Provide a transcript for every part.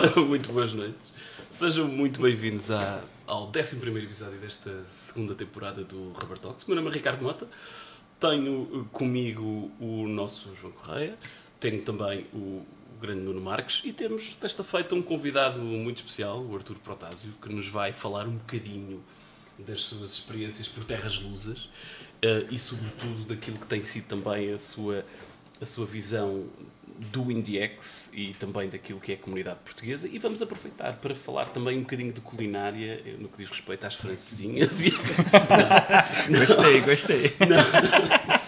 Ora, muito boas noites. Sejam muito bem-vindos ao 11 episódio desta segunda temporada do Rubber Talks. Meu nome é Ricardo Mota. Tenho eh, comigo o nosso João Correia. Tenho também o grande Nuno Marques. E temos desta feita um convidado muito especial, o Artur Protásio, que nos vai falar um bocadinho das suas experiências por terras lusas uh, e, sobretudo, daquilo que tem sido também a sua, a sua visão do IndieX e também daquilo que é a comunidade portuguesa e vamos aproveitar para falar também um bocadinho de culinária no que diz respeito às francesinhas. gostei, gostei.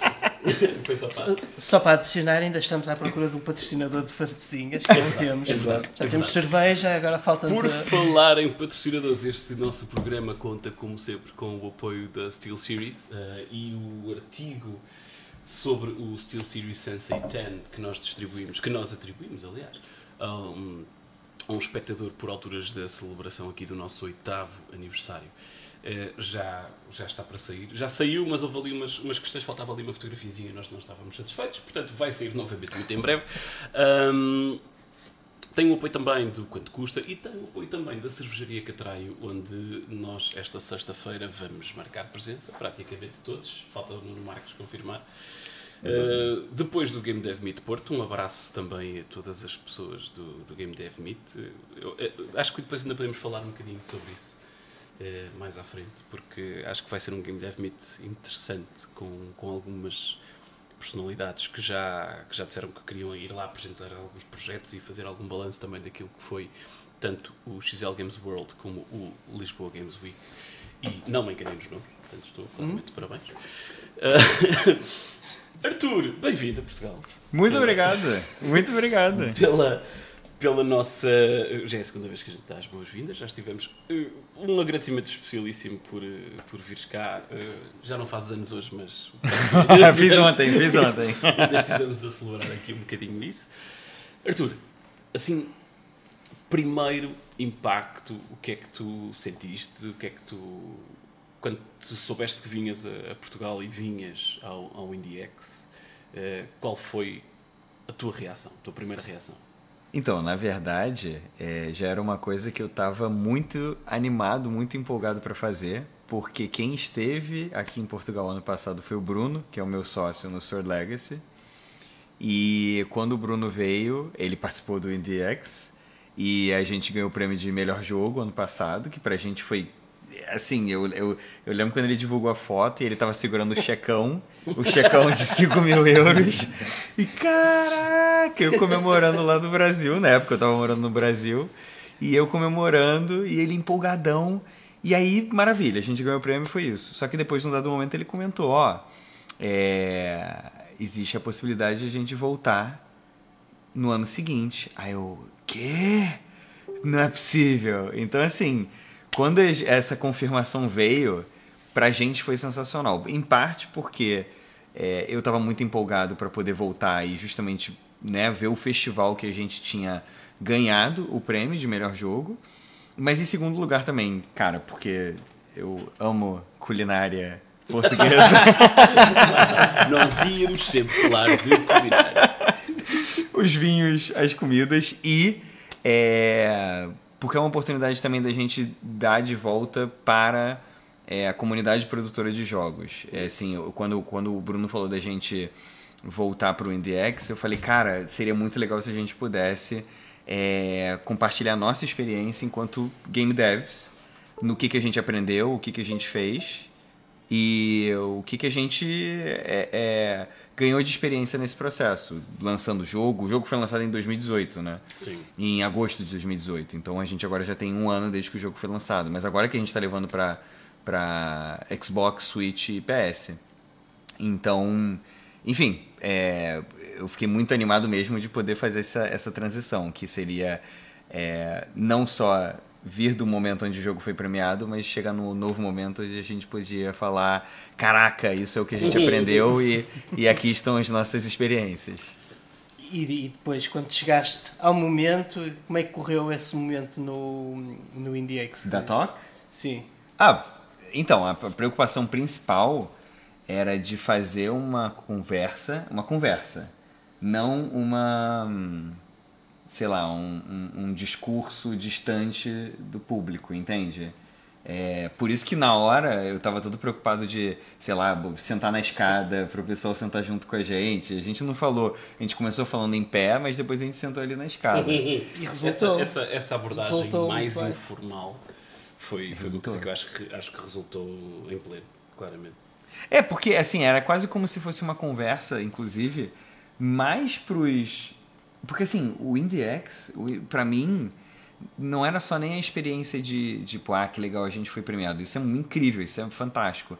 Só para... só para adicionar, ainda estamos à procura de um patrocinador de francesinhas que não temos. É verdade, Já é temos cerveja, agora falta Por a... falar em patrocinadores, este nosso programa conta, como sempre, com o apoio da Steel Series uh, e o artigo sobre o Steel Series Sensei 10 que nós distribuímos, que nós atribuímos, aliás, a um, a um espectador por alturas da celebração aqui do nosso oitavo aniversário. Uh, já, já está para sair. Já saiu, mas houve ali umas, umas questões, faltava ali uma fotografiazinha e nós não estávamos satisfeitos, portanto vai sair novamente muito em breve. Um, tem o apoio também do Quanto Custa e tem o apoio também da Cervejaria Catraio, onde nós, esta sexta-feira, vamos marcar presença, praticamente todos. Falta o Nuno Marcos confirmar. Uh, depois do Game Dev Meet Porto, um abraço também a todas as pessoas do, do Game Dev Meet. Eu, eu, acho que depois ainda podemos falar um bocadinho sobre isso uh, mais à frente, porque acho que vai ser um Game Dev Meet interessante com, com algumas personalidades que já, que já disseram que queriam ir lá apresentar alguns projetos e fazer algum balanço também daquilo que foi tanto o XL Games World como o Lisboa Games Week. E não me enganei nos nomes, portanto estou claramente de parabéns. Uh, Arthur, bem-vindo a Portugal. Muito obrigado, muito obrigado. Pela, pela nossa. Já é a segunda vez que a gente dá as boas-vindas, já estivemos. Uh, um agradecimento especialíssimo por, uh, por vires cá. Uh, já não fazes anos hoje, mas. fiz ontem, fiz ontem. Ainda estivemos a celebrar aqui um bocadinho isso. Arthur, assim, primeiro impacto, o que é que tu sentiste? O que é que tu. Quando tu soubeste que vinhas a, a Portugal e vinhas ao, ao IndieX, qual foi a tua reação, a tua primeira reação? Então, na verdade, é, já era uma coisa que eu estava muito animado, muito empolgado para fazer, porque quem esteve aqui em Portugal ano passado foi o Bruno, que é o meu sócio no Sword Legacy. E quando o Bruno veio, ele participou do IndieX e a gente ganhou o prêmio de melhor jogo ano passado, que pra gente foi assim, eu, eu, eu lembro quando ele divulgou a foto e ele tava segurando o checão, o checão de 5 mil euros. E caraca, eu comemorando lá no Brasil, na época eu tava morando no Brasil, e eu comemorando e ele empolgadão. E aí, maravilha, a gente ganhou o prêmio foi isso. Só que depois, num dado momento, ele comentou: ó, é, existe a possibilidade de a gente voltar no ano seguinte. Aí eu, quê? Não é possível. Então, assim, quando essa confirmação veio, pra gente foi sensacional. Em parte porque é, eu estava muito empolgado para poder voltar e justamente né, ver o festival que a gente tinha ganhado o prêmio de melhor jogo. Mas em segundo lugar também, cara, porque eu amo culinária portuguesa. Nós íamos sempre falar de culinária. Os vinhos, as comidas e é, porque é uma oportunidade também da gente dar de volta para é, a comunidade produtora de jogos. É, assim, quando, quando o Bruno falou da gente voltar para o IndieX, eu falei, cara, seria muito legal se a gente pudesse é, compartilhar nossa experiência enquanto game devs, no que, que a gente aprendeu, o que, que a gente fez e o que, que a gente é, é, ganhou de experiência nesse processo, lançando o jogo. O jogo foi lançado em 2018, né? Sim. Em agosto de 2018. Então a gente agora já tem um ano desde que o jogo foi lançado. Mas agora que a gente está levando para Xbox, Switch e PS. Então, enfim, é, eu fiquei muito animado mesmo de poder fazer essa, essa transição, que seria é, não só vir do momento onde o jogo foi premiado, mas chegar no novo momento onde a gente podia falar: caraca, isso é o que a gente aprendeu e, e aqui estão as nossas experiências. E, e, depois, quando chegaste ao momento, como é que correu esse momento no, no IndieX? Da Talk? Sim. Ah, então, a preocupação principal era de fazer uma conversa, uma conversa, não uma sei lá, um, um, um discurso distante do público, entende? É, por isso que na hora eu tava todo preocupado de, sei lá, sentar na escada para o pessoal sentar junto com a gente. A gente não falou, a gente começou falando em pé, mas depois a gente sentou ali na escada. E resultou. Essa, essa, essa abordagem Resultou mais informal foi, foi uma coisa que eu acho que, acho que resultou em pleno, claramente. É, porque assim, era quase como se fosse uma conversa, inclusive, mais pros. Porque assim, o IndieX, pra mim, não era só nem a experiência de, tipo, ah, que legal, a gente foi premiado. Isso é incrível, isso é fantástico.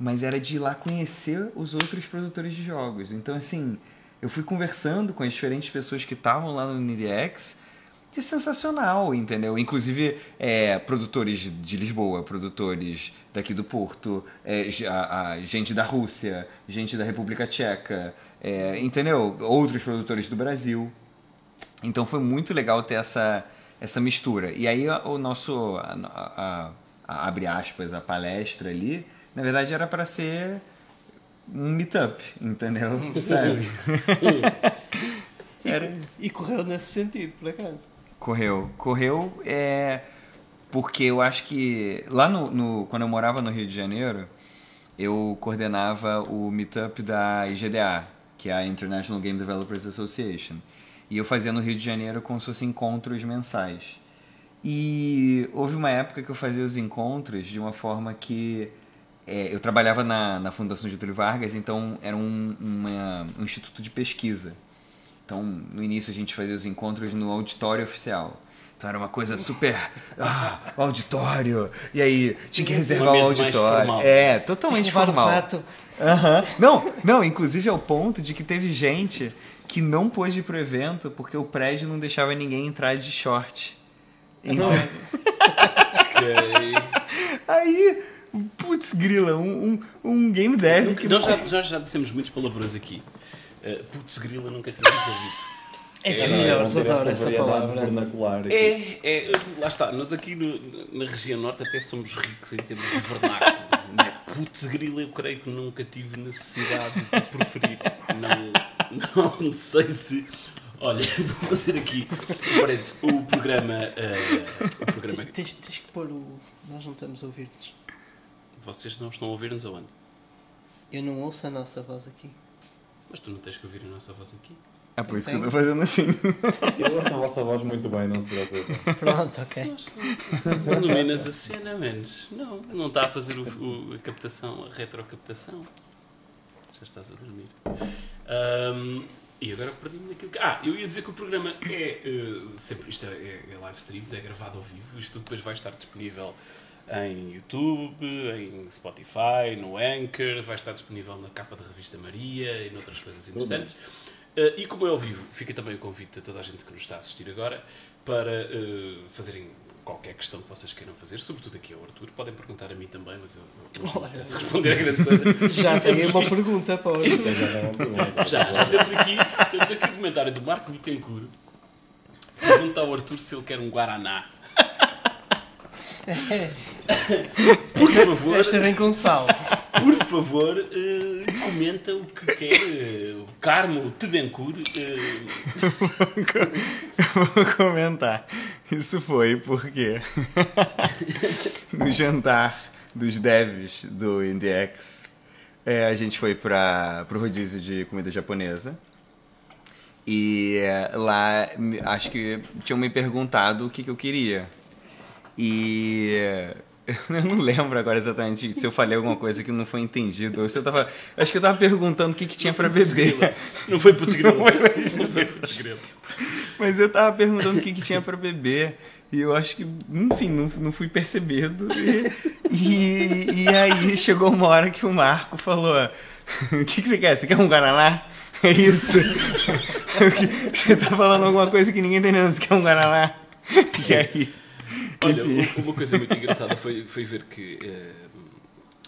Mas era de ir lá conhecer os outros produtores de jogos. Então, assim, eu fui conversando com as diferentes pessoas que estavam lá no IndieX. E é sensacional, entendeu? Inclusive, é, produtores de Lisboa, produtores daqui do Porto, é, a- a gente da Rússia, gente da República Tcheca, é, entendeu? Outros produtores do Brasil. Então foi muito legal ter essa, essa mistura. E aí o nosso, a, a- a- abre aspas, a palestra ali, na verdade era para ser um meetup, entendeu? Sabe? Era... E correu nesse sentido, por acaso. Correu. Correu é porque eu acho que lá no, no- quando eu morava no Rio de Janeiro, eu coordenava o meetup da IGDA, que é a International Game Developers Association. E eu fazia no Rio de Janeiro como se fossem encontros mensais. E houve uma época que eu fazia os encontros de uma forma que é, eu trabalhava na, na Fundação Getúlio Vargas, então era um, uma- um instituto de pesquisa. Então, no início a gente fazia os encontros no auditório oficial. Então era uma coisa super. Ah, auditório! E aí, tinha que reservar o auditório. É, totalmente formal. fato. Aham. Não, não, inclusive ao ponto de que teve gente que não pôde ir pro evento porque o prédio não deixava ninguém entrar de short. Então, Ok. aí, putz, grila, um, um, um game dev que Nós já, já, já dissemos muitos palavrões aqui. Uh, putz, grila, nunca tínhamos ouvido. É dos É, melhores, não ter adoro essa palavra. vernacular. É, é, lá está, nós aqui no- na região norte até somos ricos em termos de vernáculo. né? Putz, grila, eu creio que nunca tive necessidade de proferir. Não, não sei se. Olha, vou fazer aqui parênteses. o programa. eh, o programa. Tens, tens que pôr o. Nós não estamos a ouvir-nos. Vocês não estão a ouvir-nos aonde? Eu não ouço a nossa voz aqui. Mas tu não tens que ouvir a nossa voz aqui. É por isso que eu tô fazendo assim. Eu ouço a vossa voz muito bem, não se preocupe. Pronto, ok. Não dominas a cena, menos. Não, não está a fazer o, o- a captação, a retrocaptação. Já estás a dormir. Ahm, e agora perdi-me naquilo que. Ah, eu ia dizer que o programa é eh, sempre. Isto é, é, é live stream, é gravado ao vivo. Isto depois vai estar disponível em YouTube, em Spotify, no Anchor, vai estar disponível na capa da revista Maria e noutras coisas interessantes. Eh, e como é ao vivo, fica também o convite a toda a gente que nos está a assistir agora para eh, fazerem qualquer questão que vocês queiram fazer, sobretudo aqui ao Arthur. Podem perguntar a mim também, mas eu não posso responder a grande coisa. Já tenho uma Temos isto- pergunta para hoje. Então já não uma pergunta. Já, já temos aqui, temos aqui o comentário do Marco Bittencourt. Pergunta ao Arthur se ele quer um Guaraná. Por favor, Esta vem com sal. por favor, eh, comenta o que quer. eh, o Carmo Tedencourt. eh, Vou comentar. Isso foi porque no jantar dos devs do IndieX, é, a gente foi para o rodízio de comida japonesa. E é, lá, acho que tinham me perguntado o que, que eu queria. E eu não lembro agora exatamente se eu falei alguma coisa que não foi entendido. Ou se eu tava, acho que eu tava perguntando o que, que tinha para beber. não foi putz grilo. Não foi putz grilo. Mas eu tava perguntando o que, que tinha pra beber. E eu acho que, enfim, não, não fui percebido. E, e, e aí chegou uma hora que o Marco falou: O que, que você quer? Você quer um Guaraná? É isso. Você tá falando alguma coisa que ninguém tá entendendo. Você quer um Guaraná? E aí. Olha, uma coisa muito engraçada foi, foi ver que eh,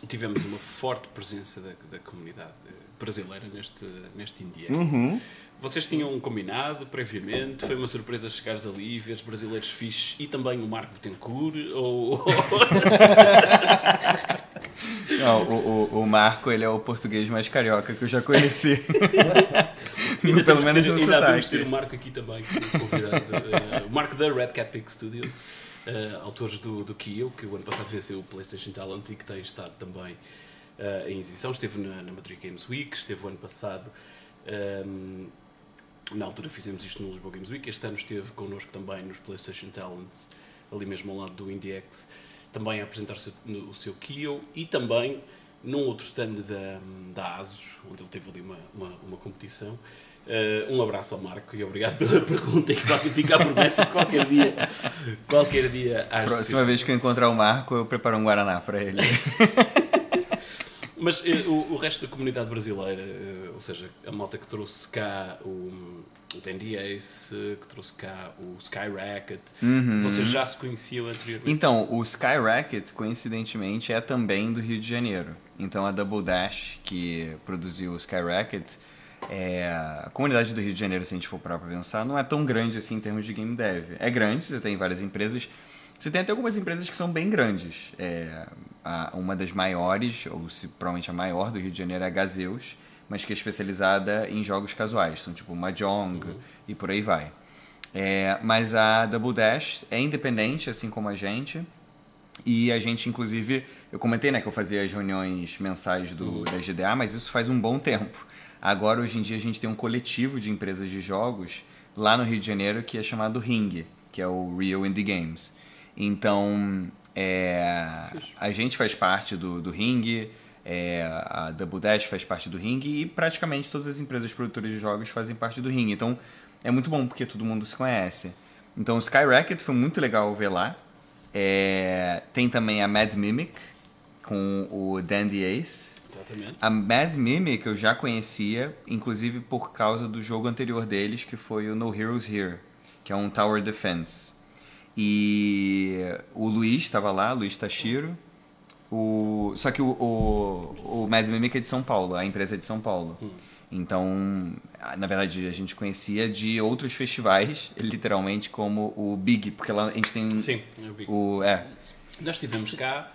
tivemos uma forte presença da, da comunidade eh, brasileira neste, neste Indie. Uhum. Vocês tinham combinado previamente? Foi uma surpresa chegares ali e veres brasileiros fixes e também o Marco Betancourt? Ou... Não, o, o, o Marco, ele é o português mais carioca que eu já conheci. Ainda Pelo temos- menos no ainda sotaque. ter o Marco aqui também, é convidado. Eh, o Marco da Red Cat Pick Studios, eh, autores do, do Kyo, que o ano passado venceu o PlayStation Talent e que tem estado também eh, em exibição. Esteve na, na Madrid Games Week, esteve o ano passado. ehm, na altura fizemos isto no Lisboa Games Week. Este ano esteve connosco também nos PlayStation Talents, ali mesmo ao lado do IndieX, também a apresentar o seu, o seu Kyo e também num outro stand da, da ASUS, onde ele teve ali uma, uma, uma competição. Eh, um abraço ao Marco e obrigado pela pergunta e qualquer, fica a promessa que qualquer dia, qualquer dia ser. Próxima vez que eu encontrar o Marco, eu preparo um Guaraná para ele. Mas eh, o, o resto da comunidade brasileira, eh, ou seja, a malta que trouxe cá o, o Dandy Ace, que trouxe cá o Skyracket, vocês já se conheciam anteriormente? Então, o Skyracket, coincidentemente, é também do Rio de Janeiro. Então, a Double Dash, que produziu o Skyracket, é... a comunidade do Rio de Janeiro, se a gente for parar pra pensar, não é tão grande assim em termos de game dev. É grande, você tem várias empresas. Você tem até algumas empresas que são bem grandes. É, a- uma das maiores, ou se, provavelmente a maior do Rio de Janeiro é a Gazeus, mas que é especializada em jogos casuais. Então, tipo Mahjong e por aí vai. É, mas a Double Dash é independente, assim como a gente. E a gente, inclusive, eu comentei né, que eu fazia as reuniões mensais do, da GDA, mas isso faz um bom tempo. Agora, hoje em dia, a gente tem um coletivo de empresas de jogos lá no Rio de Janeiro que é chamado Ring, que é o Real Indie Games. Então, é, a gente faz parte do, do Ring, é, a Double Dash faz parte do Ring e praticamente todas as empresas produtoras de jogos fazem parte do Ring. Então, é muito bom porque todo mundo se conhece. Então, o Skyracket foi muito legal ver lá. É, tem também a Mad Mimic com o Dandy Ace. Exatamente. A Mad Mimic eu já conhecia, inclusive por causa do jogo anterior deles, que foi o No Heroes Here, que é um Tower Defense. E o Luiz estava lá, Luiz Tashiro. O... Só que o, o, o Mad Mimic é de São Paulo, a empresa é de São Paulo. Então, na verdade, a gente conhecia de outros festivais, literalmente, como o Big, porque lá a gente tem Sim, eu vi. o. É, Nós tivemos cá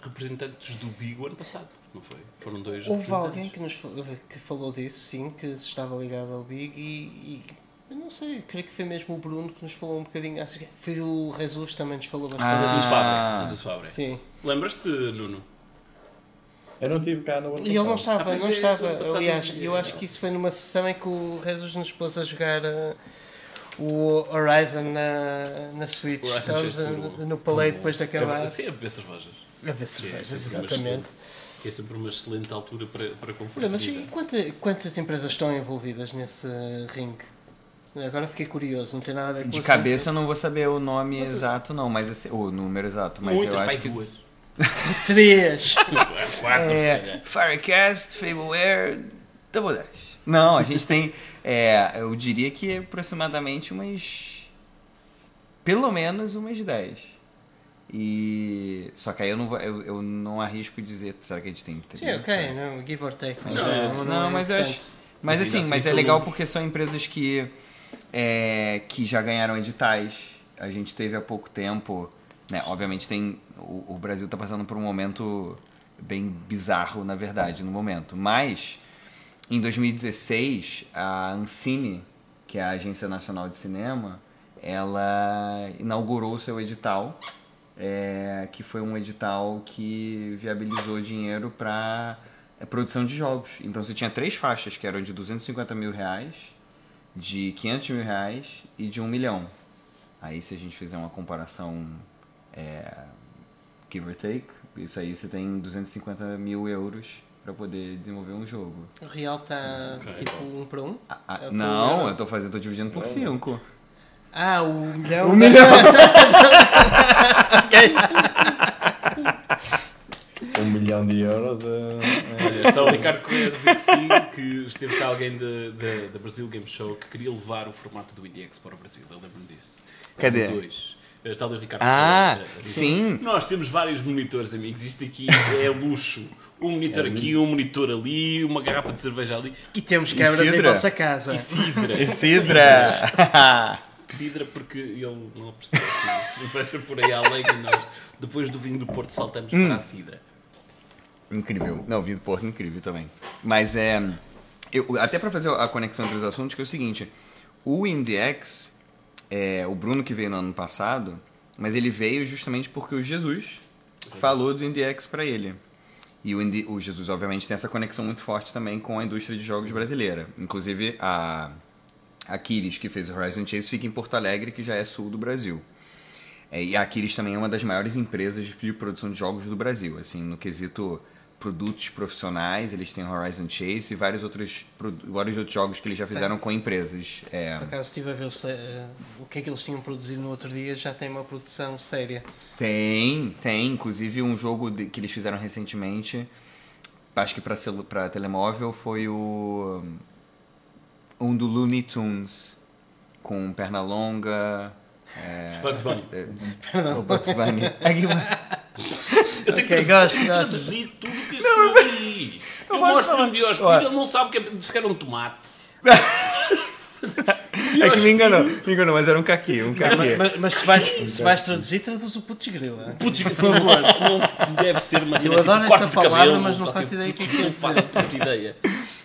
representantes do Big o ano passado, não foi? Foram dois Houve alguém que, nos, falou- que falou disso, sim, que estava ligado ao Big e, e eu não sei, creio que foi mesmo o Bruno que nos falou um bocadinho. Assim, foi o Jesus também nos falou bastante. Ah. Jesus Fabre. Jesus Fabre. Sim. Lembras-te, Nuno? Eu não estive cá no ano E ele não estava, Ah, não é, estava. Aliás, não eu acho que isso foi numa sessão em que o Jesus nos pôs a jogar uh, o Horizon na, na Switch. Estávamos no palei depois de acabar. É, sim, a beber cervejas. A ver cervejas, exatamente. É sempre uma excelente altura para, para conferir. mas e quanta- quantas empresas estão envolvidas nesse ringue? Agora fiquei curioso, não tem nada a ver com de cabeça eu não vou saber o nome Mas- exato, não, mas assim, o número exato, mas Muitas, eu acho que. duas. Três! Quatro, É. Firecast, Fableware, Double Dash. Não, a gente tem. é, eu diria que aproximadamente umas. Pelo menos umas 10. E. Só que aí eu não, vou, eu, eu não arrisco dizer. Será que a gente tem Sim, 30? ok, não, give or take. Mas Não, é- não, não, é mas eu acho. Mas assim, ainda mas assim é legal porque são empresas que, é, que já ganharam editais. A gente teve há pouco tempo. Né, obviamente tem. O, o Brasil está passando por um momento bem bizarro, na verdade, no momento. Mas em 2016, a Ancine, que é a Agência Nacional de Cinema, ela inaugurou o seu edital, é, que foi um edital que viabilizou dinheiro para produção de jogos. Então você tinha três faixas, que eram de 250 mil reais, de 500 mil reais e de 1 milhão. Aí se a gente fizer uma comparação é, give or take, isso aí você tem 250 mil euros para poder desenvolver um jogo. O real está Ok. tipo um para um. Ah, ah, É não, eu tô fazendo, tô dividindo por Não. 5. Ah, o milhão. Um milhão! Um milhão de euros é, Olha, está o Ricardo Correia a dizer que sim, que esteve cá alguém da, Brasil Game Show que queria levar o formato do IDX para o Brasil. Eu lembro-me disso. Cadê? Do dois. Está ali o Ricardo Ah, Correia sim. Nós temos vários monitores, amigos. Isto aqui é luxo. Um monitor É aqui, um monitor ali, uma garrafa de cerveja ali. E temos câmaras em vossa casa. E Sidra. Isidra! Sidra porque ele não precisa por aí além e nós, depois do vinho do Porto, saltamos Hum. para a Sidra. incrível. Não, o vinho do Porto incrível também. Mas é. eu- até para fazer a conexão entre os assuntos, que é o seguinte: o IndieX, é, o Bruno que veio no ano passado, mas ele veio justamente porque o Jesus falou do IndieX para ele. E o, Indie- o Jesus, obviamente, tem essa conexão muito forte também com a indústria de jogos brasileira. Inclusive, a, a Aquiles, que fez o Horizon Chase, fica em Porto Alegre, que já é sul do Brasil. É, e a Aquiles também é uma das maiores empresas de produção de jogos do Brasil. Assim, no quesito produtos profissionais, eles têm Horizon Chase e vários outros, vários outros jogos que eles já fizeram com empresas. É, Por acaso estive a ver o, eh, o que é que eles tinham produzido no outro dia, já tem uma produção séria. Tem, tem. Inclusive um jogo de- que eles fizeram recentemente, acho que para para telemóvel, foi o um do Looney Tunes com Pernalonga, é, Bugs Bunny. o Bugs Bunny. É Eu tenho que gosto, traduzir, gosto. tudo o que escrevi. Eu posso mostro falar. um Diospiro, Olha. ele não sabe o que é, que era um tomate. É que me enganou, me enganou, mas era um caqui, um caqui. Mas, mas se, vais, se vais traduzir, traduz o putz grila. Putz, por favor, não deve ser uma cena Eu adoro tipo essa palavra, cabelo, mas não faço ideia o que é que Não quer faço puta ideia.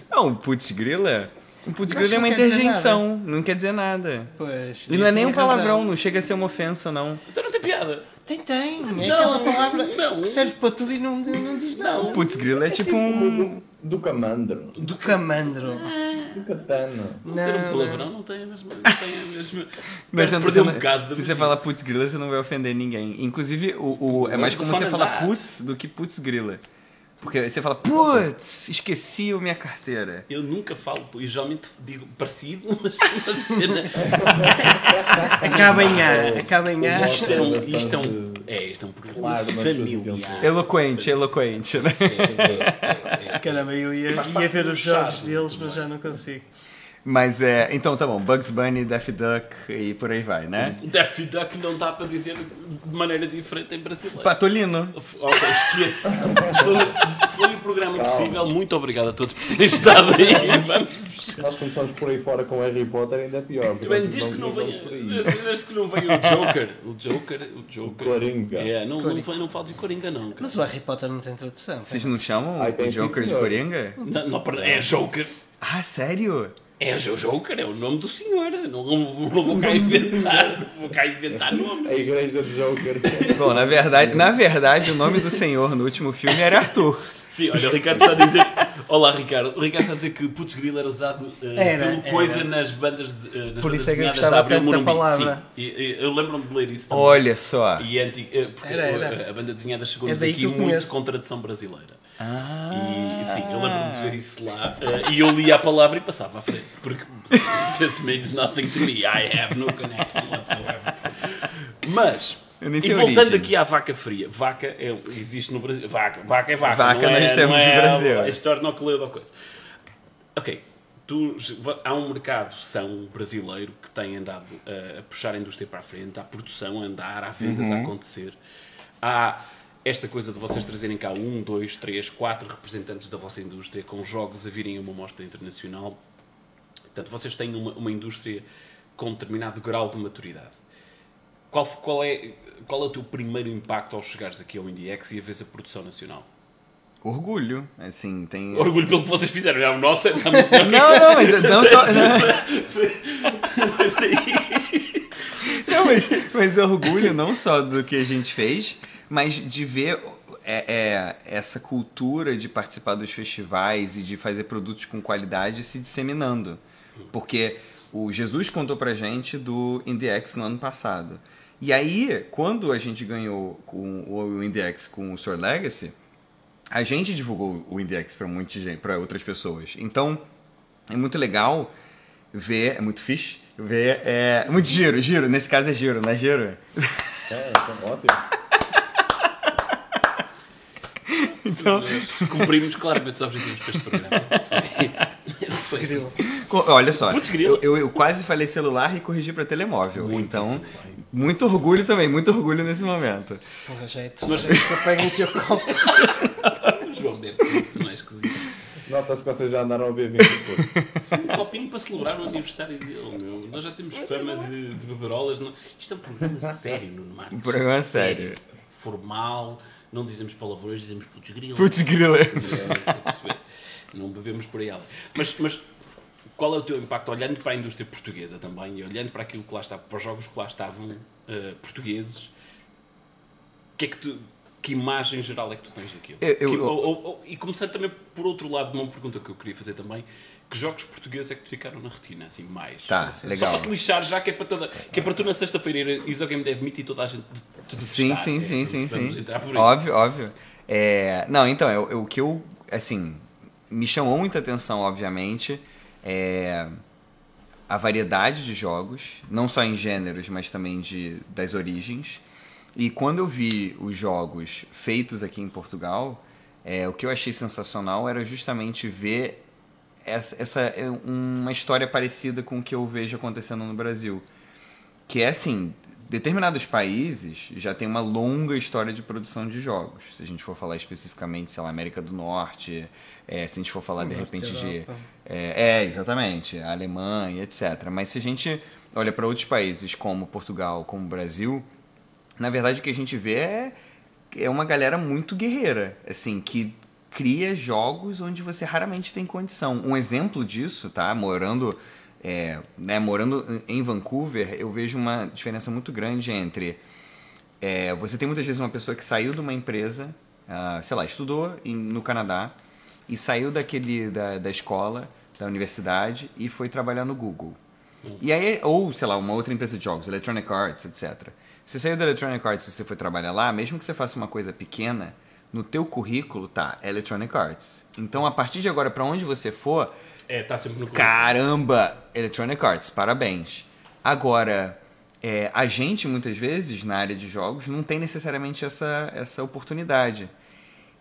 Não, putz grila. Um putz Mas grila é uma interjeição, não quer dizer nada. Pois, E não é nem um tinha razão. palavrão, não chega a ser uma ofensa, não. Então não tem piada. Tem, tem. É Não, aquela palavra não. que serve para tudo e não, não diz nada. Não. Putz grila é tipo um. Do camandro. Do camandro. Do katana. Não ser um palavrão não tem a mesma. Não tem a mesma. Mas não, você um não- bocado se você falar putz grila, você não vai ofender ninguém. Inclusive, o, o- é mais como você fala falar putz do que putz grila. Porque você fala, putz, esqueci a minha carteira. Eu nunca falo, e geralmente digo parecido, mas uma cena. Acaba em A. Acaba em A. Isto é um, isto é um, é, isto é um programa Claro, familiar. Eloquente, eloquente, né? É, é, é. Caramba, eu ia, ia ver os jogos deles, mas já não consigo. Mas é. Então tá bom, Bugs Bunny, Daffy Duck e por aí vai, né? O Daffy Duck não dá para dizer de maneira diferente em brasileiro. Patolino. Ok. Pessoas, Foi o programa possível. Muito obrigado a todos por terem estado aí. Vamos. Nós começamos por aí fora com Harry Potter, ainda é pior. Bem, desde que não venha, desde que não venha o Joker, o Joker, o Joker. Coringa. É, não, não, foi- não falo de Coringa não. cara. Mas o Harry Potter não tem tradução. Vocês não chamam Ai, o sim, Joker de. Coringa? Não, não, é Joker. Ah, sério? É o Joker, é o nome do senhor. Não, não, não vou cá inventar, não vou cá inventar nome. A igreja de Joker. Bom, na verdade, na verdade, o nome do senhor no último filme era Arthur. Sim, olha, o Ricardo está a dizer. Olá, Ricardo. O Ricardo está a dizer que Putz Grilo era usado eh, Era, pelo era. coisa nas bandas, de, eh, nas Por isso é que eu desenhadas gostava tanto da palavra. Sim, e, e, eu lembro-me de ler isso também. Olha só. E anti, eh, porque Era, era. a- a banda desenhada chegou-nos É aqui muito conheço. com tradução brasileira. Ah. E sim, eu lembro-me de ver isso lá eh, e eu lia a palavra e passava à frente. Porque this means nothing to me. I have no connection whatsoever. Mas, e a voltando origem. aqui à vaca fria. Vaca é, existe no Brasil. Vaca, vaca é vaca. Vaca não é, nós temos não é no Brasil. A história não coleu da coisa. Ok. Tu, há um mercado são brasileiro que tem andado a, a puxar a indústria para a frente, há produção a andar, há vendas Uhum. a acontecer. Há esta coisa de vocês trazerem cá um, dois, três, quatro representantes da vossa indústria com jogos a virem a uma mostra internacional. Portanto, vocês têm uma, uma indústria com determinado grau de maturidade. Qual, qual, é, qual é o teu primeiro impacto ao chegares aqui ao IndieX e a vez a produção nacional? Orgulho, assim, tem... Orgulho pelo que vocês fizeram. É o nosso. É, Não, não, mas não só... Não, Não, mas, mas orgulho não só do que a gente fez, mas de ver é, é, essa cultura de participar dos festivais e de fazer produtos com qualidade se disseminando. Porque o Jesus contou pra gente do IndieX no ano passado. E aí, quando a gente ganhou com o IndieX com o Sor Legacy, a gente divulgou o IndieX para muita gente, para outras pessoas. Então, é muito legal ver, é muito fixe, ver, é muito giro, giro, nesse caso é giro, não é giro? É, então, ótimo. Então, Cumprimos claramente os objetivos para este programa. Foi- co- olha só, Putz, eu, eu, eu quase falei celular e corrigi para telemóvel. Muito então, celular. muito orgulho também, muito orgulho nesse momento. Porra, já é vez que eu pego teu copo. João deve ter sido mais esquisito. Nota-se que vocês já andaram a beber 20 depois. Um copinho para celebrar o aniversário dele, meu. Nós já temos fama de, de beberolas. Não... Isto é um programa sério, Nuno Marcos. Um programa sério. Formal, não dizemos palavrões, dizemos putz grila. Putz grila. não bebemos por aí. Mas, mas qual é o teu impacto olhando para a indústria portuguesa também e olhando para aquilo que lá estava, para os jogos que lá estavam uh, portugueses? Que é que tu, que imagem geral é que tu tens daquilo? Eu, eu, que, ou, ou, ou, e começando também por outro lado, uma pergunta que eu queria fazer também, que jogos portugueses é que te ficaram na retina, assim, mais? Tá, legal. Só para te lixar, já que é para, toda, que é para tu na sexta-feira ir Iso Game Dev Meet e toda a gente te, te Sim, sim, é, sim, sim, sim. Óbvio, óbvio. É, não, então, eu, eu- o que eu, assim, me chamou muita atenção, obviamente, é a variedade de jogos, não só em gêneros, mas também de, das origens. E quando eu vi os jogos feitos aqui em Portugal, é, o que eu achei sensacional era justamente ver essa, essa é uma história parecida com o que eu vejo acontecendo no Brasil. Que é assim, determinados países já tem uma longa história de produção de jogos. Se a gente for falar especificamente, sei lá, América do Norte, é, se a gente for falar de repente de. Europa. É, é, exatamente, a Alemanha, etc. Mas se a gente olha para outros países como Portugal, como o Brasil, na verdade o que a gente vê é, é uma galera muito guerreira, assim, que cria jogos onde você raramente tem condição. Um exemplo disso, tá? Morando, é, né, morando em Vancouver, eu vejo uma diferença muito grande entre é, você tem muitas vezes uma pessoa que saiu de uma empresa, ah, sei lá, estudou em- no Canadá e saiu daquele da, da escola, da universidade e foi trabalhar no Google. E aí, ou sei lá, uma outra empresa de jogos, Electronic Arts, etc. Você saiu da Electronic Arts e você foi trabalhar lá, mesmo que você faça uma coisa pequena, no teu currículo tá Electronic Arts. Então, a partir de agora, para onde você for, É, está sempre no currículo. Caramba! Electronic Arts, parabéns. Agora, é, a gente, muitas vezes, na área de jogos, não tem necessariamente essa, essa oportunidade.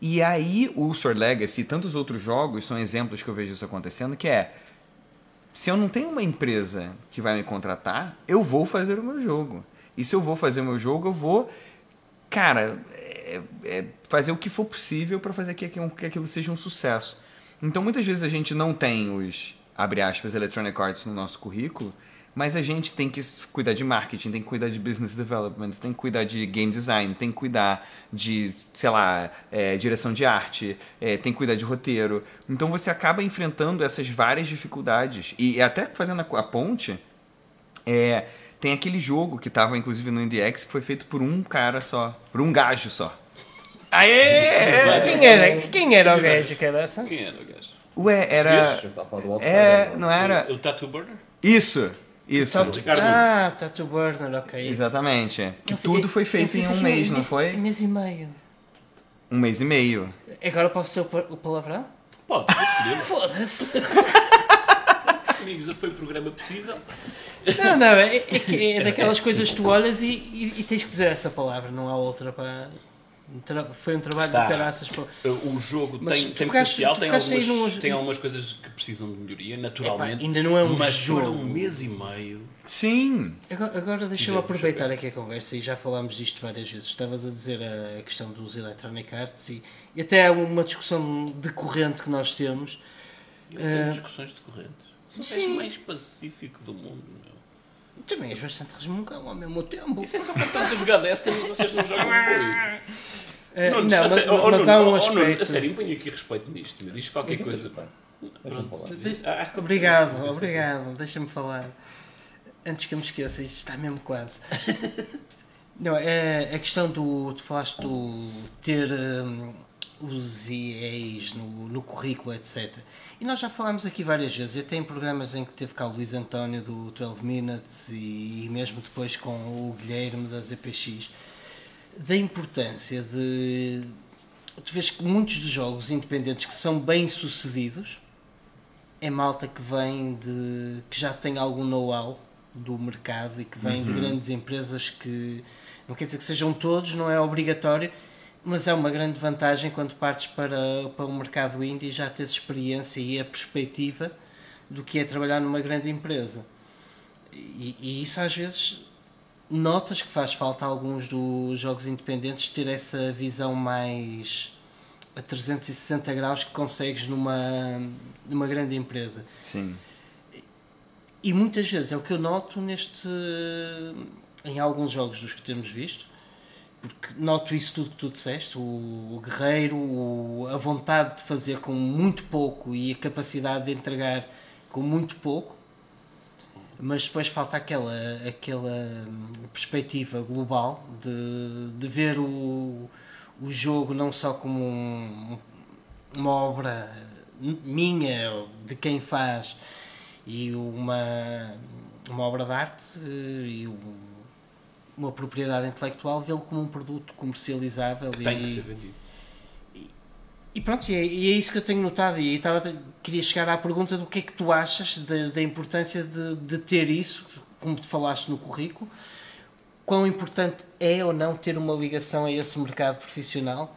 E aí, o Sword Legacy e tantos outros jogos são exemplos que eu vejo isso acontecendo, que é... Se eu não tenho uma empresa que vai me contratar, eu vou fazer o meu jogo. E se eu vou fazer o meu jogo, eu vou, cara, é- é fazer o que for possível para fazer que aquilo, que aquilo seja um sucesso. Então, muitas vezes a gente não tem os, abre aspas, Electronic Arts no nosso currículo, mas a gente tem que cuidar de marketing, tem que cuidar de business development, tem que cuidar de game design, tem que cuidar de, sei lá, é, direção de arte, é, tem que cuidar de roteiro. Então você acaba enfrentando essas várias dificuldades. E até fazendo a, a ponte, é, tem aquele jogo que estava inclusive no IndieX que foi feito por um cara só, por um gajo só. Aê! Quem era, quem era o gajo que era essa? Quem era o gajo? Ué, era. É, Outsider, não era. O Tattoo Burner? Isso! Isso! Ricardo Ah, Tattoo Burner, ok. Exatamente. Que Eu- tudo foi feito em um mês, não foi? mês e meio. Um mês e meio. Agora posso ser o pa- o palavrão? Pode. Foda-se. Amigos, foi o programa possível. Não, não, é, é, é daquelas coisas que tu olhas e, e- e tens que dizer essa palavra, não há outra para. Foi um trabalho Está. de caraças. Para... O jogo Mas tem, tem potencial, tem algumas, num- tem algumas coisas que precisam de melhoria, naturalmente. Epá, ainda não é um mas jogo. para um mês e meio. Sim! Agora, agora deixa-me aproveitar aqui a conversa e já falámos disto várias vezes. Estavas a dizer a questão dos Electronic Arts e, e até há uma discussão decorrente que nós temos. Eu tenho Eh, discussões decorrentes. Sim. gajo mais pacífico do mundo. Meu. Também és bastante resmungão ao mesmo tempo. Isso é só para estamos a jogar Destiny e vocês não jogam. Eh, não, a mas, oh, mas há um oh, Nuno, aspecto. A sério, imponho aqui respeito nisto. Me diz qualquer coisa. pá. Pronto. Ah, que- Obrigado, obrigado. Deixa-me falar. Antes que eu me esqueça, isto está mesmo quase. Não, é a questão do. Tu falaste do ter hum, os EAs no, no currículo, etc. E nós já falámos aqui várias vezes, e até em programas em que teve cá o Luís António do 12 Minutes e, e mesmo depois com o Guilherme da ZPX, da importância de. Tu vês que muitos dos jogos independentes que são bem sucedidos é malta que vem de. que já tem algum know-how do mercado e que vem de grandes empresas que. não quer dizer que sejam todos, não é obrigatório, mas é uma grande vantagem quando partes para, para o mercado indie já tens experiência e a perspectiva do que é trabalhar numa grande empresa. E, e isso às vezes notas que faz falta a alguns dos jogos independentes ter essa visão mais a 360 graus que consegues numa, numa grande empresa. Sim. E muitas vezes é o que eu noto neste em alguns jogos dos que temos visto, porque noto isso tudo que tu disseste, o, guerreiro, o, a vontade de fazer com muito pouco e a capacidade de entregar com muito pouco, mas depois falta aquela, aquela hum, perspectiva global de, de ver o, o jogo não só como um, uma obra minha, de quem faz, e uma, uma obra de arte eh, e uma propriedade intelectual, vê-lo como um produto comercializável. Que e, tem que ser vendido. e pronto, e é, e é isso que eu tenho notado. E estava, queria chegar à pergunta do que é que tu achas da, importância de, de ter isso, como tu falaste no currículo. Quão importante é ou não ter uma ligação a esse mercado profissional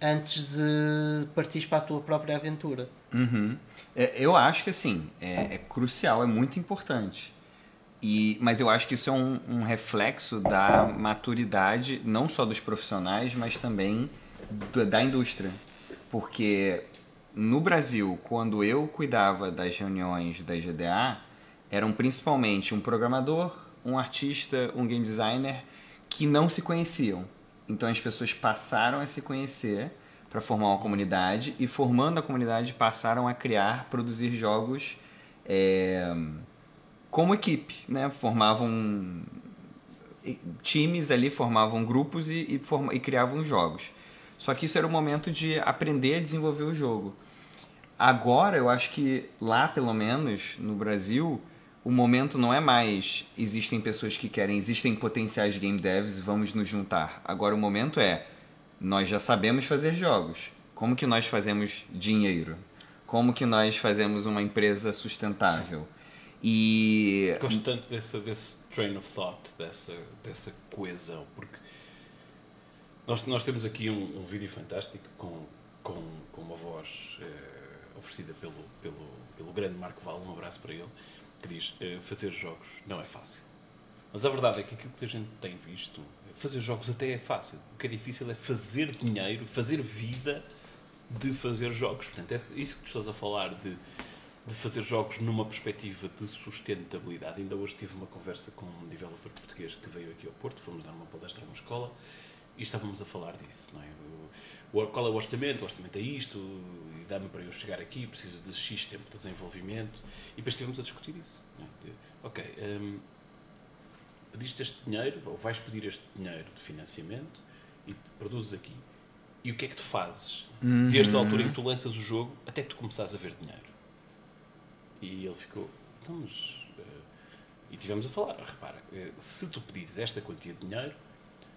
antes de partires para a tua própria aventura? Uhum. É, Eu acho que assim, é, é crucial, é muito importante. E, mas eu acho que isso é um, um reflexo da maturidade, não só dos profissionais, mas também do- da indústria. Porque no Brasil, quando eu cuidava das reuniões da IGDA, eram principalmente um programador, um artista, um game designer que não se conheciam. Então as pessoas passaram a se conhecer para formar uma comunidade e formando a comunidade passaram a criar, produzir jogos é, como equipe, né? Formavam times ali, formavam grupos e, e, forma- e criavam jogos. Só que isso era o momento de aprender a desenvolver o jogo. Agora, eu acho que lá, pelo menos, no Brasil, o momento não é mais existem pessoas que querem, existem potenciais game devs, vamos nos juntar. Agora o momento é nós já sabemos fazer jogos. Como que nós fazemos dinheiro? Como que nós fazemos uma empresa sustentável? E Gosto tanto desse, train of thought, dessa, dessa coesão, porque nós, nós temos aqui um, um vídeo fantástico com, com, com uma voz eh, oferecida pelo, pelo, pelo grande Marco Val, um abraço para ele, que diz: eh, fazer jogos não é fácil. Mas a verdade é que aquilo que a gente tem visto, fazer jogos até é fácil. O que é difícil é fazer dinheiro, fazer vida de fazer jogos. Portanto, é isso que tu estás a falar de, de fazer jogos numa perspectiva de sustentabilidade. Ainda hoje tive uma conversa com um developer português que veio aqui ao Porto, fomos dar uma palestra numa escola e estávamos a falar disso. Não é? O- qual é o orçamento? O orçamento é isto, e dá-me para eu chegar aqui, preciso de X tempo de desenvolvimento. E depois estivemos a discutir isso. é? De, ok, hum, pediste este dinheiro, ou vais pedir este dinheiro de financiamento e produzes aqui. E o que é que tu fazes? Desde a altura em que tu lanças o jogo até que tu começares a ver dinheiro. E ele ficou, então, mas. eh, e tivemos a falar, repara, eh, se tu pedires esta quantia de dinheiro,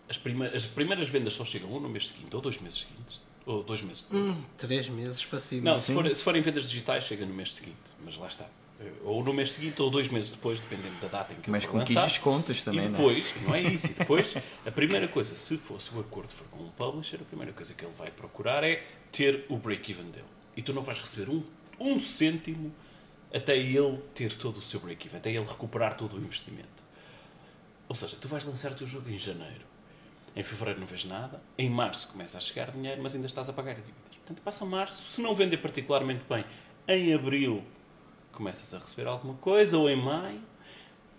as, as primeiras vendas só chegam ou no mês seguinte ou dois meses seguintes. Ou dois meses depois. Hum, três meses para cima. Não, se, for- se forem vendas digitais, chega no mês seguinte. Mas lá está. Eh, Ou no mês seguinte ou dois meses depois, dependendo da data em que mas com que lançar. descontos também, e depois, não é isso, e depois, a primeira coisa, se fosse o acordo for com um publisher, a primeira coisa que ele vai procurar é ter o break-even dele. E tu não vais receber um, um cêntimo até ele ter todo o seu break-even, até ele recuperar todo o investimento. Ou seja, tu vais lançar o teu jogo em janeiro. Em fevereiro não vês nada, em março começa a chegar dinheiro, mas ainda estás a pagar dívidas. Portanto, passa março, se não vender particularmente bem, em abril começas a receber alguma coisa, ou em maio.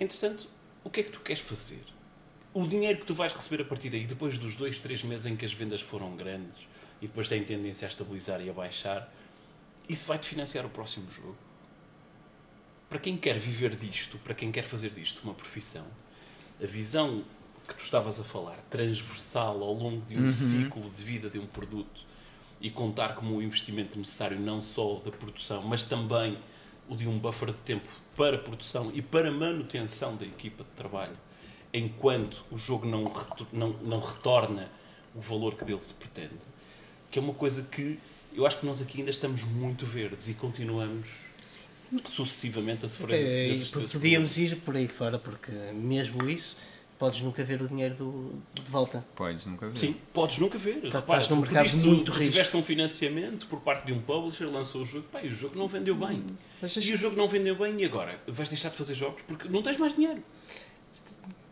Entretanto, o que é que tu queres fazer? O dinheiro que tu vais receber a partir daí, depois dos dois, três meses em que as vendas foram grandes e depois têm tendência a estabilizar e a baixar, isso vai-te financiar o próximo jogo. Para quem quer viver disto, para quem quer fazer disto uma profissão, a visão que tu estavas a falar, transversal ao longo de um ciclo de vida de um produto e contar como o investimento necessário não só da produção, mas também o de um buffer de tempo para produção e para manutenção da equipa de trabalho, enquanto o jogo não, não, não retorna o valor que dele se pretende. Que é uma coisa que eu acho que nós aqui ainda estamos muito verdes e continuamos sucessivamente a sofrer desse- É, podíamos ir por aí fora, porque mesmo isso, podes nunca ver o dinheiro do, de volta. Podes nunca ver. Sim, podes nunca ver. Estás Repara, num tu mercado pediste- muito tu risco. tiveste um financiamento por parte de um publisher, lançou o jogo, pá, e o jogo não vendeu bem. Mas E o jogo não vendeu bem, e agora? Vais deixar de fazer jogos porque não tens mais dinheiro.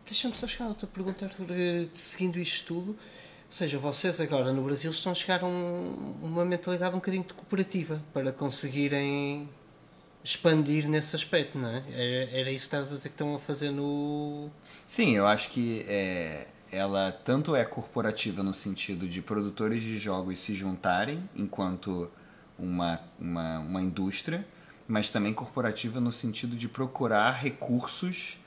Deixa-me só chegar a outra pergunta, eh, seguindo isto tudo. Ou seja, vocês agora no Brasil estão a chegar a um- uma mentalidade um bocadinho de cooperativa para conseguirem expandir nesse aspecto, não é? Era, era isso que estavas a dizer que estão a fazer no. Sim, eu acho que é, ela tanto é corporativa no sentido de produtores de jogos se juntarem enquanto uma, uma, uma indústria, mas também corporativa no sentido de procurar recursos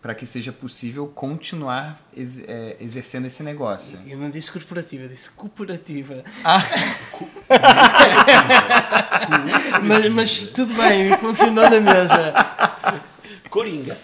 para que seja possível continuar ex é, exercendo esse negócio. Eu não disse corporativa, disse cooperativa. Ah. mas, mas tudo bem, funcionou na mesma. Coringa.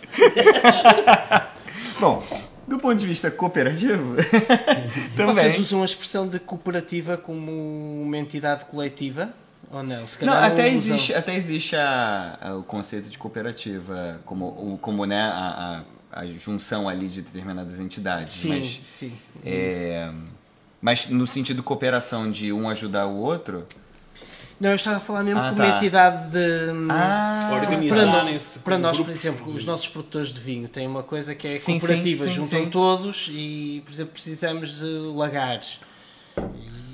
Bom, do ponto de vista cooperativo, também. Vocês usam a expressão de cooperativa como uma entidade coletiva? Ou não? Se Não, calhar até existe, até existe a, a- o conceito de cooperativa, como, o- como né, a, a, a junção ali de determinadas entidades. Sim, mas, sim. é, mas no sentido de cooperação de um ajudar o outro. Não, eu estava a falar mesmo Ah, como tá. uma entidade de. Ah, para, Organizarem-se nós, por exemplo, os nossos produtores de vinho têm uma coisa que é Sim, cooperativa, sim, sim, juntam sim. todos e, por exemplo, precisamos de lagares. E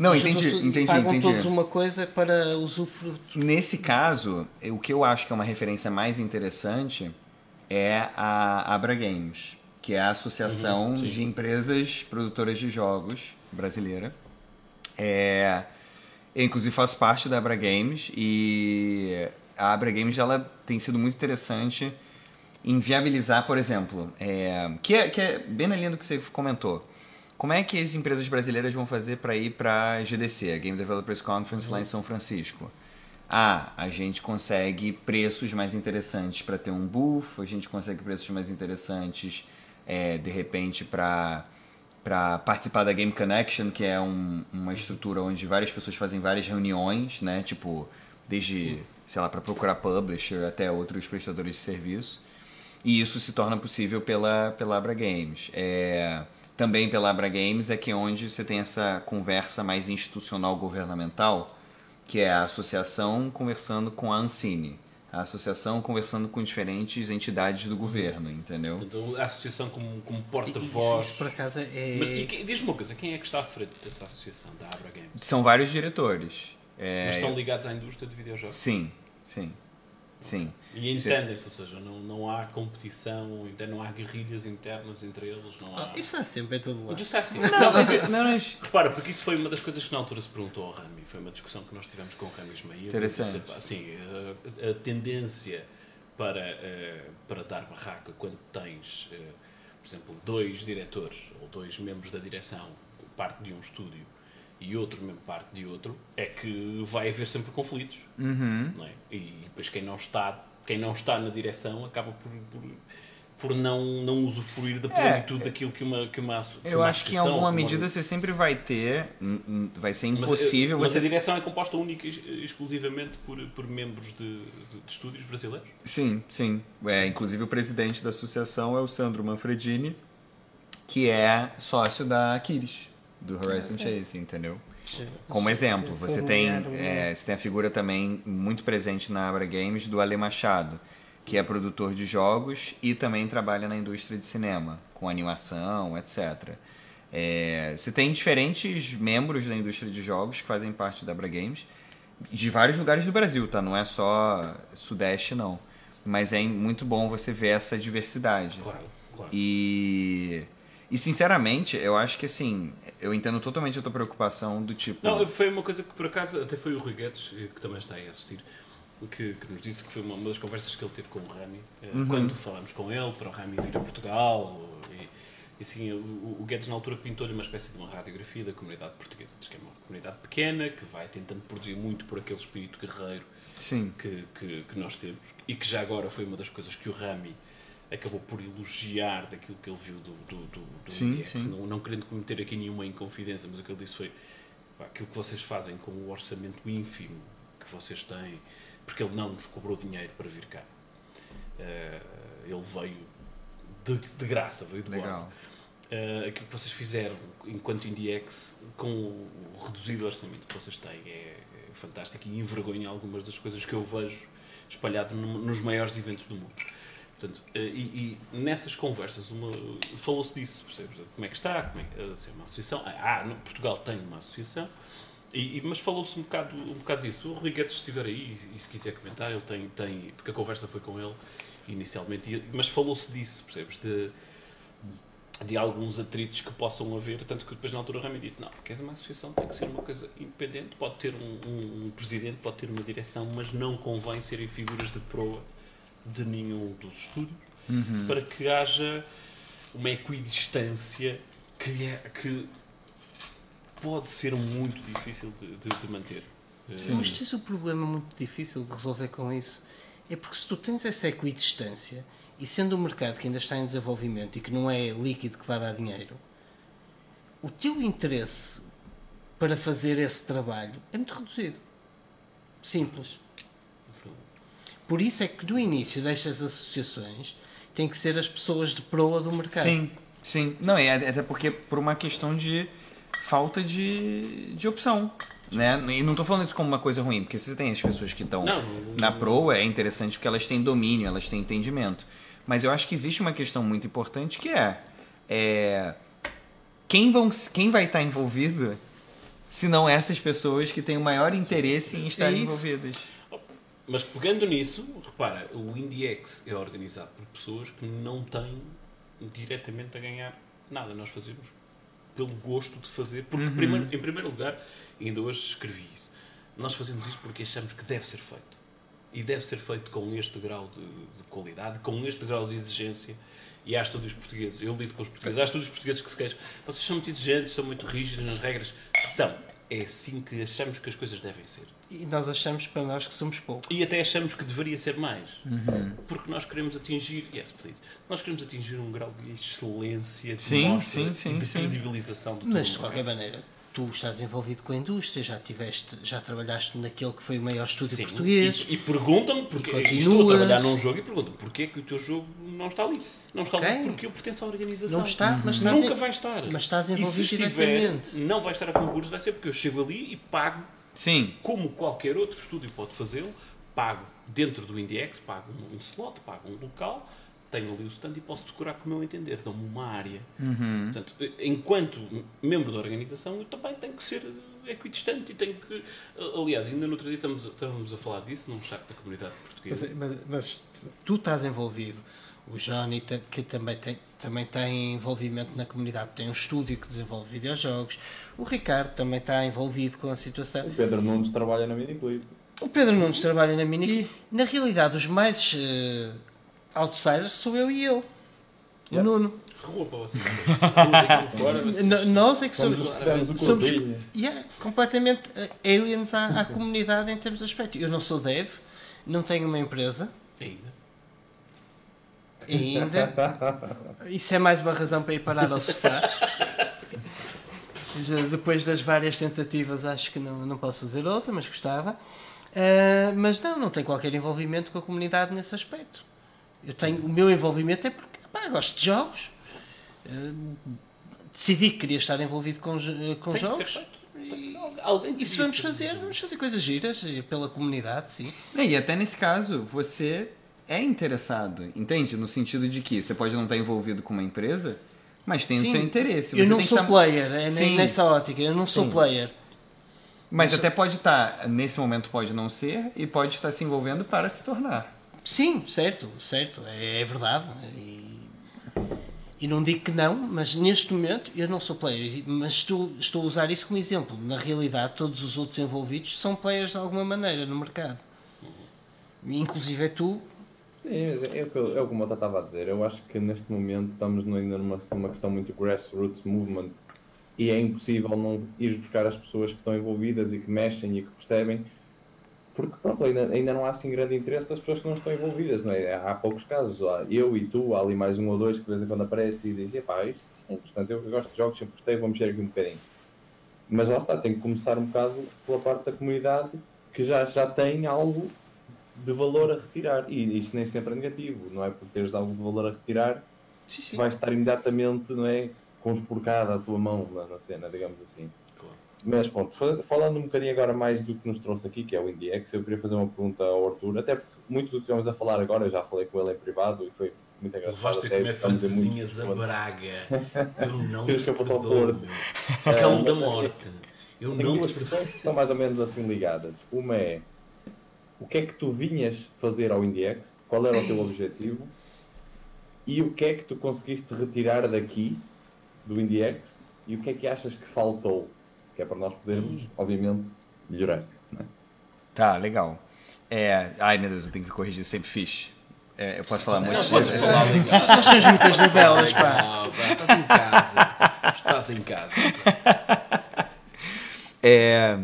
Não, juntam-se entendi, entendi, Pagam entendi. todos uma coisa para usufruto. Nesse caso, o que eu acho que é uma referência mais interessante é a Abra Games, que é a Associação Uhum, de Empresas Produtoras de Jogos brasileira. É, eu, inclusive, faço parte da Abra Games e a Abra Games ela tem sido muito interessante em viabilizar, por exemplo, é, que, é, que é bem na linha do que você comentou. Como é que as empresas brasileiras vão fazer para ir para a GDC, a Game Developers Conference, lá em São Francisco? Ah, a gente consegue preços mais interessantes para ter um booth, a gente consegue preços mais interessantes, é, de repente, para para participar da Game Connection, que é um- uma estrutura onde várias pessoas fazem várias reuniões, né? Tipo, desde, sei lá, para procurar publisher até outros prestadores de serviço. E isso se torna possível pela, pela Abra Games. É, também pela Abra Games é que é onde você tem essa conversa mais institucional governamental, que é a associação conversando com a Ancine. A associação conversando com diferentes entidades do governo, entendeu? Portanto, a associação como, como Isso, porta-voz. isso, por acaso é. Mas e diz-me uma coisa, quem é que está à frente dessa associação, da Abra Games? São vários diretores. É, Mas estão ligados à indústria de videojogos? Sim, sim, sim. E entendem-se, ou seja, não, não há competição, então não há guerrilhas internas entre eles, não há... Ah, isso há sempre em todo lado. just. Não, mas, mas- Repara, porque isso foi uma das coisas que na altura se perguntou ao Rami, foi uma discussão que nós tivemos com o Rami Ismail. Interessante. Sim, a, a tendência para, eh, para dar barraca quando tens, eh, por exemplo, dois diretores ou dois membros da direção, parte de um estúdio e outro membro parte de outro, é que vai haver sempre conflitos. Uhum. não é? E depois quem não está, quem não está na direção acaba por, por, por não, não usufruir da É, plenitude daquilo que uma, que uma que Eu uma acho que em alguma uma medida você sempre vai ter, vai ser mas, impossível eh, mas você a direção é composta única e ex- exclusivamente por, por membros de, de, de estúdios brasileiros? Sim, sim. É, inclusive o presidente da associação é o Sandro Manfredini, que é sócio da Aquiles, do Horizon Chase, entendeu? Como exemplo, você tem, é, você tem a figura também muito presente na Abra Games do Ale Machado, que é produtor de jogos e também trabalha na indústria de cinema, com animação, etc. É, você tem diferentes membros da indústria de jogos que fazem parte da Abra Games, de vários lugares do Brasil, tá? Não é só Sudeste, não. Mas é muito bom você ver essa diversidade. Claro, claro. E, e sinceramente, eu acho que assim, eu entendo totalmente a tua preocupação do tipo. Não, foi uma coisa que por acaso até foi o Rui Guedes, eh, que também está aí a assistir, que, que nos disse que foi uma, uma das conversas que ele teve com o Rami, eh, Uhum. quando falámos com ele para o Rami vir a Portugal. E, e sim, o, o Guedes na altura pintou-lhe uma espécie de uma radiografia da comunidade portuguesa. Diz que é uma comunidade pequena, que vai tentando produzir muito por aquele espírito guerreiro que, que, que nós temos e que já agora foi uma das coisas que o Rami acabou por elogiar daquilo que ele viu do, do, do, do Sim, sim. Não, não querendo cometer aqui nenhuma inconfidência, mas o que ele disse foi pá, aquilo que vocês fazem com o orçamento ínfimo que vocês têm, porque ele não nos cobrou dinheiro para vir cá. Eh, ele veio de, de graça, veio de Legal. Eh, aquilo que vocês fizeram enquanto IndieX com o reduzido orçamento que vocês têm é, é fantástico e envergonha algumas das coisas que eu vejo espalhado no- nos maiores eventos do mundo. Portanto, eh, e, e nessas conversas falou-se disso, percebes? Como é que está? Como é que, assim, uma associação? Ah, no, Portugal tem uma associação, e, e- mas falou-se um bocado, um bocado disso. O Rui Guedes, estiver aí e, se quiser comentar, ele tem, tem porque a conversa foi com ele inicialmente, e- mas falou-se disso, percebes? De, de alguns atritos que possam haver, tanto que depois na altura o Rami disse, não, porque uma associação, tem que ser uma coisa independente, pode ter um, um, um presidente, pode ter uma direção, mas não convém serem figuras de proa de nenhum dos estúdios, Uhum. para que haja uma equidistância que, é, que pode ser muito difícil de, de- de manter. Sim. Mas tens um problema muito difícil de resolver com isso. É porque se tu tens essa equidistância, e sendo um mercado que ainda está em desenvolvimento e que não é líquido que vai dar dinheiro, o teu interesse para fazer esse trabalho é muito reduzido. Simples. Por isso é que no início destas associações têm que ser as pessoas de proa do mercado. Sim, sim. Não, é até porque por uma questão de falta de, de opção. Né? E não estou falando isso como uma coisa ruim, porque se você tem as pessoas que estão na proa, é interessante porque elas têm domínio, elas têm entendimento. Mas eu acho que existe uma questão muito importante que é, é quem, vão, quem vai estar envolvido se não essas pessoas que têm o maior interesse em estarem É envolvidas. Mas pegando nisso, repara, o IndieX é organizado por pessoas que não têm diretamente a ganhar nada. Nós fazemos pelo gosto de fazer, porque Uhum. primeiro, em primeiro lugar, ainda hoje escrevi isso, nós fazemos isto porque achamos que deve ser feito. E deve ser feito com este grau de, de qualidade, com este grau de exigência. E há estúdios portugueses, eu lido com os portugueses, há estúdios portugueses que se queixam, vocês são muito exigentes, são muito rígidos nas regras. São. É assim que achamos que as coisas devem ser. E nós achamos para nós que somos pouco. E até achamos que deveria ser mais. Porque nós queremos atingir, yes please, nós queremos atingir um grau de excelência, de Sim, mostra, sim, sim, de sim. credibilização do Mas de qualquer maneira, tu estás envolvido com a indústria, já tiveste, já trabalhaste naquele que foi o maior estúdio Sim, português. E, e perguntam-me, porque E estou a trabalhar num jogo e perguntam porquê que o teu jogo não está ali. Não está Ok. ali porque eu pertenço à organização. Não está, mas estás, Nunca em- vai estar. mas estás E se envolvido estiver, diretamente. não vai estar a concurso, vai ser porque eu chego ali e pago Sim, como qualquer outro estúdio pode fazê-lo, pago dentro do IndieX, pago um, slot, pago um local, tenho ali o stand e posso decorar como eu entender, dão-me uma área. Portanto, enquanto membro da organização, eu também tenho que ser equidistante e tenho que. Aliás, ainda no outro dia estávamos a falar disso num chat da comunidade Mas, portuguesa. mas- mas tu estás envolvido. O Johnny, que também tem, também tem envolvimento na comunidade, tem um estúdio que desenvolve videojogos. O Ricardo também está envolvido com a situação. O Pedro Nunes trabalha na Miniclip. O Pedro Nunes trabalha na Mini. Na realidade, os mais eh, outsiders sou eu e ele. O Yeah. Nuno. Rua para vocês. Fora. nós é que Somos somos. Yeah, completamente eh, aliens à, à comunidade em termos de aspecto. Eu não sou dev, não tenho uma empresa Ainda. Ainda. Isso é mais uma razão para ir parar ao sofá. Depois das várias tentativas, acho que não, não posso fazer outra, mas gostava. Ah, mas não, não tenho qualquer envolvimento com a comunidade nesse aspecto. Eu tenho, o meu envolvimento é porque pá, gosto de jogos. Ah, decidi que queria estar envolvido com, com Tem jogos. E, queria vamos fazer, vamos fazer coisas giras eh, pela comunidade, sim. E até nesse caso, você é interessado, entende? No sentido de que você pode não estar envolvido com uma empresa, mas tem Sim. o seu interesse. Eu Você não tem que sou estar- player, é Sim. nessa ótica, eu não sou Sim. player. Mas até pode estar, nesse momento pode não ser, e pode estar se envolvendo para se tornar. Sim, certo, certo, é, é verdade. E, e não digo que não, mas neste momento eu não sou player. Mas estou, estou a usar isso como exemplo. Na realidade, todos os outros envolvidos são players de alguma maneira no mercado. Inclusive é tu. Sim, mas é, o que é o que o Mota estava a dizer. Eu acho que neste momento estamos ainda numa uma questão muito grassroots movement e é impossível não ir buscar as pessoas que estão envolvidas e que mexem e que percebem, porque pronto, ainda, ainda não há assim grande interesse das pessoas que não estão envolvidas, não é? Há poucos casos, há eu e tu, há ali mais um ou dois que de vez em quando aparece e diz, epá, isto, isto é interessante, eu gosto de jogos, sempre gostei, vou mexer aqui um bocadinho. Mas lá está, tem que começar um bocado pela parte da comunidade que já, já tem algo de valor a retirar. E isto nem sempre é negativo, não é? Por teres algo de valor a retirar, Sim, sim. vai estar imediatamente, não é? Conspurcada a tua mão na, na cena, digamos assim. Claro. Mas pronto, fa- falando um bocadinho agora mais do que nos trouxe aqui, que é o IndieX, eu queria fazer uma pergunta ao Arthur, até porque muito do que estivemos a falar agora, eu já falei com ele em privado e foi muito engraçado. Levaste a até comer francesinhas a. Braga. Eu não te que perdoo, meu. Cão da é- morte. Eu não duas questões que são mais ou menos assim ligadas. Uma é o que é que tu vinhas fazer ao IndieX? Qual era o teu objetivo? e o que é que tu conseguiste retirar daqui, do IndieX, e o que é que achas que faltou? Que é para nós podermos, obviamente, melhorar. Não é? Tá, legal. É, ai meu Deus, eu tenho que corrigir, sempre fiz. É, eu posso falar muito Não, falar legal. Nós temos muitas novelas, pá, Estás em casa. Estás em casa. É,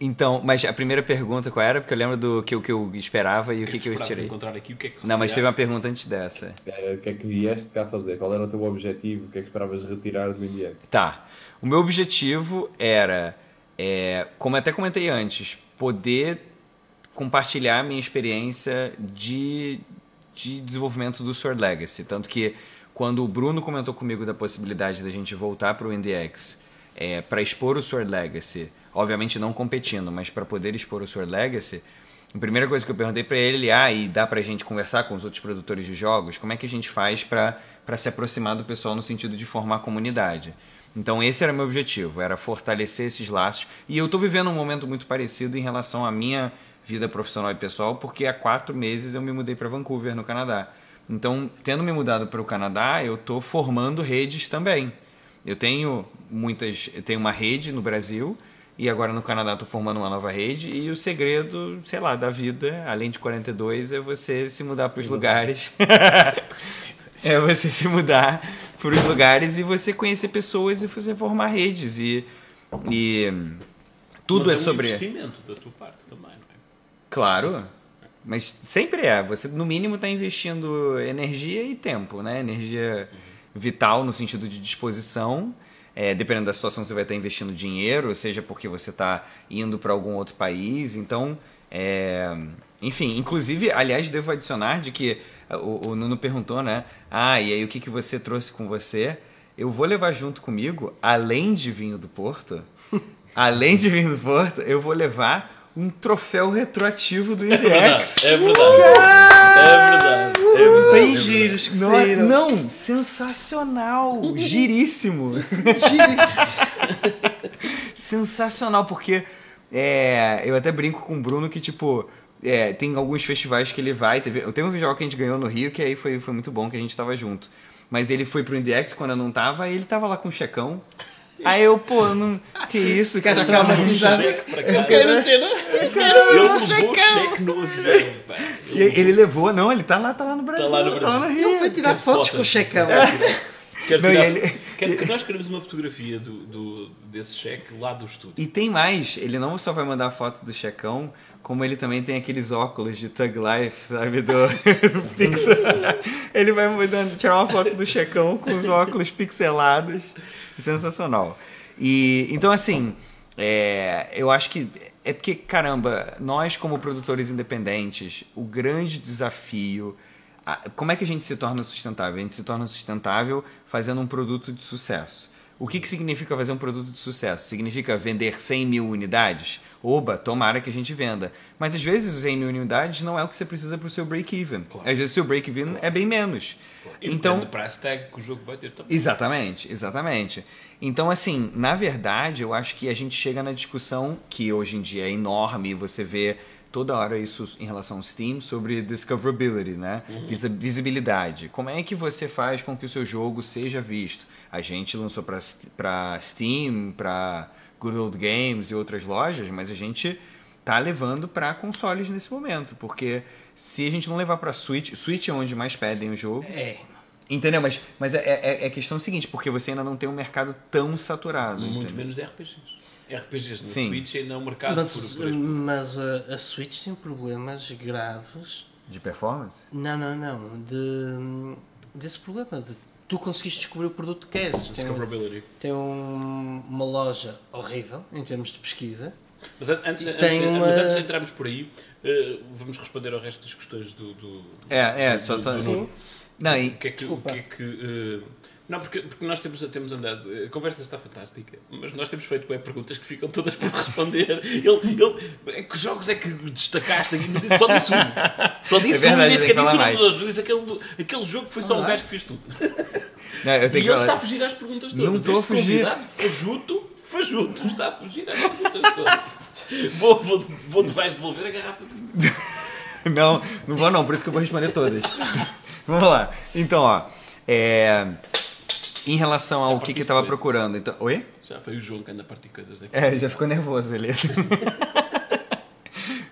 então, mas a primeira pergunta qual era? Porque eu lembro do que, o que eu esperava e o que, que eu tirei. encontrar aqui? O que é que Não, mas teve uma pergunta antes dessa. O que é que vieste cá fazer? Qual era o teu objetivo? O que é que esperavas retirar do IndieX? Tá. O meu objetivo era, é, como até comentei antes, poder compartilhar a minha experiência de, de desenvolvimento do Sword Legacy. Tanto que quando o Bruno comentou comigo da possibilidade da gente voltar para o IndieX é, para expor o Sword Legacy, obviamente não competindo, mas para poder expor o Sword Legacy, a primeira coisa que eu perguntei para ele, ah, e dá pra gente conversar com os outros produtores de jogos, como é que a gente faz para se aproximar do pessoal no sentido de formar comunidade? Então esse era meu objetivo, era fortalecer esses laços. E eu estou vivendo um momento muito parecido em relação à minha vida profissional e pessoal, porque há quatro meses eu me mudei para Vancouver, no Canadá. Então, tendo me mudado para o Canadá, eu estou formando redes também. Eu tenho muitas, eu tenho uma rede no Brasil e agora no Canadá estou formando uma nova rede e o segredo, sei lá, da vida, além de 42, é você se mudar para os lugares. é você se mudar para os lugares e você conhecer pessoas e você formar redes e e tudo Mas é um sobre investimento da tua parte também, não é? Claro. Mas sempre é. Você, no mínimo, está investindo energia e tempo, né? Energia vital no sentido de disposição. É, dependendo da situação, você vai estar investindo dinheiro, seja porque você está indo para algum outro país. Então, é, enfim, inclusive, aliás, devo adicionar de que o, o Nuno perguntou, né? Ah, e aí o que, que você trouxe com você? Eu vou levar junto comigo, além de vinho do Porto, além de vinho do Porto, eu vou levar um troféu retroativo do IDX. É verdade. É verdade. É verdade. Bem é giros que Não, saíram. não, sensacional, giríssimo. sensacional, porque é, eu até brinco com o Bruno que, tipo, é, tem alguns festivais que ele vai. Teve, eu tenho um visual que a gente ganhou no Rio, que aí foi, foi muito bom, que a gente tava junto. Mas ele foi pro Index quando eu não tava, e ele tava lá com o checão. Aí eu, pô, não, que isso, que sacanagem. traumatizado. Cheque para cá. Eu quero ter. Ele levou cheque no avião. E ele levou, não, ele tá lá, tá lá no Brasil, lá no tá lá no Brasil. Rio. Ele foi tirar Quero fotos com o checão. Quero Não, tirar- ele- quero que nós queremos uma fotografia do, do- desse cheque lá do estúdio. E tem mais, ele não só vai mandar foto do checão, como ele também tem aqueles óculos de Thug Life, sabe, do Pixel. Ele vai mudando, tirar uma foto do checão com os óculos pixelados. Sensacional. E então assim, é, eu acho que é porque caramba, nós como produtores independentes, o grande desafio como é que a gente se torna sustentável? A gente se torna sustentável fazendo um produto de sucesso. O que, que significa fazer um produto de sucesso? Significa vender 100 mil unidades? Oba, tomara que a gente venda. Mas às vezes os 100 mil unidades não é o que você precisa para o seu break-even. Claro. Às vezes o seu break-even é bem menos. E Então, do price tag que o jogo vai ter também. Exatamente, exatamente. Então, assim, na verdade, eu acho que a gente chega na discussão que hoje em dia é enorme, você vê toda hora isso em relação ao Steam sobre discoverability, né? Visi- Visibilidade. Como é que você faz com que o seu jogo seja visto? A gente lançou para Steam, para Good Old Games e outras lojas, mas a gente tá levando para consoles nesse momento, porque se a gente não levar para Switch, Switch é onde mais pedem o jogo. É. Entendeu? Mas, mas é, é, é questão seguinte, porque você ainda não tem um mercado tão saturado. Muito entendeu? menos de RPGs. RPGs na Sim. Switch ainda é um mercado Mas, por, por este- mas a, a Switch tem problemas graves. De performance? Não, não, não. De, desse problema. De, tu conseguiste descobrir o produto que queres. Tem, Discoverability. tem um- uma loja horrível em termos de pesquisa. Mas an- antes, antes, Tem de- uma- mas antes de entrarmos por aí, eh, vamos responder ao resto das questões do. do É, é, do- só do- do- Sim. Não, e, O que é que. O Desculpa. que, é que eh, não, porque, porque nós temos, temos andado. A conversa está fantástica, mas nós temos feito bué perguntas que ficam todas por responder. Ele, ele, é, que jogos é que destacaste aqui? Disse- Só disse um. Só disse É verdade, um, nem sequer que disse falar mais. dos. Disse aquele, aquele jogo que foi só um gajo que fez tudo. não, eu E ele que está a falar. fugir às perguntas todas. Não estou a fugir. fajuto, fajuto, está a fugir às perguntas todas. Vou, vou, vou, vais devolver a garrafa de. Não, não vou não, por isso que eu vou responder todas. Vamos lá. Então, ó. É, em relação ao que, que eu tava procurando. Então, oi? Já foi o João que anda a partir coisas daqui. É, já ficou nervoso ele.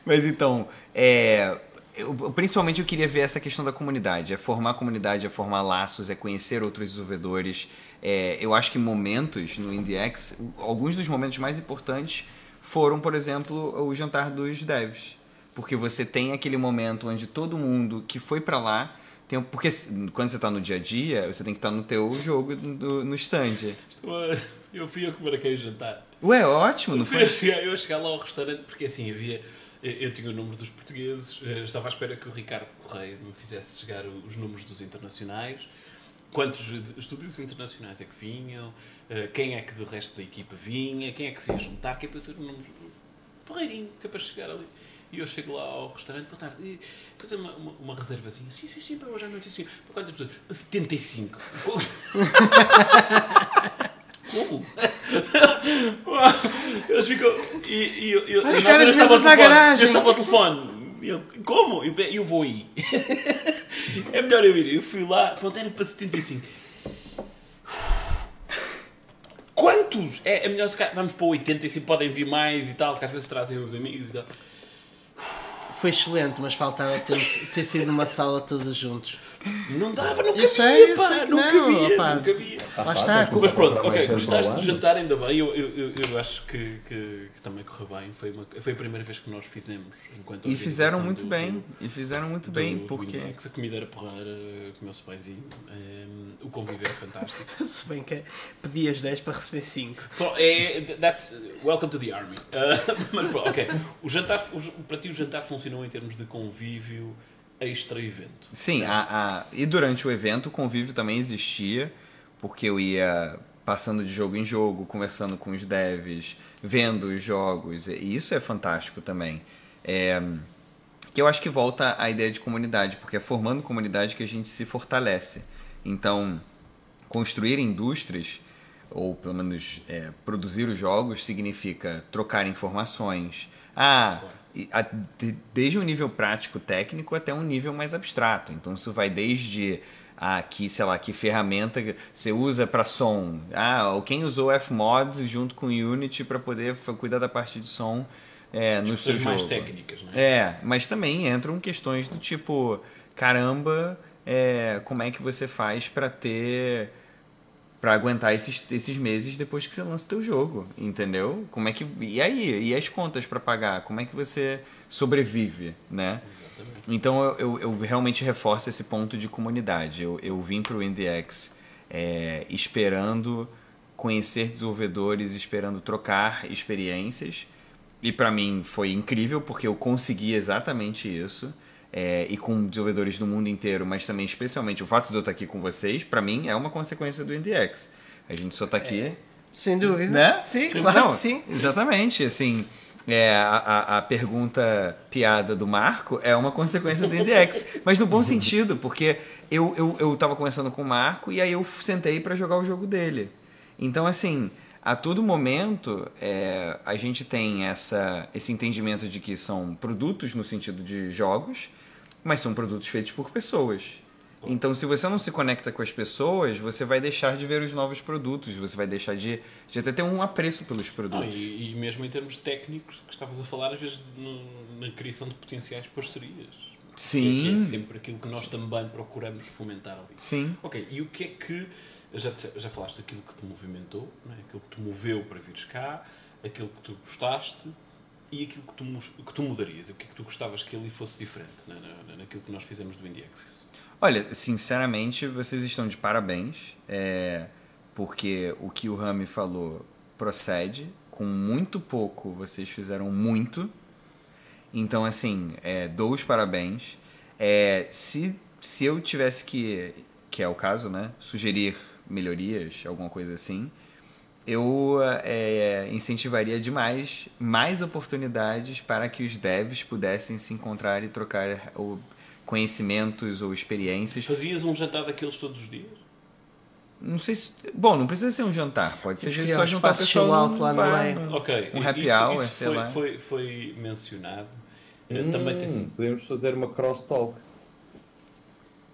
Mas então, é, eu- principalmente eu queria ver essa questão da comunidade. É formar comunidade, é formar laços, é conhecer outros desenvolvedores. É, eu acho que momentos no IndieX, alguns dos momentos mais importantes foram, por exemplo, o jantar dos devs. Porque você tem aquele momento onde todo mundo que foi pra lá tem, porque quando você tá no dia a dia, você tem que estar no teu jogo do- no stand. Eu fui a comer aquele jantar. Ué, ótimo, não Eu fui foi? a chegar, eu chegar lá ao restaurante, porque assim havia. Eu eu tinha o número dos portugueses, eh, estava à espera que o Ricardo Correia me fizesse chegar o- os números dos internacionais, quantos de- estúdios internacionais é que vinham, eh, quem é que do resto da equipa vinha, quem é que se ia juntar, que é para eu ter o número porreirinho, que é para chegar ali. E eu chego lá ao restaurante, boa tarde, e fazer uma, uma, uma reservazinha. Sim, sim, sim, para hoje à noite, sim. Para quantas pessoas? Para 75. Como? Eles ficam. E, e, eu- eu, Vai buscar as mesas à telefone, garagem. Eu estava ao telefone. E eu, como? Eu, eu vou aí. é melhor eu ir. Eu fui lá, pronto, era para 75. Quantos? É, é melhor se calhar, vamos para 85, podem vir mais e tal, que às vezes trazem os amigos e tal. Foi excelente, mas faltava ter, ter sido numa sala todos juntos. Não dava, nunca Eu via, sei, eu pá, sei que nunca não, via, pá. nunca via. Lá está, Mas pronto, ok, gostaste do jantar ainda bem, eu, eu, eu, eu acho que, que, que também correu bem, foi, uma, foi a primeira vez que nós fizemos enquanto E fizeram muito do- bem, do- e fizeram muito do- bem, do porque... A comida era porreira, comeu-se bemzinho, um, o convívio era fantástico. Se bem que pedias 10 para receber 5. Bom, é, that's, welcome to the army. Uh, mas pronto, ok, o jantar, o- para ti o jantar funcionou em termos de convívio extra-evento. Sim, a, a- e durante o evento o convívio também existia, porque eu ia passando de jogo em jogo, conversando com os devs, vendo os jogos, e isso é fantástico também. É, que eu acho que volta à ideia de comunidade, porque é formando comunidade que a gente se fortalece. Então, construir indústrias, ou pelo menos é, produzir os jogos, significa trocar informações. Ah, Claro. Desde um nível prático técnico até um nível mais abstrato. Então isso vai desde ah, que, sei lá, que ferramenta você usa para som. Ah, quem usou Fmod junto com Unity para poder cuidar da parte de som é, no seu Questões jogo. mais técnicas, não é? É, mas também entram questões do tipo, caramba, é, como é que você faz para ter para aguentar esses, esses meses depois que você lança o teu jogo, entendeu? Como é que e aí, e as contas para pagar? Como é que você sobrevive, né? Exatamente. Então eu, eu, eu realmente reforço esse ponto de comunidade. Eu, eu vim para o IndieX é, esperando conhecer desenvolvedores, esperando trocar experiências. E para mim foi incrível porque eu consegui exatamente isso. É, e com desenvolvedores do mundo inteiro, mas também especialmente o fato de eu estar aqui com vocês, para mim é uma consequência do IndieX. A gente só está aqui Sem dúvida. né? Sim, claro Não, sim. Exatamente, assim, é, a, a, pergunta piada do Marco é uma consequência do IndieX, mas no bom sentido, porque eu, eu, eu tava conversando com o Marco e aí eu sentei para jogar o jogo dele. Então, assim, a todo momento é, a gente tem essa, esse entendimento de que são produtos no sentido de jogos, mas são produtos feitos por pessoas. Então, se você não se conecta com as pessoas, você vai deixar de ver os novos produtos, você vai deixar de, de até ter um apreço pelos Não, produtos. e, e mesmo em termos técnicos, que estavas a falar, às vezes no- na criação de potenciais parcerias. É- Sim. Que é sempre aquilo que nós também procuramos fomentar ali. Sim. Ok, e o que é que. Já, já falaste daquilo que te movimentou, não é? aquilo que te moveu para vires cá, aquilo que tu gostaste e aquilo que tu, que tu mudarias. O que é que tu gostavas que ali fosse diferente na, na- naquilo que nós fizemos do IndieX? Olha, sinceramente, vocês estão de parabéns, é, porque o que o Rami falou procede. Com muito pouco, vocês fizeram muito. Então, assim, é, dou os parabéns. É, se, se eu tivesse que, que é o caso, né, sugerir melhorias, alguma coisa assim, eu é, incentivaria demais mais oportunidades para que os devs pudessem se encontrar e trocar o, conhecimentos ou experiências. Fazias um jantar daqueles todos os dias? Não sei se. Bom, não precisa ser um jantar, pode ser que só um juntar pessoal chill out lá no meio. Um happy isso, hour, isso sei foi, lá. Foi, foi mencionado. Hum, Também tem podemos fazer uma crosstalk.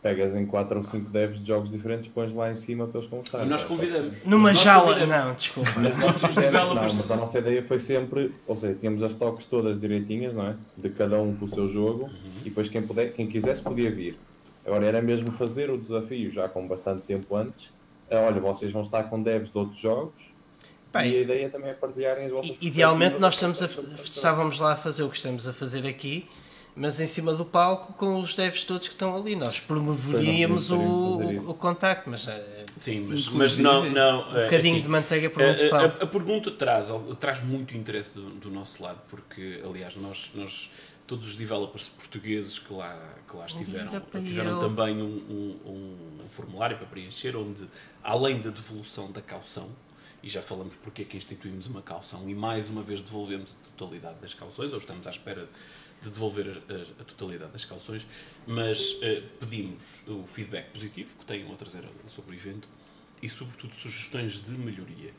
Pegas em 4 ou 5 devs de jogos diferentes, pões lá em cima para eles conversarem. E nós convidamos. Numa Nós jaula. convidamos. Não, desculpa. Nós, os Não, mas a nossa ideia foi sempre, ou seja, tínhamos as toques todas direitinhas, não é? De cada um com o seu jogo, Uhum. e depois quem, puder, quem quisesse podia vir. Agora era mesmo fazer o desafio já com bastante tempo antes. É, olha, vocês vão estar com devs de outros jogos, Bem, e a ideia também é partilharem as vossas Idealmente nós estamos a, estávamos lá a fazer o que estamos a fazer aqui, mas em cima do palco com os devs todos que estão ali. Nós promoveríamos o, isso. o contacto, mas é Sim, mas, mas não. não um bocadinho de manteiga por muito a, a, pão. a pergunta traz, traz muito interesse do, do nosso lado, porque, aliás, nós, nós todos os developers portugueses que lá, que lá estiveram para tiveram também um, um- um formulário para preencher, onde, além da devolução da caução, e já falamos porque é que instituímos uma caução e mais uma vez devolvemos a totalidade das cauções, ou estamos à espera de devolver a, a- a totalidade das cauções, mas eh, pedimos o feedback positivo que tenham a trazer sobre o evento e, sobretudo, sugestões de melhoria.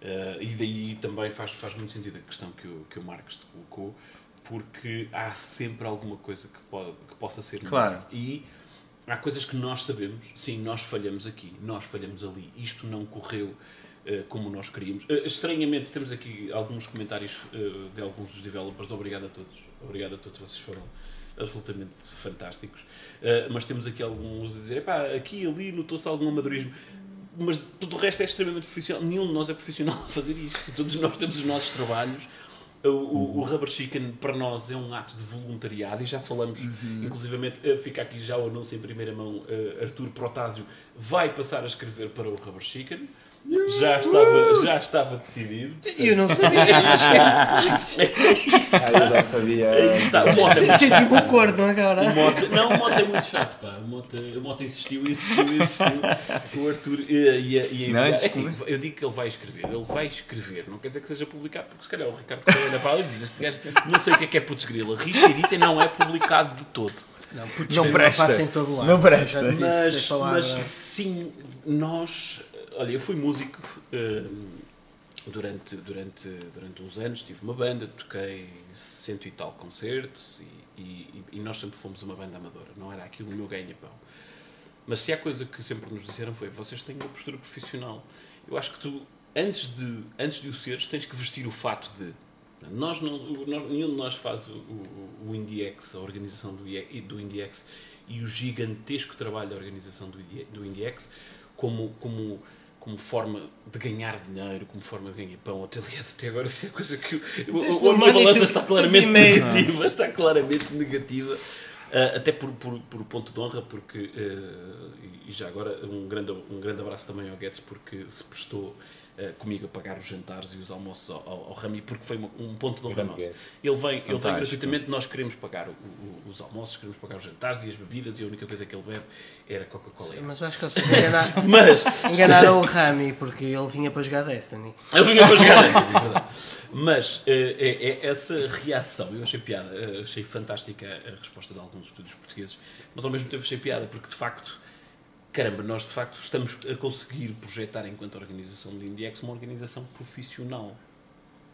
Eh, e daí também faz, faz muito sentido a questão que o, que o Marcos te colocou, porque há sempre alguma coisa que, pode, que possa ser Claro. melhor. E há coisas que nós sabemos, sim, nós falhamos aqui, nós falhamos ali, isto não correu eh, como nós queríamos. Estranhamente, temos aqui alguns comentários de alguns dos developers, obrigado a todos, obrigado a todos, vocês foram absolutamente fantásticos. Eh, mas temos aqui alguns a dizer, epá, aqui e ali notou-se algum amadorismo. Mas tudo o resto é extremamente profissional. Nenhum de nós é profissional a fazer isto. Todos nós temos os nossos trabalhos. O, o, o Rubber Chicken para nós é um ato de voluntariado e já falamos, inclusivamente, eh, fica aqui já o anúncio em primeira mão: Artur Protásio vai passar a escrever para o Rubber Chicken. Já estava, já estava decidido. Eu não sabia. Ah, eu já sabia. Aí está. O Mota, é Senti um acordo o agora. Mota, não, o Mota é muito chato, pá. O Mota, o Mota insistiu, insistiu, insistiu. O Arthur ia, ia, ia Não. É assim, eu digo que ele vai escrever, ele vai escrever, não quer dizer que seja publicado, porque se calhar o Ricardo Correia na fala e diz: Este gajo não sei o que é que é putz grilo, risca e edita e não é publicado de todo. Não, putz, Não presta. em todo lado. Não presta. Mas, mas sim, nós. Olha, eu fui músico hum, durante, durante, durante uns anos, tive uma banda, toquei cento e tal concertos e, e, e nós sempre fomos uma banda amadora, não era aquilo o meu ganha-pão. Mas se há coisa que sempre nos disseram foi: vocês têm uma postura profissional. Eu acho que tu, antes de, antes de o seres, tens que vestir o fato de. Nós não, nós- nenhum de nós faz o, o, o IndieX, a organização do, do IndieX e o gigantesco trabalho da organização do, do IndieX como, como, como forma de ganhar dinheiro, como forma de ganhar pão. Até, aliás, até agora, isso é coisa que. o- o- a minha balança está claramente negativa. Está claramente negativa. Ah, até por, por, por ponto de honra, porque, e- e já agora, um grande, um grande abraço também ao Guedes, porque se prestou ah, comigo a pagar os jantares e os almoços ao, ao, ao Rami, porque foi uma- um ponto de honra nosso. Guedes. Ele vem, ele vem gratuitamente, nós queremos pagar o- o- os almoços, queremos pagar os jantares e as bebidas, e a única coisa que ele bebe era Coca-Cola. Mas eu acho que vocês enganaram, Mas, enganaram o Rami porque ele vinha para jogar Destiny. Ele vinha para jogar essa, é verdade. Mas eh, é, é essa reação, eu achei piada, eh, achei fantástica a, a resposta de alguns estúdios portugueses, mas ao mesmo tempo achei piada, porque de facto, caramba, nós de facto estamos a conseguir projetar enquanto organização de IndieX uma organização profissional,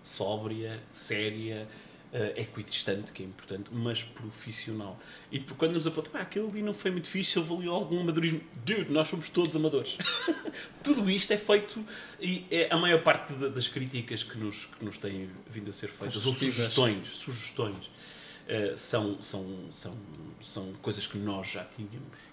sóbria, séria, eh, equidistante, que é importante, mas profissional. E quando nos apontam, ah, aquele ali não foi muito fixe, houve ali algum amadorismo. Dude, nós somos todos amadores. Tudo isto é feito e é a maior parte da- das críticas que nos, que nos têm vindo a ser feitas, ou sugestões, sugestões eh, são, são, são, são coisas que nós já tínhamos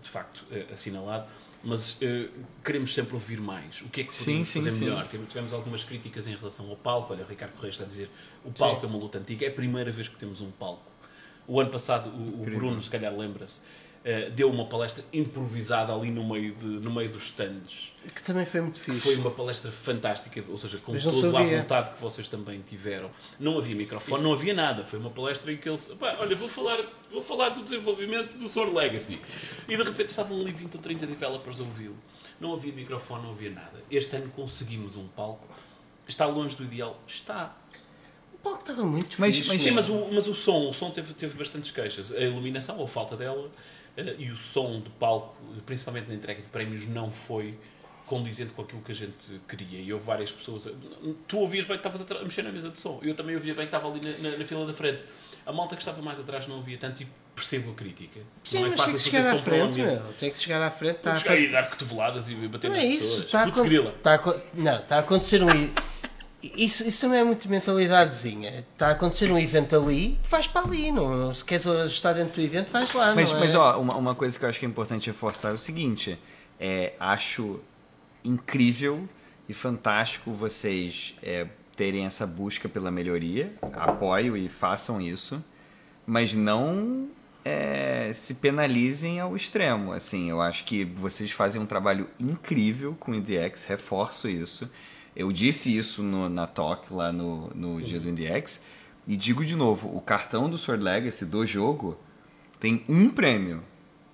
de facto eh, assinalado, mas eh, queremos sempre ouvir mais. O que é que podemos sim, fazer sim. melhor? Tivemos- Tivemos algumas críticas em relação ao palco. Olha, o Ricardo Correia está a dizer o palco é uma luta antiga. É a primeira vez que temos um palco. O ano passado, o, o Bruno, se calhar lembra-se, eh, deu uma palestra improvisada ali no meio, de, no meio dos stands. Que também foi muito fixe. foi uma palestra fantástica, ou seja, com toda a vontade que vocês também tiveram. Não havia microfone, não havia nada. Foi uma palestra em que eles. "Pá, olha, vou falar, vou falar do desenvolvimento do Sword Legacy. E de repente estavam ali 20 ou 30 developers a ouvi-lo. Não havia microfone, não havia nada. Este ano conseguimos um palco. Está longe do ideal? Está. O palco estava muito Mas- fixe. mas- Sim, mas o, mas o som, o som teve, teve bastantes queixas. A iluminação, ou falta dela, e o som do palco, principalmente na entrega de prémios, não foi condizente com aquilo que a gente queria. E houve várias pessoas. Tu ouvias bem que estavas a mexer na mesa de som. Eu também ouvia bem que estava ali na, na, na, fila da frente. A malta que estava mais atrás não ouvia tanto e percebo a crítica. Sim, não é fácil tem que chegar à frente, meu. Tem que chegar à frente. Tá chegar a... e dar cotoveladas e bater não nas é isso, pessoas. Está a, con... está a... Não, está a acontecer um... Isso, isso também é muito mentalidadezinha. Está a acontecer um evento ali, vais para ali. Não, se queres estar dentro do evento, vais lá. Mas, é? mas ó, uma, uma coisa que eu acho que é importante reforçar é o seguinte: é, acho incrível e fantástico vocês é, terem essa busca pela melhoria. Apoio e façam isso, mas não é, se penalizem ao extremo. Assim, eu acho que vocês fazem um trabalho incrível com o IndieX, reforço isso. Eu disse isso no, na talk lá no, no dia do IndieX. E digo de novo, o cartão do Sword Legacy do jogo tem um prêmio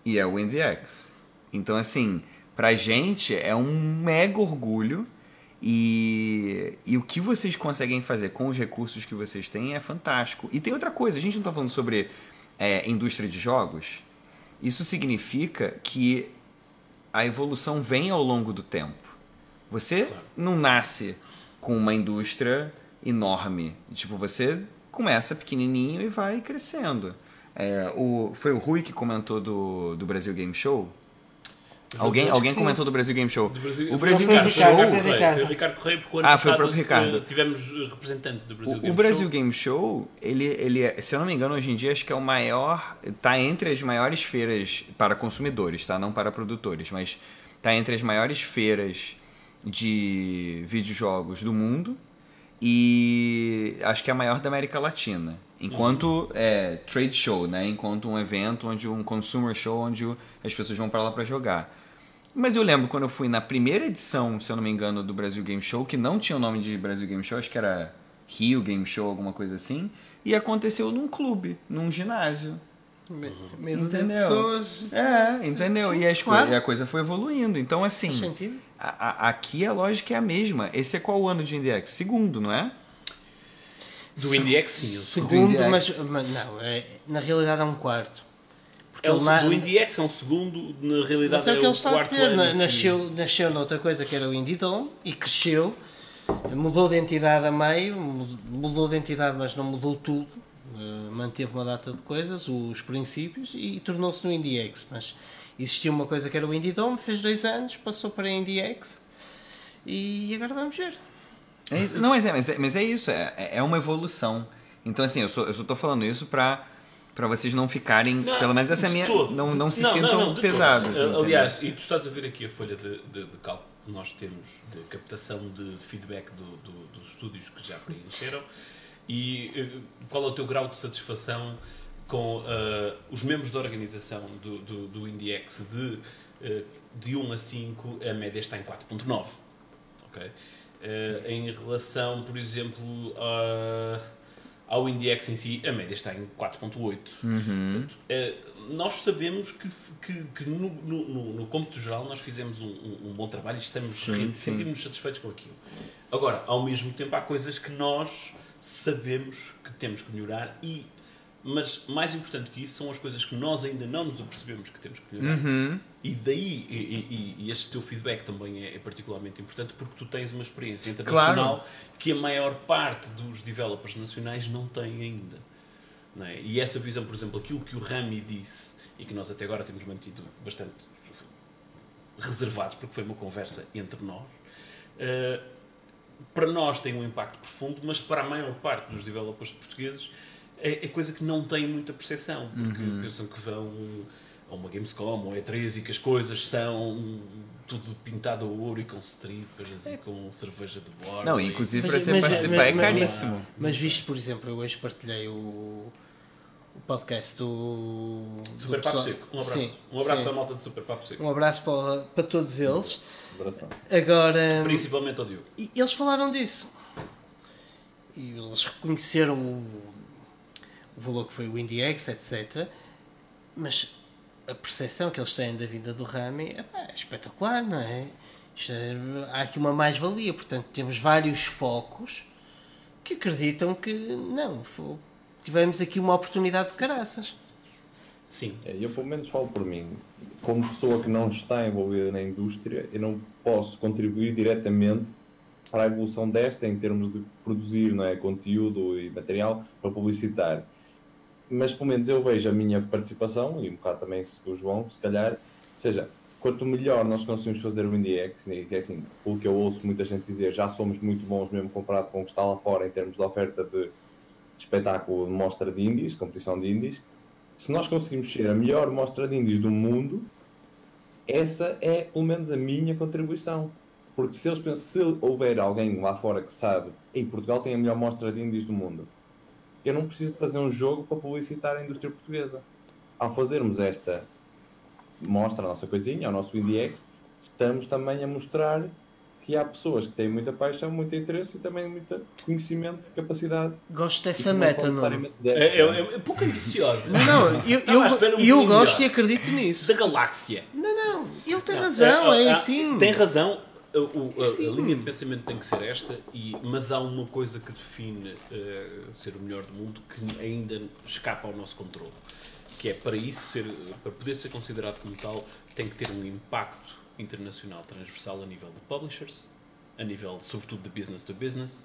e é o IndieX. Então, assim, pra gente é um mega orgulho e, e o que vocês conseguem fazer com os recursos que vocês têm é fantástico. E tem outra coisa, a gente não está falando sobre é, indústria de jogos. Isso significa que a evolução vem ao longo do tempo. Você claro. não nasce com uma indústria enorme. Tipo, você começa pequenininho e vai crescendo. É, o, foi o Rui que comentou do, do Brasil Game Show. Alguém, alguém comentou do Brasil Game Show. Brasil, o Brasil Game Show. Foi o Ricardo Correia, porque o ano ah, foi o próprio Ricardo. tivemos representante do Brasil o, Game Show. O Brasil Game Show, ele, ele é, se eu não me engano, hoje em dia acho que é o maior. Está entre as maiores feiras para consumidores, tá? Não para produtores, mas está entre as maiores feiras de videojogos do mundo e acho que é a maior da América Latina. Enquanto uhum. é trade show, né? Enquanto um evento onde um consumer show onde as pessoas vão para lá para jogar. Mas eu lembro quando eu fui na primeira edição, se eu não me engano, do Brasil Game Show, que não tinha o nome de Brasil Game Show, acho que era Rio Game Show, alguma coisa assim, e aconteceu num clube, num ginásio. Menos pessoas. É, entendeu? E, as claro. e a coisa foi evoluindo. Então, assim. A, a, aqui a lógica é a mesma. Esse é qual o ano de IndieX? Segundo, não é? Do IndieX, sim. Segundo, mas, mas, não, é, na realidade é um quarto. Porque é o, na, o IndieX é um segundo, na realidade é, é o, o quarto ano. Na, nasceu, que... nasceu noutra coisa que era o Indie Dome e cresceu. Mudou de entidade a meio, mudou de entidade, mas não mudou tudo manteve uma data de coisas, os princípios, e tornou-se no IndieX. Mas existia uma coisa que era o Indie Dome, fez dois anos, passou para a IndieX e agora vamos ver. É não, mas é, mas é, mas é isso, é, é uma evolução. Então, assim, eu só, eu só tô falando isso para para vocês não ficarem, não, pelo menos essa é minha, não, não se não, sintam não, pesados. Aliás, e tu estás a ver aqui a folha de, de, de cálculo que nós temos de captação de feedback do, do, dos estúdios que já preencheram e uh, qual é o teu grau de satisfação com uh, os membros da organização do, do, do IndieX de, uh, de 1 a 5, a média está em 4.9. Okay? em relação, por exemplo, ao IndieX em si, a média está em 4.8. Uhum. nós sabemos que, que, que no, no, no, no cômputo geral nós fizemos um, um, um bom trabalho e estamos sentimos satisfeitos com aquilo. Agora, ao mesmo tempo, há coisas que nós sabemos que temos que melhorar e mas mais importante que isso são as coisas que nós ainda não nos apercebemos que temos que melhorar. Uhum. E daí, e, e, e, este teu feedback também é, é, particularmente importante porque tu tens uma experiência internacional claro. que a maior parte dos developers nacionais não tem ainda. Não é? E essa visão, por exemplo, aquilo que o Rami disse e que nós até agora temos mantido bastante reservados, porque foi uma conversa entre nós. Uh, para nós tem um impacto profundo, mas para a maior parte dos developers portugueses é, é coisa que não tem muita percepção, porque uhum. pensam que vão a uma Gamescom ou E3 e que as coisas são tudo pintado a ouro e com strippers é. e com cerveja de bordo. Não, inclusive para ser participar é caríssimo. Mas, mas visto, por exemplo, eu hoje partilhei o o podcast do. Super do Papo Seco. Um abraço. Sim, um abraço sim. à malta de Super Papo Seco. Um abraço para, para todos eles. Agora. Principalmente ao Diogo. E eles falaram disso. E eles reconheceram o, o valor que foi o IndieX, etc. Mas a percepção que eles têm da vida do Rami é, é espetacular, não é? é há aqui uma mais-valia. Portanto, temos vários focos que acreditam que não, tivemos aqui uma oportunidade de caraças. Sim. É, Eu, pelo menos, falo por mim. Como pessoa que não está envolvida na indústria, eu não posso contribuir diretamente para a evolução desta em termos de produzir não é, conteúdo e material para publicitar. Mas, pelo menos, eu vejo a minha participação, e um bocado também do João, se calhar, ou seja, quanto melhor nós conseguimos fazer o IndieX, e que é assim, pelo que eu ouço muita gente dizer, já somos muito bons mesmo comparado com o que está lá fora em termos de oferta de espetáculo de mostra de indies, competição de indies, se nós conseguimos ser a melhor mostra de indies do mundo, essa é pelo menos a minha contribuição. Porque se eles pensam, se houver alguém lá fora que sabe, em Portugal tem a melhor mostra de indies do mundo, eu não preciso fazer um jogo para publicitar a indústria portuguesa. Ao fazermos esta mostra, a nossa coisinha, o nosso IndieX, estamos também a mostrar que há pessoas que têm muita paixão, muito interesse e também muito conhecimento capacidade. Gosto dessa não meta, não. É, deve, é, não é? é pouco ambiciosa. Não, eu, à eu, espera um eu gosto melhor. e acredito nisso. Da galáxia. Não, não, ele tem razão, é Ah, ah, assim. Tem razão. A, o- a- a linha de pensamento tem que ser esta, e, mas há uma coisa que define eh, ser o melhor do mundo que ainda escapa ao nosso controle. Que é para isso ser, para poder ser considerado como tal, tem que ter um impacto internacional transversal a nível de publishers, a nível, sobretudo, de business to business,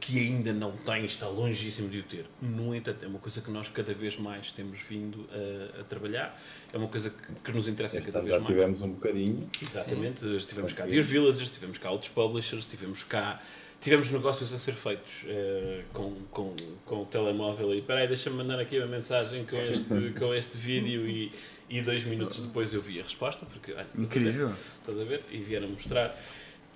que ainda não tem, está longíssimo de o ter. No entanto, é uma coisa que nós cada vez mais temos vindo a, a trabalhar, é uma coisa que, que nos interessa Este cada vez já mais. tivemos um bocadinho. Exatamente, estivemos cá. Dear Villagers, tivemos cá outros publishers, tivemos cá. Tivemos negócios a ser feitos eh, com, com, com o telemóvel e peraí, deixa-me mandar aqui uma mensagem com este, com este vídeo e, e dois minutos depois eu vi a resposta, porque olha, estás a ver? Incrível. Estás a ver? E vieram mostrar.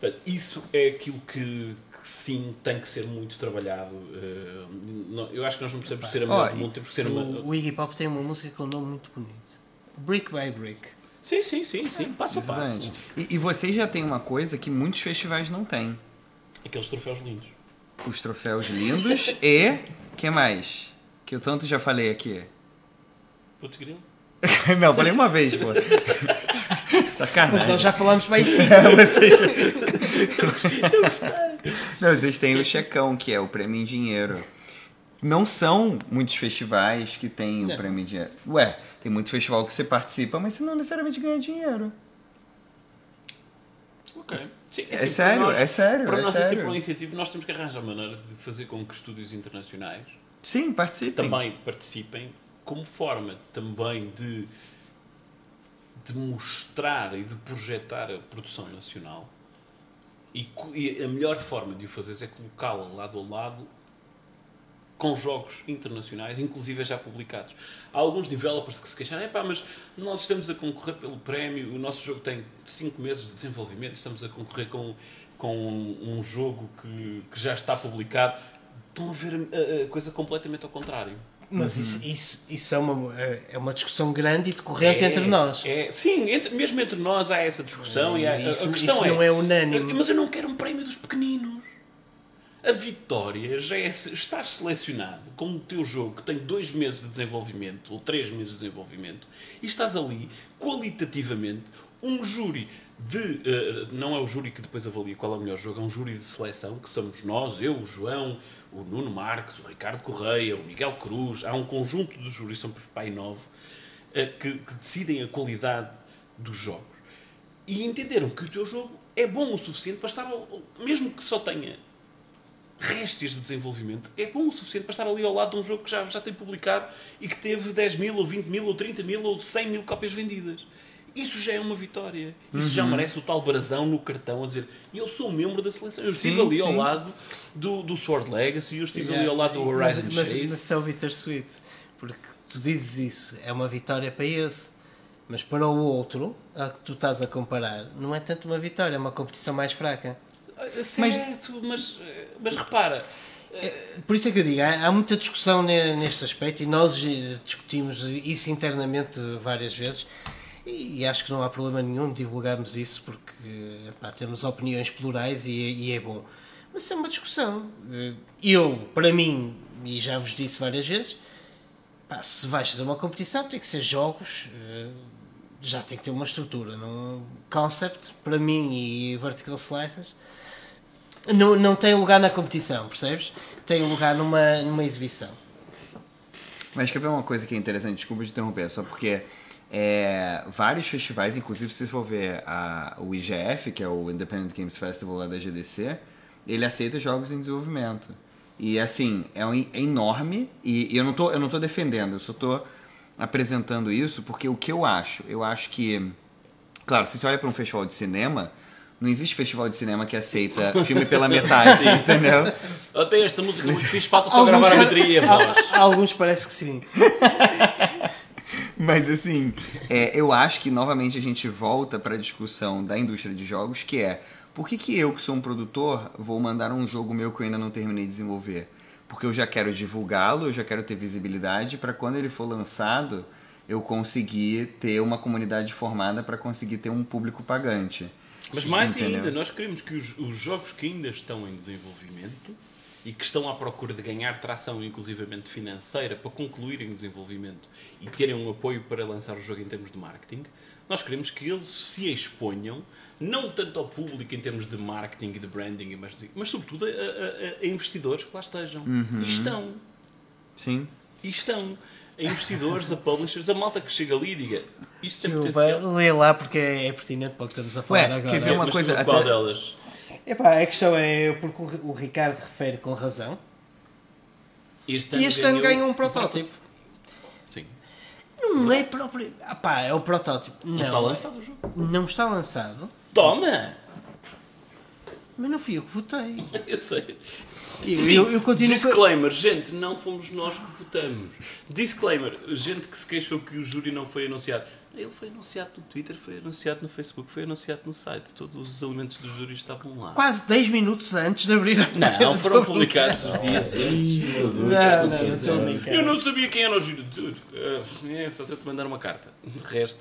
Portanto, isso é aquilo que, que sim tem que ser muito trabalhado. eh, não- eu acho que nós não precisamos ser a melhor Ó, do mundo, temos que ser O, uma. o Iggy Pop tem uma música com um nome muito bonito. Brick by Brick. Sim, sim, sim, sim, passo a passo. E, e vocês já têm uma coisa que muitos festivais não têm. Aqueles troféus lindos. Os troféus lindos e... que mais? Que eu tanto já falei aqui. Putz, grilo. não, falei uma vez, pô. Mas Sacanagem. nós já falámos bem sim. vocês... Não, vocês têm o checão, que é o prêmio em dinheiro. Não são muitos festivais que têm o Não. prêmio em dinheiro. Ué, tem muito festival que você participa, mas você não necessariamente ganha dinheiro. Ok. Sim, É assim, sério, para nós- é sério, Para é nós, sério. uma iniciativa, nós temos que arranjar maneira de fazer com que estúdios internacionais Sim, participem. também participem, como forma também de, de mostrar e de projetar a produção nacional. E, e a melhor forma de o fazer é colocá-la lado a lado com jogos internacionais, inclusive já publicados. Há alguns developers que se queixaram, "Epá, mas nós estamos a concorrer pelo prémio, o nosso jogo tem 5 meses de desenvolvimento, estamos a concorrer com, com um jogo que, que já está publicado. Estão a ver a, a coisa completamente ao contrário. Mas isso, isso, isso é, uma, é é uma discussão grande e decorrente entre nós. é- sim, entre- mesmo entre nós há essa discussão e há, a- isso, a questão isso é, não é unânime. mas eu não quero um prémio dos pequeninos. A vitória já é estar selecionado com o teu jogo que tem dois meses de desenvolvimento ou três meses de desenvolvimento e estás ali qualitativamente um júri de eh, não é o júri que depois avalia qual é o melhor jogo, é um júri de seleção que somos nós, eu, o João, o Nuno Marques, o Ricardo Correia, o Miguel Cruz, há um conjunto de júris, são pai nove, eh, que, que decidem a qualidade dos jogos e entenderam que o teu jogo é bom o suficiente para estar, mesmo que só tenha restos de desenvolvimento, é bom o suficiente para estar ali ao lado de um jogo que já, já tem publicado e que teve 10 mil, ou 20 mil, ou 30 mil, ou 100 mil cópias vendidas. Isso já é uma vitória. Isso já merece o tal brasão no cartão a dizer eu sou membro da seleção. Eu estive Sim, ali ao sim. lado do, do Sword Legacy, eu estive ali Yeah, ao lado do mas- Horizon mas, Chase. mas isso é o bittersweet. Porque tu dizes isso, é uma vitória para esse. Mas para o outro, a que tu estás a comparar, não é tanto uma vitória, é uma competição mais fraca. Certo, mas, mas repara, Por isso é que eu digo, há, há muita discussão ne- neste aspecto e nós discutimos isso internamente várias vezes e, acho que não há problema nenhum de divulgarmos isso porque pá, temos opiniões plurais e, é- e é bom. Mas é uma discussão. Eh, Eu, para mim, e já vos disse várias vezes, pá, se vais fazer uma competição tem que ser jogos, eh, já tem que ter uma estrutura. Não, concept, para mim, e vertical slices não, não tem lugar na competição, percebes? Tem lugar numa, numa exibição. Mas quer ver uma coisa que é interessante? Desculpa te interromper, só porque é, vários festivais, inclusive se for ver a, o IGF, que é o Independent Games Festival lá da GDC, ele aceita jogos em desenvolvimento. E assim, é, um, é enorme, e, e, eu, não tô, eu não tô defendendo, eu só tô apresentando isso porque o que eu acho? Eu acho que, claro, se você olha para um festival de cinema, não existe festival de cinema que aceita filme pela metade, entendeu? Até esta música muito fixe, falta só gravar a bateria e a voz. Alguns parece que sim. Mas assim, é, eu acho que novamente a gente volta para a discussão da indústria de jogos, que é por que, que eu, que sou um produtor, vou mandar um jogo meu que eu ainda não terminei de desenvolver? Porque eu já quero divulgá-lo, eu já quero ter visibilidade para quando ele for lançado eu conseguir ter uma comunidade formada para conseguir ter um público pagante. Mas mais Entendeu? ainda, nós queremos que os, os, jogos que ainda estão em desenvolvimento e que estão à procura de ganhar tração, inclusivamente financeira, para concluírem o desenvolvimento e terem um apoio para lançar o jogo em termos de marketing, nós queremos que eles se exponham, não tanto ao público em termos de marketing e de branding, mas, mas sobretudo a, a, a investidores que lá estejam. Uhum. E estão. Sim. E estão a investidores, a publishers, a malta que chega ali e diga isto tem potencial. Lê lá porque é pertinente para o que estamos a falar Ué, agora. Quer ver uma coisa? Até... Qual delas? Epá, a questão é porque o Ricardo refere com razão este que este ano ganhou um protótipo. Sim. Não é próprio. Ah, pá, é o protótipo. Não, não está lançado o jogo. Não está lançado. Toma! Mas não fui eu que votei. eu sei. Sim, eu, eu continuo Disclaimer, gente, não fomos nós que votamos. Disclaimer, gente que se queixou que o júri não foi anunciado. Ele foi anunciado no Twitter, foi anunciado no Facebook, foi anunciado no site. Todos os elementos do júri estavam lá. Quase 10 minutos antes de abrir a Não, foram publicados os dias antes. Não, não, estou Eu não sabia quem era o júri de tudo. É só se eu te mandar uma carta. De resto.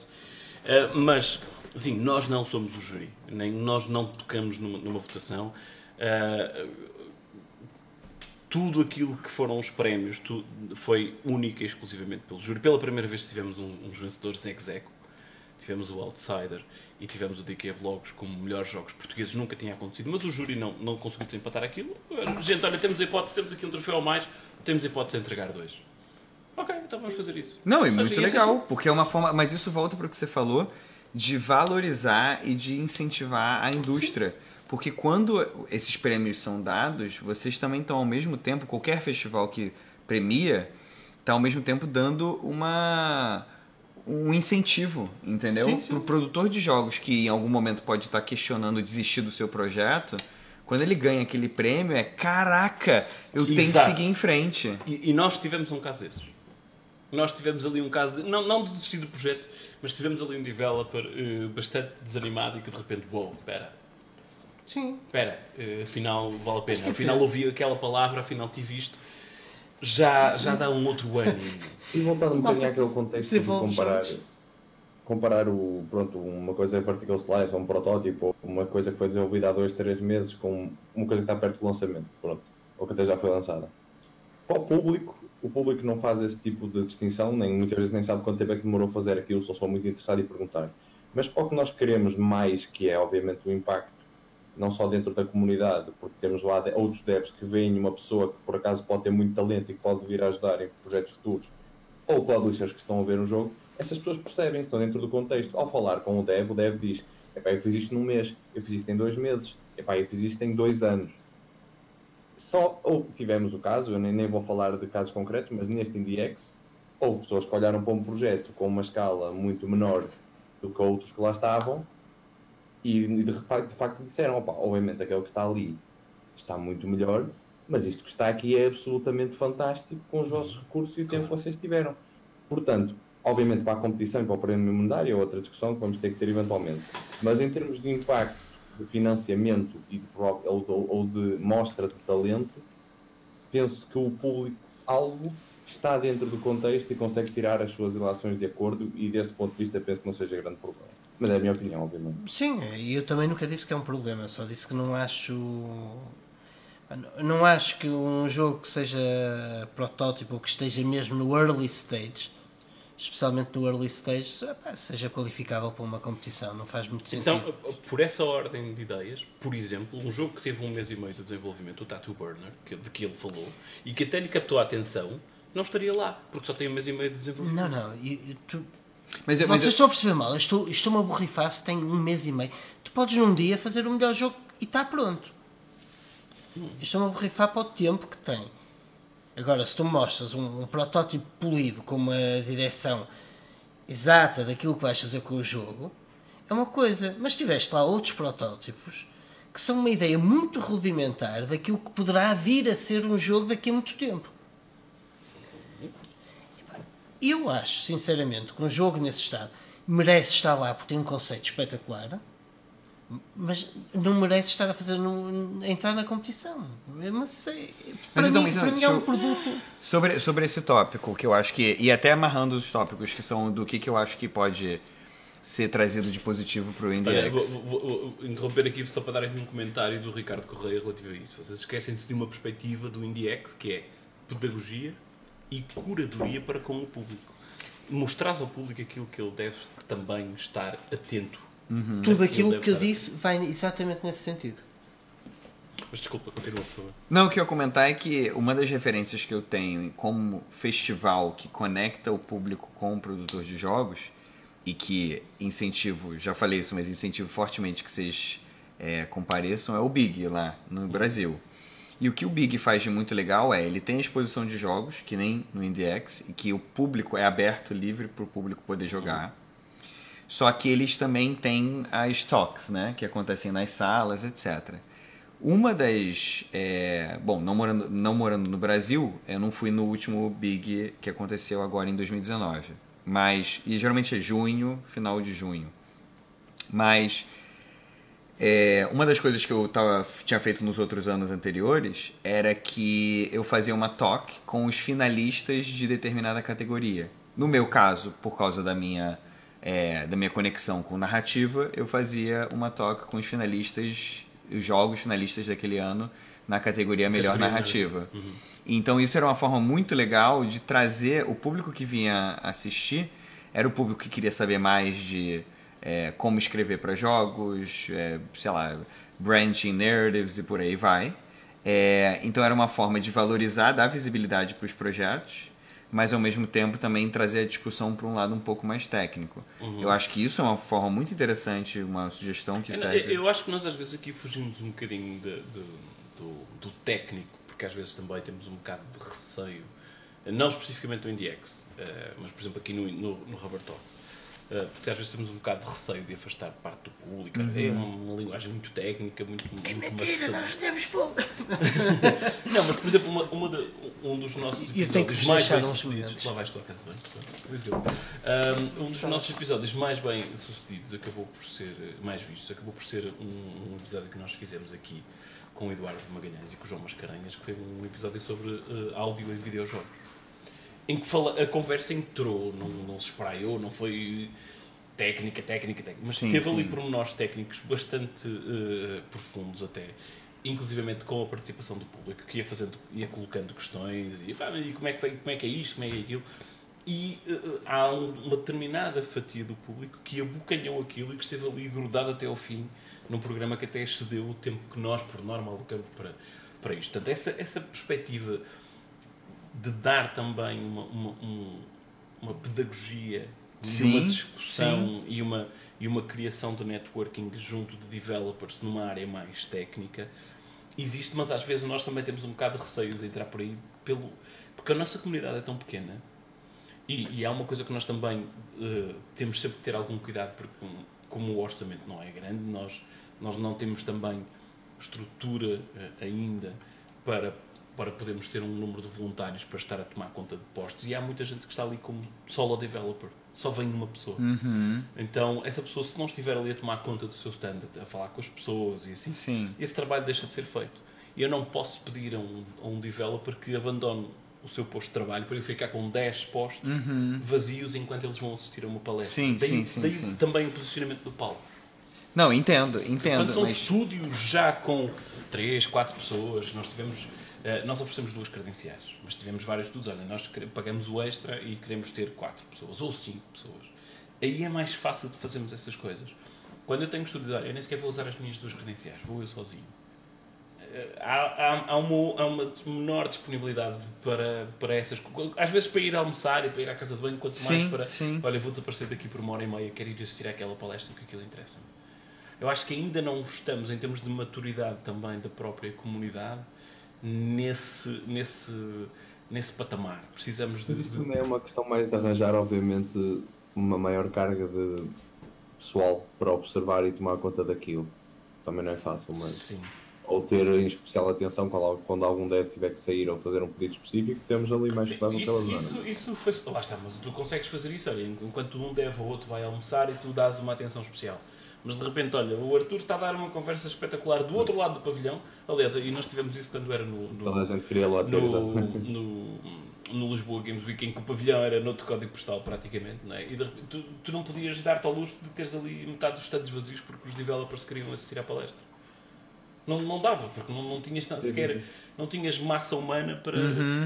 Uh, mas, assim, nós não somos o júri. Nem nós não tocamos numa, numa votação. Tudo aquilo que foram os prémios foi única e exclusivamente pelo júri. Pela primeira vez tivemos um, uns vencedores ex eco. Tivemos o Outsider e tivemos o DK Vlogs como melhores jogos portugueses. Nunca tinha acontecido, mas o júri não, não conseguiu desempatar aquilo. Gente, olha, temos a hipótese, temos aqui um troféu a mais, temos a hipótese de entregar dois. Ok, então vamos fazer isso. Não, e muito legal, aqui... porque é uma forma. Mas isso volta para o que você falou de valorizar e de incentivar a indústria. Sim porque quando esses prêmios são dados, vocês também estão ao mesmo tempo, qualquer festival que premia, está ao mesmo tempo dando uma um incentivo, entendeu? Para o produtor de jogos que em algum momento pode estar questionando desistir do seu projeto, quando ele ganha aquele prêmio é caraca, eu Exato. tenho que seguir em frente. E, e, nós tivemos um caso desses. Nós tivemos ali um caso, de, não, não de desistir do projeto, mas tivemos ali um developer uh, bastante desanimado e que de repente, uou, wow, espera, Sim. Espera, uh, afinal vale a pena. Afinal ouvi aquela palavra, afinal tive isto. Já, já dá um outro ano. E voltando um bocadinho àquele contexto de comparar, comparar o, pronto, uma coisa em Particle Slice, um protótipo, uma coisa que foi desenvolvida há dois, três meses com uma coisa que está perto do lançamento, pronto, ou que até já foi lançada. Para o público, o público não faz esse tipo de distinção, nem muitas vezes nem sabe quanto tempo é que demorou a fazer aquilo, só sou muito interessado em perguntar. Mas para o que nós queremos mais, que é obviamente o impacto não só dentro da comunidade, porque temos lá outros devs que veem uma pessoa que por acaso pode ter muito talento e que pode vir a ajudar em projetos futuros, ou publishers que estão a ver o jogo, essas pessoas percebem, estão dentro do contexto. Ao falar com o dev, o dev diz: Epá, eu fiz isto num mês, eu fiz isto em dois meses, Epá, eu fiz isto em dois anos. Só, ou tivemos o caso, eu nem, nem vou falar de casos concretos, mas neste IndieX, houve pessoas que olharam para um projeto com uma escala muito menor do que outros que lá estavam e de, facto, de facto disseram, opa, obviamente aquele que está ali está muito melhor, mas isto que está aqui é absolutamente fantástico com os vossos recursos e o tempo que vocês tiveram. Portanto, obviamente para a competição e para o prémio monetário é outra discussão que vamos ter que ter eventualmente. Mas em termos de impacto, de financiamento e de, ou, de, ou de mostra de talento, penso que o público-alvo está dentro do contexto e consegue tirar as suas relações de acordo e desse ponto de vista penso que não seja grande problema. Mas é a minha opinião, obviamente. Sim, e eu também nunca disse que é um problema, só disse que não acho. Não acho que um jogo que seja protótipo ou que esteja mesmo no early stage, especialmente no early stage, seja qualificável para uma competição. Não faz muito sentido. Então, por essa ordem de ideias, por exemplo, um jogo que teve um mês e meio de desenvolvimento, o Tattoo Burner, de que ele falou, e que até lhe captou a atenção, não estaria lá, porque só tem um mês e meio de desenvolvimento. Não, não. E, e tu, Mas, eu- Vocês mas eu- estão a perceber mal. Eu estou- eu Estou-me a borrifar se tem um mês e meio. Tu podes num dia fazer o melhor jogo e está pronto. Eu Estou-me a borrifar para o tempo que tem. Agora, se tu mostras um, um protótipo polido com uma direção exata daquilo que vais fazer com o jogo, é uma coisa. Mas tiveste lá outros protótipos que são uma ideia muito rudimentar daquilo que poderá vir a ser um jogo daqui a muito tempo. Eu acho, sinceramente, que um jogo nesse estado merece estar lá porque tem um conceito espetacular, mas não merece estar a fazer a entrar na competição. Não sei. Para então, mim, então, para mim é um produto. Sobre, sobre esse tópico, que eu acho que. E até amarrando os tópicos que são do que, que eu acho que pode ser trazido de positivo para o Indie Olha, X. vou, vou- vou interromper aqui só para dar aqui um comentário do Ricardo Correia relativo a isso. Vocês esquecem-se de uma perspectiva do IndieX que é pedagogia e curadoria para com o público. Mostrar ao público aquilo que ele deve também estar atento. Tudo Aquilo que eu disse vai exatamente nesse sentido. Mas desculpa, continua, por favor. Não, o que eu ia comentar é que uma das referências que eu tenho como festival que conecta o público com o produtor de jogos e que incentivo, já falei isso, mas incentivo fortemente que vocês é, compareçam é o Big lá no Brasil. E o que o Big faz de muito legal é ele tem exposição de jogos, que nem no IndieX, e que o público é aberto, livre para o público poder jogar. Só que eles também têm as talks, né? Que acontecem nas salas, etc. Uma das. é, bom, não morando, não morando no Brasil, eu não fui no último Big que aconteceu agora em 2019. Mas. E geralmente é junho, final de junho. Mas. É, uma das coisas que eu tava, tinha feito nos outros anos anteriores era que eu fazia uma talk com os finalistas de determinada categoria. No meu caso, por causa da minha, é, da minha conexão com narrativa, eu fazia uma talk com os finalistas, os jogos finalistas daquele ano na categoria Melhor Categoria Narrativa. Então isso era uma forma muito legal de trazer o público que vinha assistir, era o público que queria saber mais de é, como escrever para jogos, é, sei lá, branding narratives e por aí vai. É, então era uma forma de valorizar, dar visibilidade para os projetos, mas ao mesmo tempo também trazer a discussão para um lado um pouco mais técnico. Eu acho que isso é uma forma muito interessante, uma sugestão que Eu- serve. Eu acho que nós às vezes aqui fugimos um bocadinho de- de- do, do técnico, porque às vezes também temos um bocado de receio, não especificamente no IndieX, eh, mas por exemplo aqui no, no, no Rubber Talk. Eh, porque às vezes temos um bocado de receio de afastar parte do público. É uma, uma linguagem muito técnica, muito, muito maçã. temos público. Não, mas por exemplo, uma, uma de- um dos nossos E que episódios mais bem sucedidos. Lá vais tu à casa go. Um, um dos nossos episódios mais bem sucedidos acabou por ser, mais vistos, acabou por ser um, um episódio que nós fizemos aqui com o Eduardo Magalhães e com o João Mascarenhas, que foi um episódio sobre eh, áudio em videojogos. Em que a conversa entrou, não, não se espraiou, não foi técnica, técnica, técnica, mas Sim, teve ali sim. pormenores técnicos bastante eh, profundos até, inclusivamente com a participação do público, que ia fazendo, ia colocando questões, e, pá, e como, é que como é que é isto, como é que é aquilo, e eh, há um- uma determinada fatia do público que abocanhou aquilo e que esteve ali grudado até ao fim, num programa que até excedeu o tempo que nós, por norma, alocamos para, para isto. Portanto, essa, essa perspectiva de dar também uma, uma, um- uma pedagogia e Sim, uma discussão e uma, e uma criação de networking junto de developers numa área mais técnica. Existe, mas às vezes nós também temos um bocado de receio de entrar por aí pelo, porque a nossa comunidade é tão pequena e, e há uma coisa que nós também eh, temos sempre que ter algum cuidado porque um, como o orçamento não é grande nós, nós não temos também estrutura eh, ainda para, para podermos ter um número de voluntários para estar a tomar conta de postos e há muita gente que está ali como solo developer só vem uma pessoa Uhum. então essa pessoa se não estiver ali a tomar conta do seu stand a falar com as pessoas e assim Sim. esse trabalho deixa de ser feito. E eu não posso pedir a um, a um developer que abandone o seu posto de trabalho para eu ficar com 10 postos vazios enquanto eles vão assistir a uma palestra. Sim, daí, sim, sim, daí sim. também o posicionamento do palco. Não, entendo, Quando entendo. são Mas... estúdios já com 3, 4 pessoas, nós tivemos. Eh, nós oferecemos duas credenciais, mas tivemos vários estudos. Olha, nós pagamos o extra e queremos ter 4 pessoas ou 5 pessoas. Aí é mais fácil de fazermos essas coisas. Quando eu tenho estúdios, olha, eu nem sequer vou usar as minhas duas credenciais, vou eu sozinho. há, há, há, uma, há uma menor disponibilidade para, para essas coisas. Às vezes para ir almoçar e para ir à casa de banho, quanto mais Sim, para. sim. Olha, vou desaparecer daqui por uma hora e meia, quero ir assistir àquela palestra porque aquilo interessa-me. Eu acho que ainda não estamos, em termos de maturidade também da própria comunidade, nesse, nesse, nesse patamar. Precisamos de. Mas isto também é uma questão mais de arranjar, obviamente, uma maior carga de pessoal para observar e tomar conta daquilo. Também não é fácil, mas. Sim. Ou ter em especial atenção quando, quando algum dev tiver que sair ou fazer um pedido específico, temos ali mais Sim, cuidado naquela isso, zona. isso, isso foi. Lá está, mas tu consegues fazer isso, olha, enquanto um deve ou outro vai almoçar e tu dás uma atenção especial. Mas de repente, olha, o Arthur está a dar uma conversa espetacular do outro lado do pavilhão. Aliás, e nós tivemos isso quando era no, no, Toda a gente queria lá ter, no, no, no Lisboa Games Week, em que o pavilhão era noutro código postal praticamente, não é? E de repente, tu, tu não podias dar-te ao luxo de teres ali metade dos stands vazios porque os developers queriam assistir à palestra. Não, não dava, porque não, não tinhas tan- sequer não tinhas massa humana para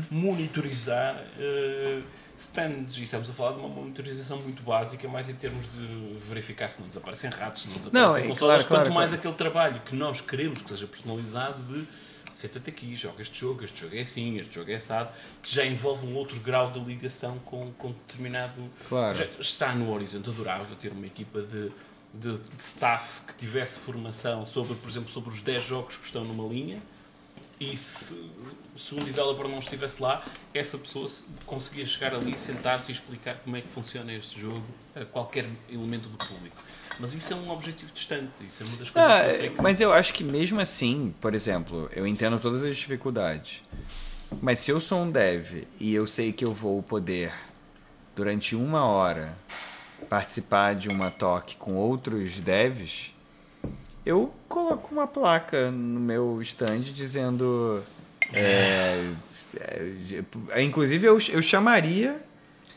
monitorizar eh, stands. E estamos a falar de uma monitorização muito básica, mais em termos de verificar se não desaparecem ratos, se não desaparecem Não, é claro, quanto claro, mais claro. aquele trabalho que nós queremos que seja personalizado de senta-te aqui, joga este jogo, este jogo é assim, este jogo é assado, que já envolve um outro grau de ligação com, com determinado Claro. projeto. Está no horizonte, adorava ter uma equipa de, de, de staff que tivesse formação sobre, por exemplo, sobre os 10 jogos que estão numa linha e se, se um developer não estivesse lá, essa pessoa se- conseguia chegar ali, sentar-se e explicar como é que funciona este jogo a qualquer elemento do público. Mas isso é um objetivo distante, isso é uma das coisas Ah, que eu sei que... mas eu acho que mesmo assim, por exemplo, eu entendo todas as dificuldades. Mas se eu sou um dev e eu sei que eu vou poder, durante uma hora, participar de uma talk com outros devs, eu coloco uma placa no meu stand dizendo. é, é, inclusive, eu, eu chamaria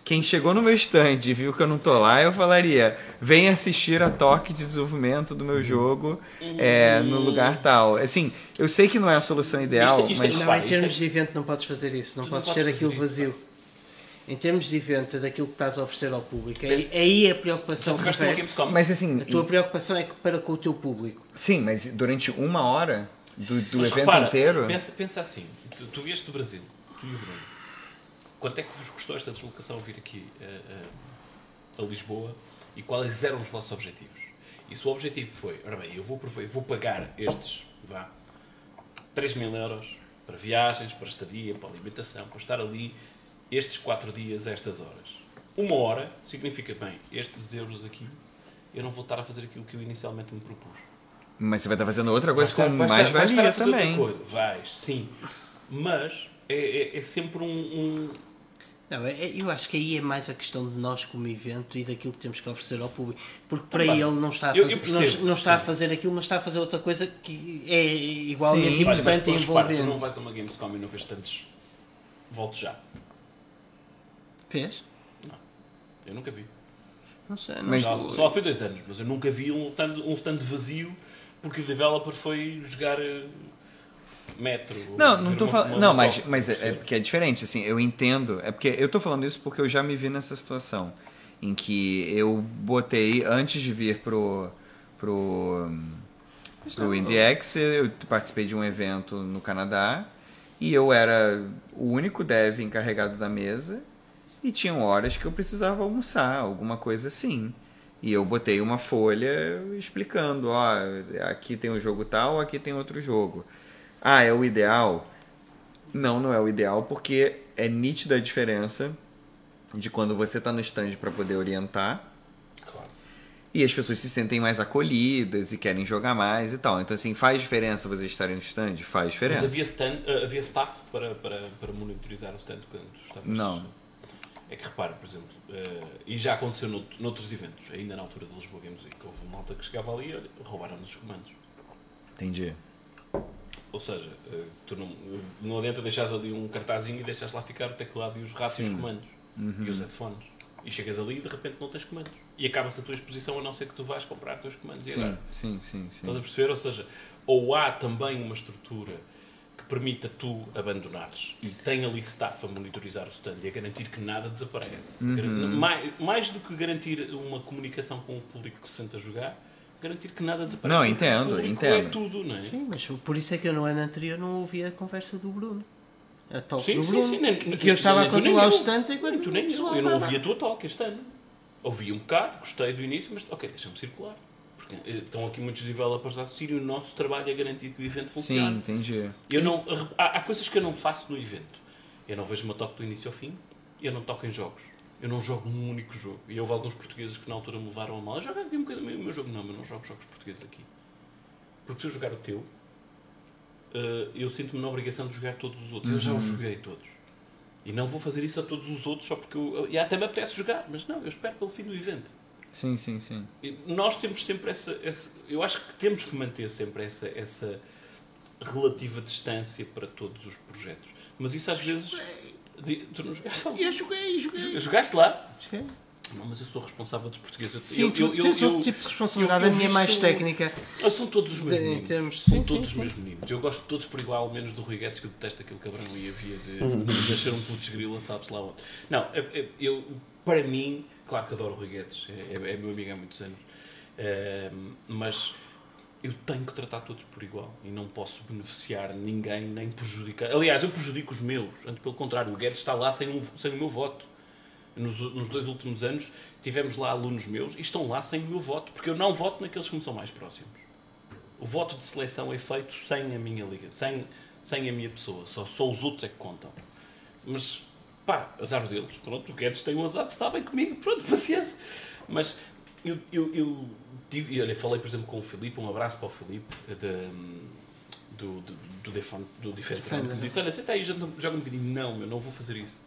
quem chegou no meu stand e viu que eu não tô lá, eu falaria: vem assistir a talk de desenvolvimento do meu jogo é, no lugar tal. Assim, eu sei que não é a solução ideal, Isto- isto é mas. Não, Não, em termos é- de evento não podes fazer isso, não Tu não podes podes ter aquilo isso, vazio. Em termos de evento, é daquilo que estás a oferecer ao público, aí, Pensa- aí a preocupação reverte. Mas assim, A tua e- preocupação é que para com o teu público. sim, mas durante uma hora do, do Mas evento repara, inteiro. Pensa, pensa assim, tu, tu vieste do Brasil, tu e o Bruno. Quanto é que vos custou esta deslocação vir aqui eh, eh, a Lisboa e quais eram os vossos objetivos? E se o objetivo foi, ora bem, eu vou, eu vou pagar estes, vá, 3 mil euros para viagens, para estadia, para alimentação, para estar ali estes 4 dias, estas horas. Uma hora significa, bem, estes euros aqui, eu não vou estar a fazer aquilo que eu inicialmente me propus. Mas você vai estar fazendo outra coisa com mais estar- valia a fazer outra também. Coisa. Vais, sim. Mas é, é- é sempre um. um- Não, é- é- eu acho que aí é mais a questão de nós como evento e daquilo que temos que oferecer ao público. Porque para Também. ele não está, a Eu- eu fazer, não, percebo, não está a fazer aquilo, mas está a fazer outra coisa que é igualmente Sim. Importante e depois, repara, tu não envolvente. vais a uma Gamescom e não vês tantos. Volto já. Fez? Eu nunca vi. Não sei. Não Mas- sei. Só, fui dois anos, mas eu nunca vi um stand, um stand vazio porque o developer foi jogar eh, metro. Não, não uma- falando. Não, mas, mas é, é percebe? porque é diferente, assim, eu entendo. É porque eu tô falando isso porque eu já me vi nessa situação. Em que eu botei, antes de vir pro. pro. pro IndieX, eu participei de um evento no Canadá. E eu era o único dev encarregado da mesa. E tinham horas que eu precisava almoçar, alguma coisa assim. E eu botei uma folha explicando, ó, aqui tem um jogo tal, aqui tem outro jogo. Ah, é o ideal? Não, não é o ideal, porque é nítida a diferença de quando você está no stand para poder orientar Claro. e as pessoas se sentem mais acolhidas e querem jogar mais e tal. Então, assim, faz diferença você estarem no stand? Faz Mas diferença. havia, stand, eh, havia staff para, para, para monitorizar o stand quando estavas. Não. É que repara, por exemplo, eh, e já aconteceu nout- noutros eventos, ainda na altura do Lisboa Games Week, houve uma malta que chegava ali e roubaram-nos os comandos. Entendi. Ou seja, eh, tu não, não adianta deixares ali um cartazinho e deixas lá ficar o teclado e os ratos e os Sim. Uhum. comandos. E os headphones. E chegas ali e de repente não tens comandos. E acaba-se a tua exposição a não ser que tu vais comprar os teus comandos e Sim, agora. sim, sim, Estás a sim. perceber? Ou seja, ou há também uma estrutura permita tu abandonares e tem ali staff a monitorizar o stand e a garantir que nada desaparece. Uhum. Mais, mais do que garantir uma comunicação com o público que se senta a jogar, garantir que nada desapareça. Não, entendo, entendo. É tudo, não é? Sim, mas por isso é que eu no ano anterior não ouvi a conversa do Bruno. A talk Sim, do sim, Bruno. sim, que, nem- que eu estava a controlar os stands enquanto tu nem eu. Eu não ouvi a tua talk este ano. Ouvi um bocado, gostei do início, mas ok, deixa-me circular. Porque eh, estão aqui muitos developers a assistir e o nosso trabalho é garantir que o evento Sim, funcione. entendi. Eu não, há, há coisas que eu não faço no evento. Eu não vejo uma talk do início ao fim, eu não toco em jogos. Eu não jogo um único jogo. E houve alguns portugueses que na altura me levaram a mal. Eu jogo aqui um bocadinho o meu jogo, não, mas não jogo jogos portugueses aqui. Porque se eu jogar o teu, eh, eu sinto-me na obrigação de jogar todos os outros. Eu já os joguei todos. E não vou fazer isso a todos os outros só porque eu. E até me apetece jogar, mas não, eu espero pelo fim do evento. Sim, sim, sim. Nós temos sempre essa, essa- Eu acho que temos que manter sempre essa, essa relativa distância para todos os projetos. Mas isso às vezes. Tu não jogaste lá? Eu joguei, joguei. Jogaste lá? joguei. Não, mas eu sou responsável dos portugueses. Eu- Sim, eu, eu, eu, tens eu- outro tipo de responsabilidade, eu- eu a minha é mais técnica. Ah, são todos os meus De- termos- São sim, todos sim, os meus meninos. Eu gosto de todos por igual, menos do Rui Guedes, que eu detesto aquele cabrão e havia de Uhum. de deixar um puto grila, sabe-se lá onde. Não, é- é- eu, para mim, claro que adoro o Rui Guedes, é, é- é meu amigo há muitos anos, Eh, mas eu tenho que tratar todos por igual e não posso beneficiar ninguém nem prejudicar. Aliás, eu prejudico os meus, antes pelo contrário, o Guedes está lá sem, um- sem o meu voto. Nos, nos dois últimos anos tivemos lá alunos meus e estão lá sem o meu voto, porque eu não voto naqueles que me são mais próximos. O voto de seleção é feito sem a minha liga, sem, sem a minha pessoa, só, só os outros é que contam. Mas, pá, azar deles, pronto, o Guedes tem um azar estar bem comigo, pronto, paciência. Mas eu, eu, eu tive, olha, falei, por exemplo, com o Filipe, um abraço para o Filipe, de, do, do, do, Defend, do Defender. que me disse, olha, senta aí, joga um bocadinho. Não, eu não vou fazer isso.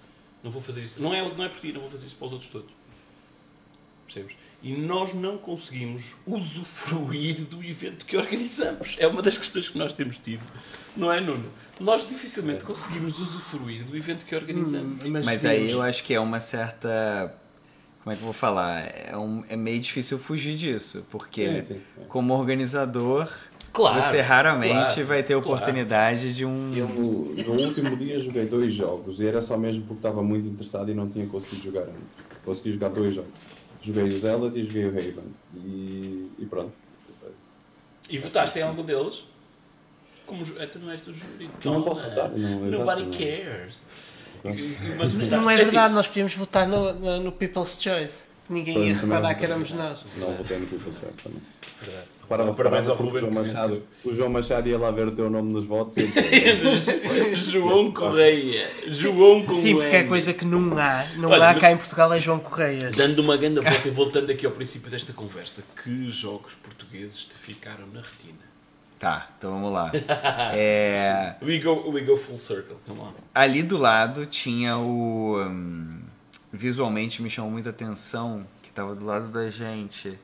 Não vou fazer isso. Não é, não é por ti, não vou fazer isso para os outros todos. Percebes? E nós não conseguimos usufruir do evento que organizamos. É uma das questões que nós temos tido. Não é, Nuno? Nós dificilmente conseguimos usufruir do evento que organizamos. Hum, Mas aí vimos- eu acho que é uma certa. Como é que eu vou falar? É, um, é meio difícil fugir disso, porque Sim, sim. como organizador, Claro. você raramente claro, vai ter claro. oportunidade de um. Eu, no último dia, joguei dois jogos e era só mesmo porque estava muito interessado e não tinha conseguido jogar antes. Consegui jogar dois jogos. Joguei o Zealot e joguei o Haven. E, e pronto. É. E votaste em algum deles? Como ju- Então não és do júri. Não posso votar. Não, Nobody não. cares. Mas votaste- Não é assim, verdade, nós podíamos votar no, no, no People's Choice. Ninguém ia reparar não que éramos nós. Não votei no People's Choice também. Verdade. Repara, Parabéns ao Ruben o João, Machado, o João Machado ia lá ver o teu nome nos votos e ele- João Correia. João com Sim, porque é coisa que não há. Não Olha, há mas- cá em Portugal é João Correias. Dando uma grande volta e voltando aqui ao princípio desta conversa, que jogos portugueses te ficaram na retina? Tá, então vamos lá. É, We go, we go full circle, vamos lá. ali do lado tinha o. hum, visualmente me chamou muita atenção que tava do lado da gente.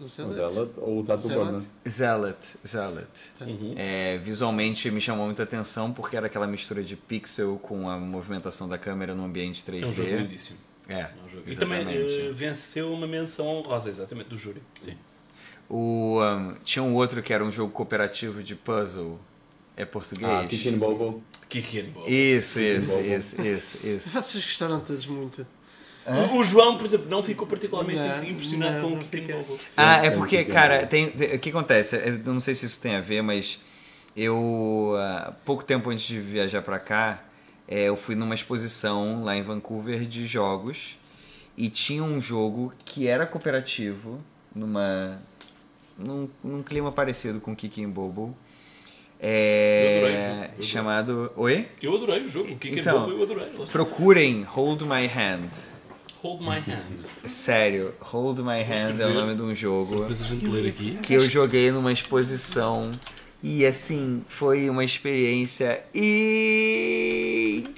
O o Zealot. Zealot ou o Tattoo Zealot. Zealot, Zealot. Uhum. É, visualmente me chamou muita atenção porque era aquela mistura de pixel com a movimentação da câmera no ambiente 3D. É um jogo lindíssimo. É, É um jogo. E também eh, venceu uma menção honrosa, exatamente, do júri. Sim. O, um, tinha um outro que era um jogo cooperativo de puzzle. É português? Ah, Kicking Bobo. Kiki and Bob. Isso, isso, Bobo. isso, isso, isso. Vocês gostaram todos muito. O João, por exemplo, não ficou particularmente Não, impressionado não, com o fiquei. Bob. Ah, é porque, cara, tem, tem- o que acontece? Eu não sei se isso tem a ver, mas eu, ah, pouco tempo antes de viajar pra cá, é, eu fui numa exposição lá em Vancouver de jogos e tinha um jogo que era cooperativo, numa, num, num clima parecido com Kicking Bobo. Eu adorei o É, jogo, eu adorei. chamado. Oi? Eu adorei o jogo, o Kiki Então, eu adorei. Procurem Hold My Hand. Hold my hand. Sério, Hold My Hand é o nome de um jogo. Que eu joguei numa exposição e assim foi uma experiência incrível.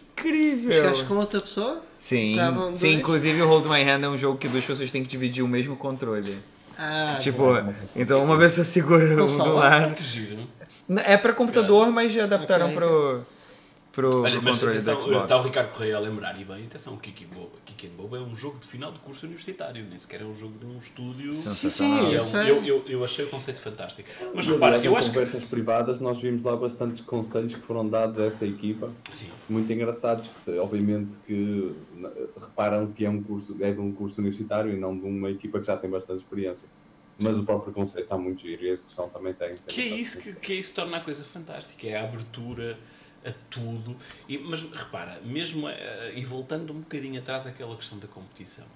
Jogaste com outra pessoa? Sim, sim, inclusive o Hold My Hand é um jogo que duas pessoas têm que dividir o mesmo controle. Ah, tipo, então uma pessoa segura um do lado. É pra computador, mas já adaptaram Ok, pro, pro, Olha, pro controle atenção, do Xbox. está o Ricardo Correia a lembrar, e bem, atenção, o Kiki Bob, Kiki and Bob é um jogo de final de curso universitário, nem sequer é um jogo de um estúdio. Sensacional. Sim, É eu um- sei. eu, eu, eu achei o conceito fantástico. Mas E, repara, aliás, eu em acho que. conversas privadas nós vimos lá bastantes conselhos que foram dados a essa equipa, Sim. muito engraçados, que obviamente que reparam que é um curso, é de um curso universitário e não de uma equipa que já tem bastante experiência. Mas o próprio conceito está muito giro e a execução também tem. Que é isso que, que é isso que torna a coisa fantástica, é a abertura a tudo. E, mas repara, mesmo eh, e voltando um bocadinho atrás àquela questão da competição,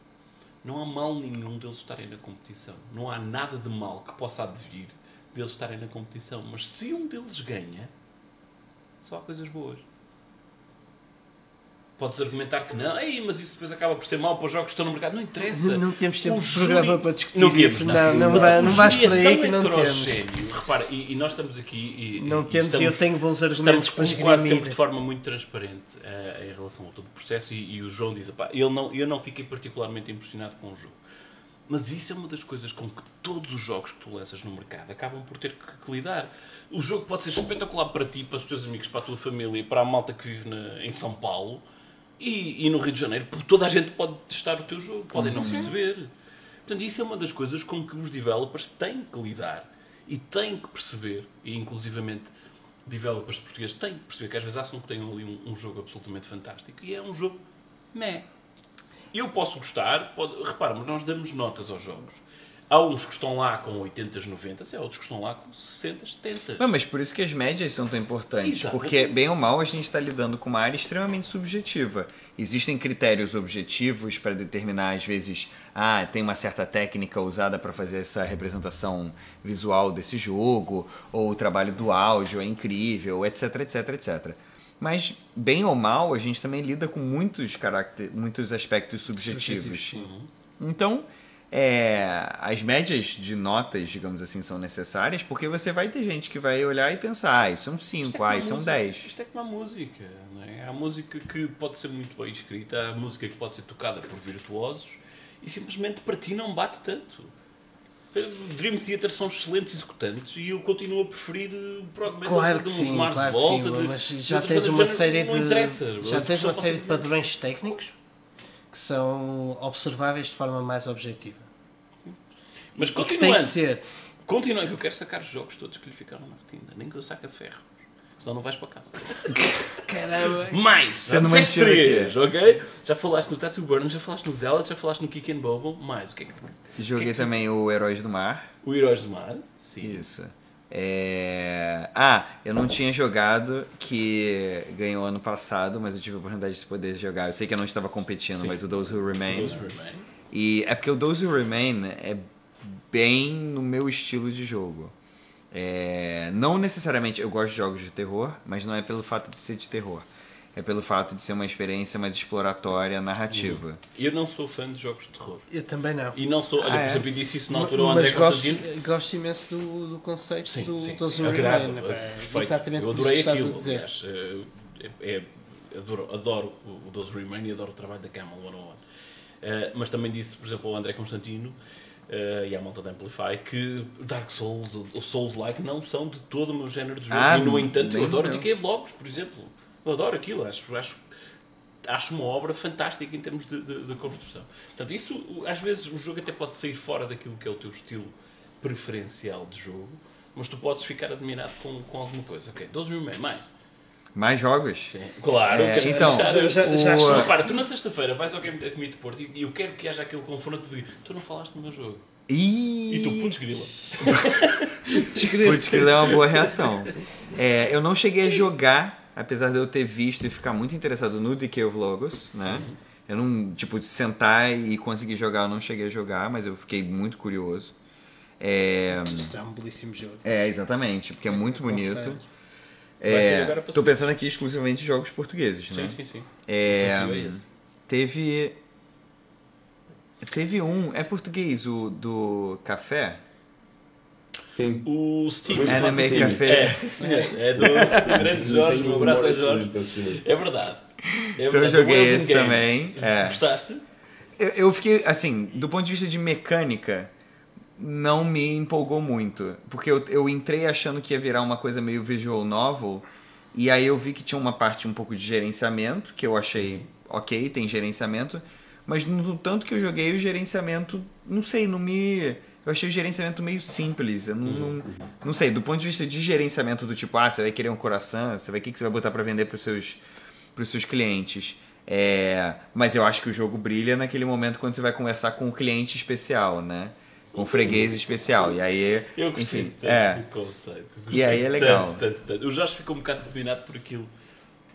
não há mal nenhum deles estarem na competição. Não há nada de mal que possa advir deles estarem na competição. Mas se um deles ganha, só há coisas boas. Podes argumentar que não, Ei, mas isso depois acaba por ser mau para os jogos que estão no mercado. Não interessa. Não temos tempo de programa júri- para discutir não temos, isso. não. Não, não, Mas vai, não vais por aí é que não temos. Repara, e, e nós estamos aqui e, Não e temos e eu estamos- tenho bons Estamos argumentos para com quase sempre esgrimir. de forma muito transparente eh, em relação a todo o processo e, o João diz, "Epá, eu não, eu não fiquei particularmente impressionado com o jogo. Mas isso é uma das coisas com que todos os jogos que tu lanças no mercado acabam por ter que, que lidar. O jogo pode ser espetacular para ti, para os teus amigos, para a tua família, para a malta que vive na- em São Paulo e, e no Rio de Janeiro. Toda a gente pode testar o teu jogo, podem não perceber. Portanto, isso é uma das coisas com que os developers têm que lidar e têm que perceber, e inclusivamente developers portugueses têm que perceber que às vezes acham que têm ali um, um jogo absolutamente fantástico e é um jogo meh. Eu posso gostar, pode, repara, mas nós damos notas aos jogos. Há uns que estão lá com 80, 90, e há outros que estão lá com 60, 70. Não, mas por isso que as médias são tão importantes, Exatamente. porque bem ou mal a gente está lidando com uma área extremamente subjetiva. Existem critérios objetivos para determinar, às vezes, ah, tem uma certa técnica usada para fazer essa representação visual desse jogo, ou o trabalho do áudio é incrível, etc, etc, etc. Mas, bem ou mal, a gente também lida com muitos, caracter... muitos aspectos subjetivos. Então, é, as médias de notas, digamos assim, são necessárias porque você vai ter gente que vai olhar e pensar, ah, isso é um 5, ah, isso é um 10. Isto é como a música, não é? Há música que pode ser muito bem escrita, há música que pode ser tocada por virtuosos e simplesmente para ti não bate tanto. Dream Theater são excelentes executantes e eu continuo a preferir o Progman Claro de que sim, claro de volta. sim, de- mas de já outras tens uma série de já A tens uma série de padrões técnicos que são observáveis de forma mais objetiva. Mas que tem que continuando, ser. continuando, que eu quero sacar os jogos todos que lhe ficaram na retinta, nem que eu saque a ferro. Senão não vais para casa. Caramba! Mais! Você não três, ok? Já falaste no Tattoo Burn, já falaste no Zealot, já falaste no Kick and Bobo. Mais, o que é que Joguei que é que- também o Heróis do Mar. O Heróis do Mar? Sim. Isso. É... Ah, eu não tinha jogado, que ganhou ano passado, mas eu tive a oportunidade de poder jogar. Eu sei que eu não estava competindo, Sim. mas o Those Who Remain. Those Who Remain. E é porque o Those Who Remain é bem no meu estilo de jogo. É, não necessariamente eu gosto de jogos de terror, mas não é pelo fato de ser de terror. É pelo fato de ser uma experiência mais exploratória, narrativa. Eu não sou fã de jogos de terror. Eu também não. E não sou. Olha, Ah, por é? exemplo, eu disse isso na altura ao André gosto, gosto imenso do, do conceito Sim, do, sim, do sim. Man, pá. é. Exatamente Eu por adorei estás aquilo. a dizer. aliás. Eh, é- é- adoro, adoro o Who Remain e adoro o trabalho da Camel 101. Eh, mas também disse, por exemplo, ao André Constantino eh, e à malta da Amplify que Dark Souls ou Souls-like não são de todo o meu género de jogo. Ah, e, no entanto, eu adoro. Decay Vlogs, por exemplo. Eu adoro aquilo. Acho, acho, acho uma obra fantástica em termos de, de- de construção. Portanto, isso, às vezes, o jogo até pode sair fora daquilo que é o teu estilo preferencial de jogo, mas tu podes ficar admirado com, com alguma coisa. Ok, 12 Remain, mais. Mais jogos? Sim. Claro, É, queres então, já- já- já o- está. Repara, tu na sexta-feira vais ao Game Meet Porto e, e eu quero que haja aquele confronto de tu não falaste no meu jogo. Ih, E tu, putz, grila. Putz, que é uma boa reação. É, eu não cheguei a jogar, apesar de eu ter visto e ficar muito interessado no Decay of Logos, né? Eu não, tipo, de sentar e conseguir jogar, eu não cheguei a jogar, mas eu fiquei muito curioso. É, Isto é um belíssimo jogo. é exatamente, porque é muito bonito. Aconselho. É, tô pensando aqui exclusivamente em jogos portugueses, né? Sim, sim, sim. É, é teve. Teve um. É português, o do café? Sim. O Steam. Muito Anime Sim. Café. É, sim, senhor. É do grande Jorge, um abraço a Jorge. É verdade. É Então eu joguei esse também. É. Gostaste? Eu, eu fiquei, assim, do ponto de vista de mecânica, não me empolgou muito. Porque eu, eu entrei achando que ia virar uma coisa meio visual novel, e aí eu vi que tinha uma parte um pouco de gerenciamento, que eu achei ok, tem gerenciamento, mas no, tanto que eu joguei, o gerenciamento, não sei, não me. Eu achei o gerenciamento meio simples. Eu não, não, não sei, do ponto de vista de gerenciamento do tipo, ah, você vai querer um coração, você vai, o que, que você vai botar para vender para os seus, pros seus clientes. É, mas eu acho que o jogo brilha naquele momento quando você vai conversar com um cliente especial, né? Com freguês especial. E aí, Eu gostei enfim, tanto é. do conceito. E aí é legal. Tanto, tanto, tanto. O Jorge ficou um bocado determinado por aquilo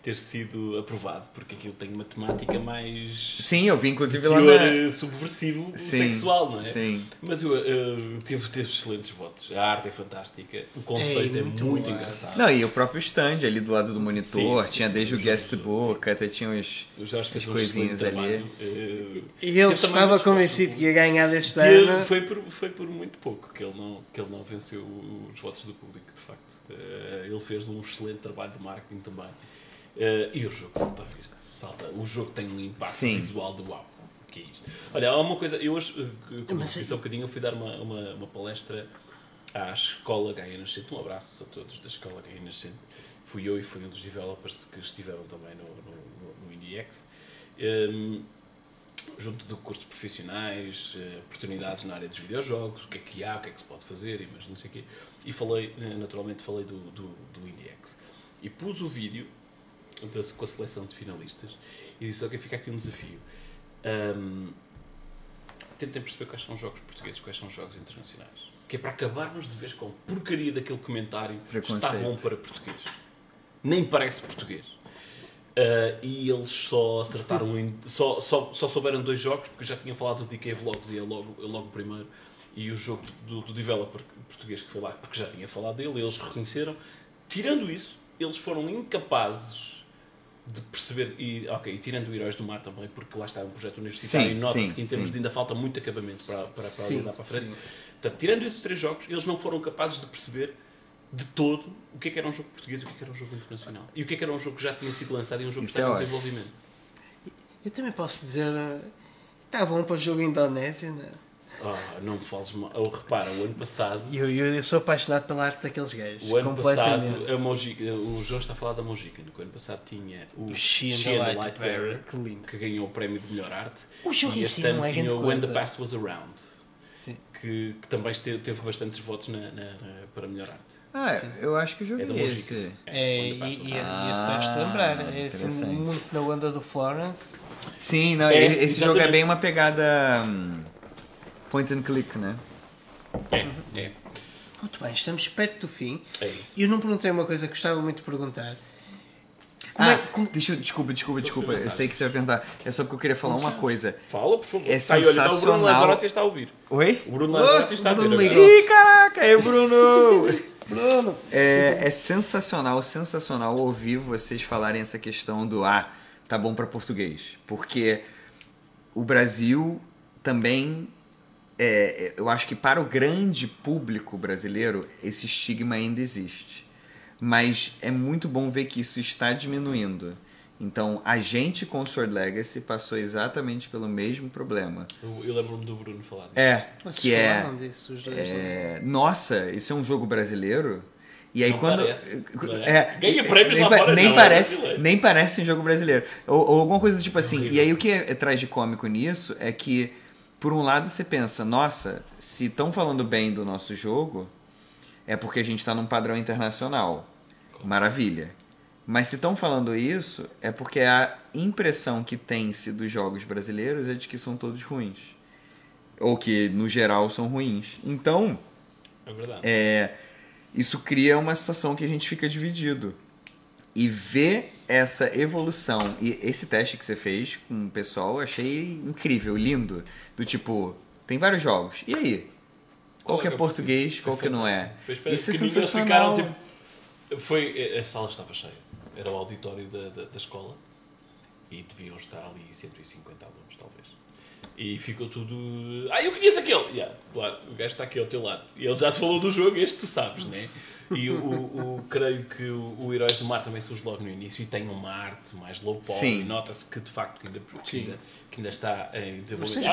ter sido aprovado, porque aquilo tem uma temática mais. Sim, eu vi inclusive lá na... eh, subversivo Sim, sexual, não é? Sim. Mas eu, eu teve, teve excelentes votos. A arte é fantástica, o conceito é, muito muito, boa. engraçado. Não, e o próprio stand ali do lado do monitor, Sim, tinha sim, desde o sim, guest sim, book, até tinha os... o as um coisinhas excelente ali. eh, E ele estava convencido que ia ganhar deste ano. foi, por, foi por muito pouco que ele não, que ele não venceu os votos do público, de facto. Eh, ele fez um excelente trabalho de marketing também. Eh, e o jogo salta à vista. Salta. O jogo tem um impacto Sim. visual do uau. Que é isto? Olha, há uma coisa. Eu hoje, eh, como disse há um bocadinho, eu fui dar uma, uma, uma palestra à Escola Gaia Nascente. Um abraço a todos da Escola Gaia Nascente. Fui eu e fui um dos developers que estiveram também no, no, no, IndieX. Ehm, junto de cursos profissionais, eh, oportunidades na área dos videojogos, o que é que há, o que é que se pode fazer, e mas não sei o quê. E falei, naturalmente, falei do, do, do IndieX. E pus o vídeo da- com a seleção de finalistas e disse, ok, fica aqui um desafio. Ahm, tentem perceber quais são os jogos portugueses, quais são os jogos internacionais. Que é para acabarmos de vez com a porcaria daquele comentário está Preconceito. bom para português. Nem parece português. Uh, e eles só acertaram em, só, só, só souberam dois jogos porque eu já tinha falado do DK Vlogs e é logo, é logo o primeiro e o jogo do, do developer português que foi lá porque já tinha falado dele eles reconheceram tirando isso eles foram incapazes de perceber e ok e tirando o Heróis do Mar também porque lá está um projeto universitário Sim, e nota-se que em termos sim. de ainda falta muito acabamento para, para, para Sim, andar para a frente sim. Portanto, tirando esses três jogos eles não foram capazes de perceber de todo o que é que era um jogo português e o que é que era um jogo internacional. E o que é que era um jogo que já tinha sido lançado e um jogo Isso que está é em desenvolvimento. Eu também posso dizer. eh, Está bom para o jogo Indonésia, né? Ah, não me fales mal. Oh, repara, o ano passado, E eu, eu, eu sou apaixonado pela arte daqueles gajos. o ano passado, a Mojica, o João está a falar da Mojica, que o ano passado tinha o, O She and She the and the Light Lightbearer, Bearer, que que ganhou o prémio de melhor arte. O jogo e em este si ano não é tinha grande o When the. Past Was Around, Sim. que, que também esteve, teve bastantes votos na, na- na- para melhor arte. Ah, eu acho que o jogo É da é esse. É, When e, e, Around. e esse deves-te lembrar. Ah, É assim, interessante. muito na onda do Florence. Sim, não, É, esse jogo é exatamente. bem uma pegada hum, point and click, né? É, é, Muito bem, estamos perto do fim. é isso. E eu não perguntei uma coisa que gostava muito de perguntar. Como ah, é, como, deixa eu, desculpa, desculpa, desculpa. Eu sei que você vai perguntar. É só porque eu queria falar uma coisa. Fala, por favor. É Está aí, olha, está o Bruno sensacional. Lanzarote está a ouvir. Oi? O Bruno Lanzarote está a agora. Ih, caraca, é o Bruno! Bruno, É, é sensacional, sensacional ouvir vocês falarem essa questão do ah, tá bom para português. Porque o Brasil também, é, eu acho que para o grande público brasileiro, esse estigma ainda existe. Mas é muito bom ver que isso está diminuindo. Então, a gente com o Sword Legacy passou exatamente pelo mesmo problema. Eu, eu lembro-me do Bruno falar. É, vocês que é disso, os dois. é? é, nossa, isso é um jogo brasileiro? E aí Não quando. parece, não é? é, Ganha prêmios nem, lá fora, nem não, é parece, brasileiro. nem parece um jogo brasileiro. Ou, ou alguma coisa do tipo assim. Horrível. E aí o que é, traz de cômico nisso é que, por um lado, você pensa, nossa, se estão falando bem do nosso jogo, é porque a gente está num padrão internacional. Maravilha. Mas se estão falando isso, é porque a impressão que tem-se dos jogos brasileiros é de que são todos ruins. Ou que, no geral, são ruins. Então, É é, isso cria uma situação que a gente fica dividido. E ver essa evolução, e esse teste que você fez com o pessoal, eu achei incrível, lindo. Do tipo, tem vários jogos. E aí? Qual que é português, qual que não é? Isso é sensacional. ficaram, tipo, foi, a sala estava cheia. Era o auditório da, da, da escola. E deviam estar ali 150 alunos. E ficou tudo. Ah, eu conheço aquele! Yeah, claro, o gajo está aqui ao teu lado. E ele já te falou do jogo, este tu sabes, né? E o, o, o- creio que o, o Heróis do Mar também surge logo no início e tem uma arte mais low poly. E nota-se que de facto que ainda, que ainda, que ainda está em desenvolvimento.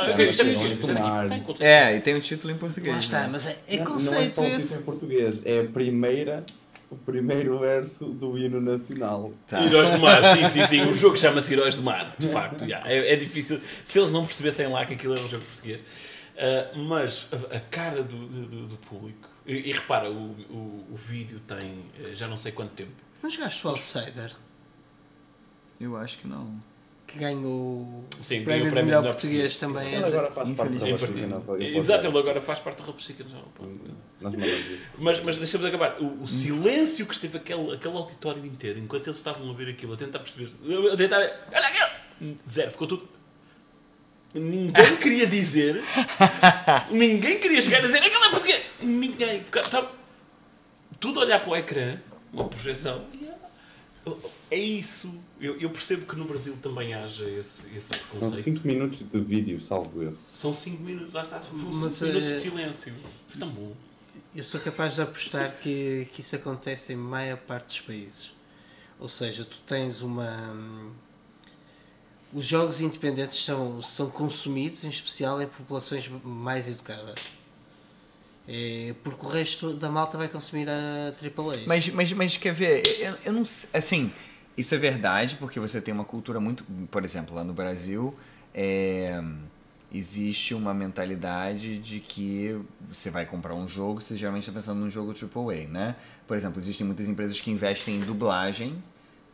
Ah, é e tem um título em português. Lá está, né? mas é, é Não- não é conceito só o esse. título em português, é a primeira, o primeiro verso do hino nacional. Tá. Heróis do Mar, sim, sim, sim. O jogo chama-se Heróis do Mar, de facto. já. É, é difícil. Se eles não percebessem lá que aquilo era um jogo português. Ah, mas a, a cara do, do, do público. E, e repara, o, o, o vídeo tem eh, já não sei quanto tempo. Não jogaste o Outsider? Eu acho que não. Que ganhou o Sim, ganhou prémio o prémio melhor de melhor português português. também. Ele é agora faz parte pode- pode Exato, ele agora faz parte do isso. Mas, mas deixa-me acabar. O, o silêncio que esteve aquele, aquele auditório inteiro, enquanto eles estavam a ver aquilo, a tentar perceber, a tentar. Olha aquilo! Zero, ficou tudo. Ninguém queria dizer. ninguém queria chegar a dizer aquilo é português! Ninguém. Fica- Estava tudo a olhar para o ecrã, uma projeção. É é isso. Eu, eu percebo que no Brasil também haja esse, esse São preconceito. 5 minutos de vídeo, salvo erro. São 5 minutos, lá está, foram 5 Mas, minutos eh, de silêncio. Foi tão bom. Eu sou capaz de apostar que, que isso acontece em maior parte dos países. Ou seja, tu tens uma. hum, Os jogos independentes são, são consumidos, em especial em populações mais educadas. É, porque o resto da malta vai consumir a AAA. Mas, mas, mas quer ver, eu, eu não sei, assim, isso é verdade, porque você tem uma cultura muito, por exemplo, lá no Brasil, é, existe uma mentalidade de que você vai comprar um jogo, você geralmente está pensando num jogo AAA, né? Por exemplo, existem muitas empresas que investem em dublagem,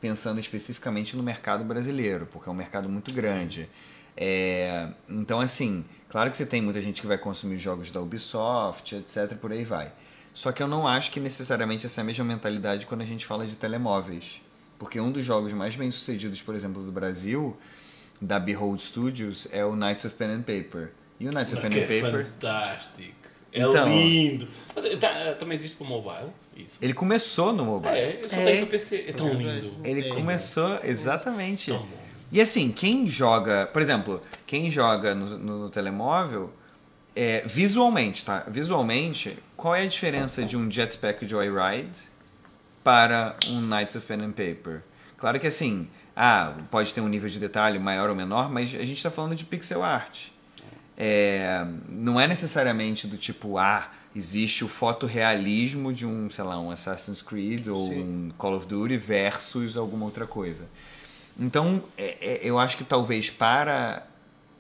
pensando especificamente no mercado brasileiro, porque é um mercado muito grande. É, então, assim, claro que você tem muita gente que vai consumir jogos da Ubisoft, etc, por aí vai. Só que eu não acho que necessariamente essa é a mesma mentalidade quando a gente fala de telemóveis. Porque um dos jogos mais bem sucedidos, por exemplo, do Brasil, da Behold Studios, é o Knights of Pen and Paper. E o Knights of Pen and é Paper, fantástico. É Então. lindo. Mas, eh, tá, também existe para mobile? Isso. ele começou no mobile. É, eu só É. tenho para PC. É tão lindo. Ele É. começou, exatamente. Tão bom. E assim, quem joga, por exemplo, quem joga no, no telemóvel, é, visualmente, tá? Visualmente, qual é a diferença de um Jetpack Joyride para um Knights of Pen and Paper? Claro que assim, ah, pode ter um nível de detalhe maior ou menor, mas a gente está falando de pixel art. É, não é necessariamente do tipo, ah, existe o fotorrealismo de um, sei lá, um Assassin's Creed ou Sim. um Call of Duty versus alguma outra coisa. Então, é- é- eu acho que talvez para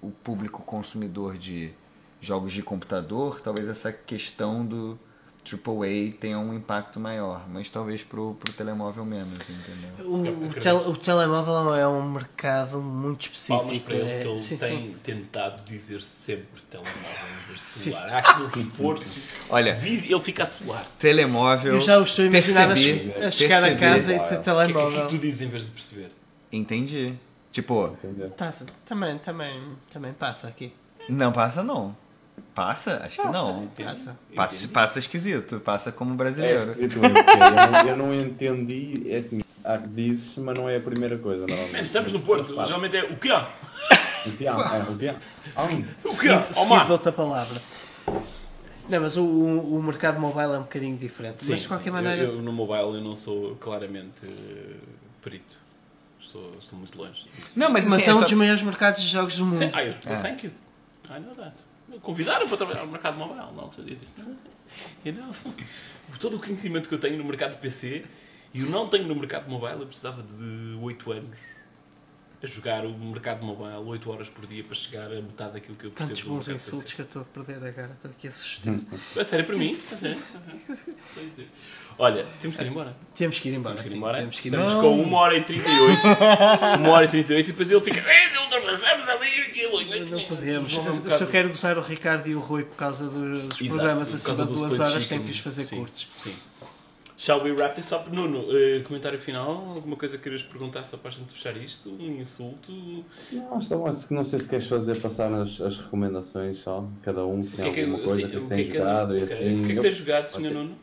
o público consumidor de jogos de computador, talvez essa questão do AAA tenha um impacto maior, mas talvez pro, pro telemóvel menos, entendeu? O, Eu o, tel- o telemóvel é um mercado muito Palmas específico. para ele, é- que ele sim, tem sim. tentado dizer sempre telemóvel em vez de celular. Há aqui um reforço. Olha, Ele fica a suar. telemóvel. Eu já o estou a imaginar a, percebi, a chegar a percebi. casa e dizer O que é que telemóvel. tu dizes em vez de perceber? Entendi. Tipo, Entendeu? Tá, também, também, também passa aqui. não passa não. Passa? Acho que não. Passa. Passa, passa esquisito, passa como É brasileiro. português. eu, não, eu não entendi, é assim, há que dizes, mas não é a primeira coisa, normalmente. Man, estamos no Porto. Passa. Geralmente é o que há? O que há? É, o que há? Ah, O que há? Seguido de outra palavra. Não, mas o, o, o mercado mobile é um bocadinho diferente. mas de qualquer maneira, Eu, eu no mobile eu não sou claramente eh, perito. Estou, estou muito longe disso. Não, mas, mas, assim, é é um só- dos maiores mercados de jogos do mundo. Sim, ah, eu, É. thank you. I know that. Convidaram para trabalhar no mercado mobile. Não, eu disse, não. You know, todo o conhecimento que eu tenho no mercado de PC e eu não tenho no mercado mobile, eu precisava de 8 anos a jogar o mercado mobile 8 horas por dia para chegar a metade daquilo que eu preciso Tantos bons insultos que eu estou a perder agora. Estou aqui a assistir. PC. É sério para mim? É sério? É. Olha, temos que ir embora. Temos que ir embora. Temos que ir sim, embora. Temos que ir Estamos embora. com 1 hora e 38. 1 hora e 38 e depois ele fica. "Eh, ultrapassamos ali aquilo. Não podemos. Um Eu, se eu quero gozar o Ricardo e o Rui por causa dos Exato, programas acima causa de duas horas, tenho que os fazer Sim, curtos. Sim. Shall we wrap this up? Nuno, eh, comentário final? Alguma coisa que queiras perguntar só para a gente fechar isto? Um insulto? Não, está bom. Se- Não sei se queres fazer passar as, as recomendações só, cada um que O tem que é que, alguma coisa sim, que o que, tem é que, jogado e assim. o que, é que Eu- tens jogado, Sr. Ok. Nuno?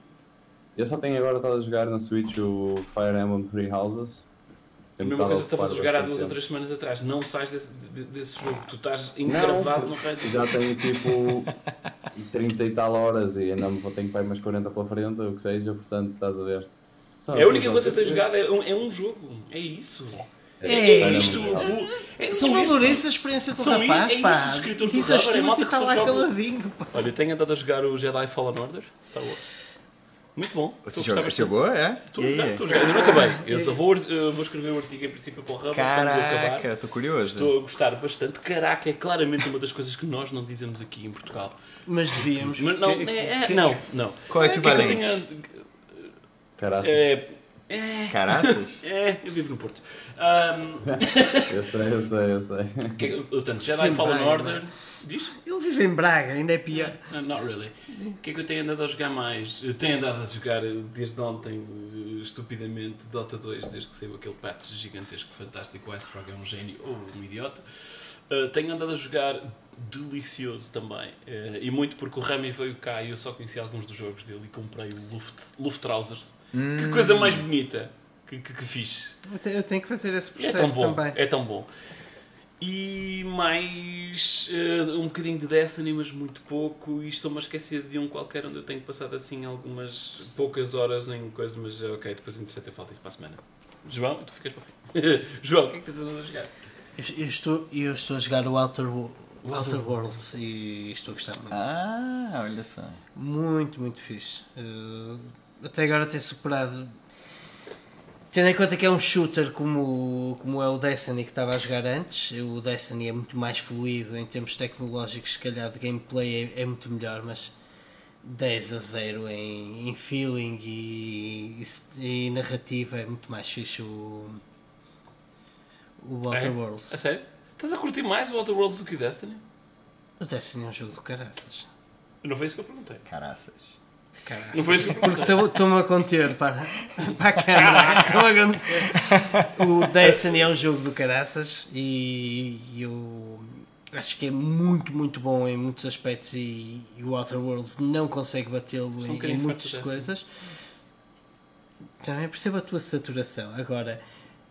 Eu só tenho agora estado a jogar na Switch o Fire Emblem Three Houses. A mesma coisa que estavas a jogar há duas ou três semanas atrás. Não sais desse, de- desse jogo. Tu estás encravado no raio. Já tenho tipo 30 e tal horas e ainda tenho que ir mais 40 pela frente, ou o que seja, portanto estás a ver. Só- É a única coisa que tens jogado, é um, é um jogo. É isso. É, É, é isto. É, Não são valoriza a experiência do São rapaz, isto- é pá. isto os escritores do as Java, é tuas malta e que está lá caladinho, pá. Olha, tenho andado a jogar o Jedi Fallen Order, Star Wars. Muito bom. Você Estou jogou, bastante. jogou, é? Estou E aí? estou a jogar. Ainda não acabei. Eu só vou, eh, vou escrever o artigo em princípio para o Hub quando eu acabar. Caraca, tô curioso. Estou a gostar bastante. Caraca, é claramente uma das coisas que nós não dizemos aqui em Portugal. Mas devíamos. Mas não, é, é- não, não. Qual é o que é que eu Caraca. É, É, Caraças? é, eu vivo no Porto. Ahm, Eu sei, eu sei, eu sei. que, portanto, Jedi Sim, Fallen Braga, Order. Diz? Ele vive em Braga, ainda é pior. No, not really. O que é que eu tenho andado a jogar mais? Eu tenho andado a jogar eh, desde ontem, eh, estupidamente, Dota 2, desde que saiu aquele patch gigantesco, fantástico. O Frog é um gênio ou um idiota. Eh, tenho andado a jogar delicioso também. Eh, e muito porque o Rami veio cá e eu só conheci alguns dos jogos dele e comprei o Luft, Luft Trousers. Que coisa mais bonita que, que, que fiz. Eu te- Eu tenho que fazer esse É processo tão bom, também. é tão bom. E mais eh, um bocadinho de Destiny, mas muito pouco. E estou-me a esquecer de um qualquer onde eu tenho passado assim algumas poucas horas em coisas, mas eh, ok, depois interessante eu falo isso para a semana. João, tu ficas para o fim. João, o que é que estás andando a jogar? Eu, eu estou, eu estou a jogar o Outer, O Outer Outer Worlds e estou a gostar muito. Ah, olha só. Muito, muito fixe. Uh, até agora ter superado. Tendo em conta que é um shooter como, como é o Destiny que estava a jogar antes, o Destiny é muito mais fluido em termos tecnológicos, se calhar de gameplay é, é muito melhor, mas 10 a 0 em, em feeling e, e, e narrativa é muito mais fixe o, o Outer É? Worlds. A sério? Estás a curtir mais o Outer Worlds do que o Destiny? O Destiny é um jogo do caraças. Não foi isso que eu perguntei. Caraças. Não foi isso que eu Porque estou-me a conter para, para a câmera. Estou a conter. O Destiny é um jogo do caraças e eu acho que é muito, muito bom em muitos aspectos e, e o Outer Worlds não consegue batê-lo em, em muitas coisas. Também percebo a tua saturação. Agora,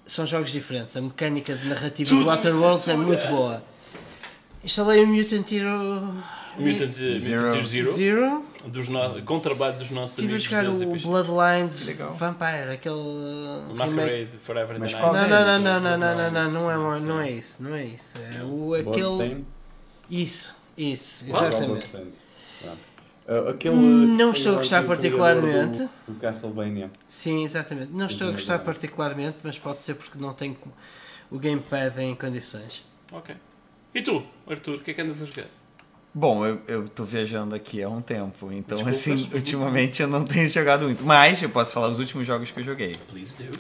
são jogos diferentes. A mecânica de narrativa Tudo do Outer Worlds é muito boa. Instalei o Mutant Hero Mutant, eh, Zero. Mutant Zero, Zero. dos no... com trabalho dos nossos Estive a amigos jogar o Bloodlines Legal. Vampire, aquele. Masquerade Forever and Mas Night. Não, não, não, não, não, não, não, não, não é, Não é isso, não é isso. É o aquele. Isso, isso, exatamente. Uh, aquele que não estou a gostar particularmente. Do, do Castlevania. Sim, exatamente. Não estou a gostar particularmente, mas pode ser porque não tenho o gamepad em condições. Ok. E tu, Arthur, o que é que andas a jogar? Bom, eu, eu tô viajando aqui há um tempo, então Desculpas. assim, ultimamente eu não tenho jogado muito. Mas eu posso falar os últimos jogos que eu joguei. Please do.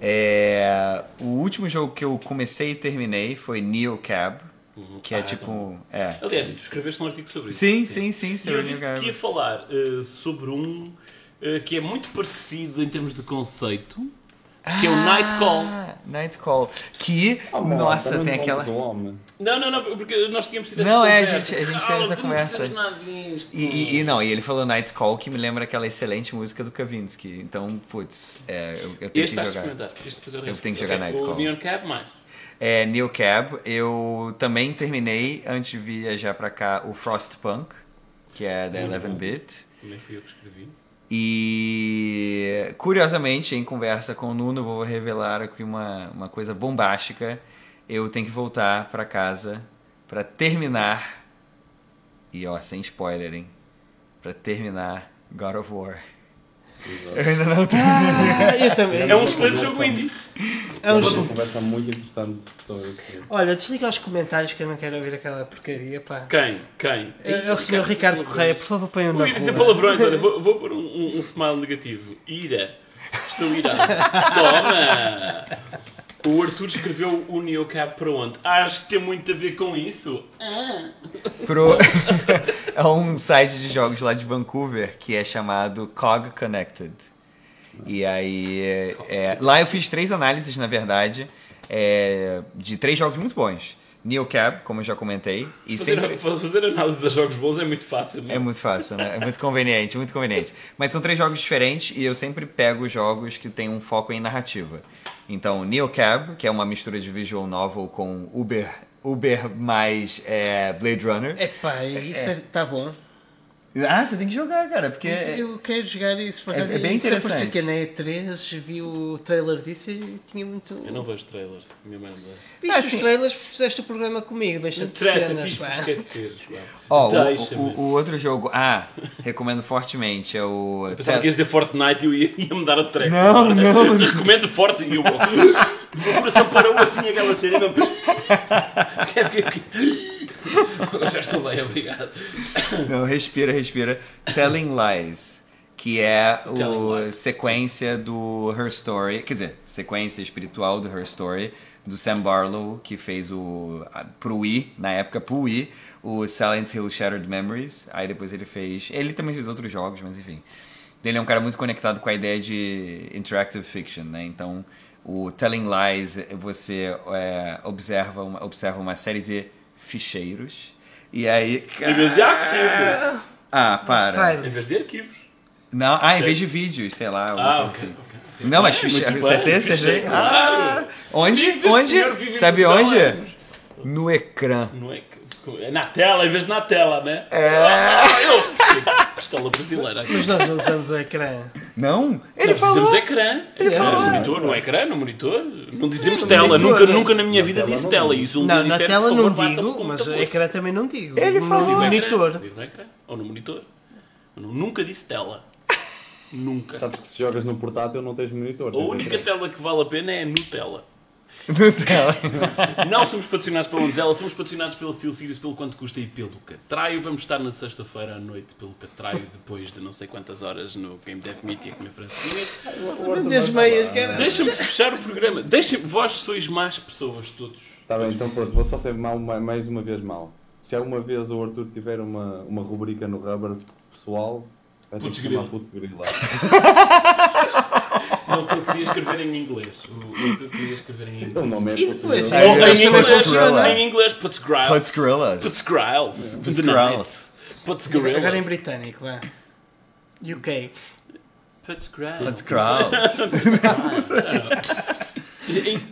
É, o último jogo que eu comecei e terminei foi Neo Cab, que é Ah, tipo. É. Aliás, tu escreveste um artigo sobre isso. Sim, sim, sim, E sim. eu Neo disse Cab. que ia falar eh, sobre um eh, que é muito parecido em termos de conceito, que é o Night Call. Ah, Night Call. Que, Oh, mano, nossa, tem não aquela. vamos do homem. Não, não, não, porque nós tínhamos tido essa Não, é, a conversa. gente- a gente Ah, teve essa tu conversa. Não nada disto. E, e- e não, e ele falou Night Call que me lembra aquela excelente música do Kavinsky. Então, putz, é, eu, eu tenho Este que jogar. Este eu, Eu tenho que jogar Night o Call. Neon Cab. É, Neo Cab, eu também terminei antes de viajar pra cá o Frostpunk, que é da Muito 11-bit. Também fui eu que escrevi. E curiosamente, em conversa com o Nuno, vou revelar aqui uma, uma coisa bombástica. Eu tenho que voltar pra casa pra terminar. E ó, sem spoiler, hein? Pra terminar God of War. Eu ainda não tenho. Ah, eu também. É um excelente jogo indie. É um Uma jogo. conversa muito interessante. Olha, desliga os comentários que eu não quero ouvir aquela porcaria, pá. Quem? Quem? É, é o senhor Ricardo Correia, por favor, ponham Eu na ia dizer palavrões, olha, vou, vou pôr um, um, um smile negativo. Ira. Estou irado. Toma! O Arthur escreveu o Neocab para onde? Acho que tem muito a ver com isso. Pro... é um site de jogos lá de Vancouver que é chamado COG Connected. E aí, é, é, lá eu fiz três análises, na verdade, é, de três jogos muito bons. Neo Cab, como eu já comentei, e Fazer, sempre... fazer análise a jogos bons é muito fácil. não É muito fácil, né? É muito conveniente, muito conveniente. Mas são três jogos diferentes e eu sempre pego jogos que têm um foco em narrativa. Então, Neo Cab, que é uma mistura de visual novel com Uber, Uber mais é, Blade Runner. Epá, isso é, tá bom. Ah, você tem que jogar, cara, porque... Eu quero jogar isso, por É- acaso. é bem isso apareceu interessante. que na E3 vi o trailer disso e tinha muito. Eu não vejo trailers. Minha mãe não vê. Viste Ah, os sim. trailers, fizeste o programa comigo, deixa-te de cenas, fiz esquecer. Ó, o, o, o outro jogo, ah, recomendo fortemente, é o... Pensava que ias dizer Fortnite e eu ia, ia mudar o track. Não, não. Recomendo forte e eu. O meu coração parou assim aquela cena. Não... Eu já estou bem, obrigado. Não, respira, respira. Telling Lies, que é Lies. sequência do Her Story, quer dizer, sequência espiritual do Her Story, do Sam Barlow, que fez o a- pro Wii, na época pro Wii, o Silent Hill Shattered Memories. Aí depois ele fez, ele também fez outros jogos, mas enfim. Ele é um cara muito conectado com a ideia de interactive fiction, né? Então, o Telling Lies, você é, observa, uma, observa uma série de ficheiros. E aí. Em vez de arquivos. Ah, para. Em vez de arquivos. Não, ah, em vez de vídeos, sei lá. Ah, coisa ok. assim. ok, ok. Não, mas Ah, ficheiro, certeza, ficheiro, certeza. claro. Onde? Onde? Sabe onde? é? No ecrã. É que. É na tela, em vez de na tela, né? É. Ah, eu. Brasileira. aqui. Mas nós não usamos o ecrã. Não? Ele Nós falou. dizemos ecrã. Ele É, falou. monitor, no ecrã, no monitor. Não dizemos No tela. monitor, Nunca, né? nunca na minha Na vida tela disse não tela. Isso Não, na disser, tela não digo, mas ecrã também não digo. Ele no falou. Ecrã, monitor. digo no ecrã. Ou no monitor. Eu nunca disse tela. Nunca. Sabes que se jogas no portátil não tens monitor. A única tela que vale a pena é a Nutella. Nutella. Não somos patrocinados pela Nutella, somos patrocinados pela Steel Series, pelo quanto custa e pelo Catraio. Vamos estar na sexta-feira à noite pelo Catraio, depois de não sei quantas horas no Game Dev Meeting com a Francinha. O Arthur Vende as vai meias, cara. Deixa-me fechar o programa. Deixem vós sois más pessoas todos. Tá bem, então pronto, vou só ser mal, ma- mais uma vez mal. Se alguma vez o Arthur tiver uma, uma rubrica no Rubber pessoal, vai ter Putz que chamar. Putz Grilo. Não, que eu queria escrever em inglês. O Arthur queria escrever em O inglês. nome é E depois, é- eu em inglês, em inglês, Putz Griles. Putz Gorillas. Putz Griles. Putz Goodnight. Griles. Putz Agora em britânico, vá. UK. Putz Griles. Putz Gorillas.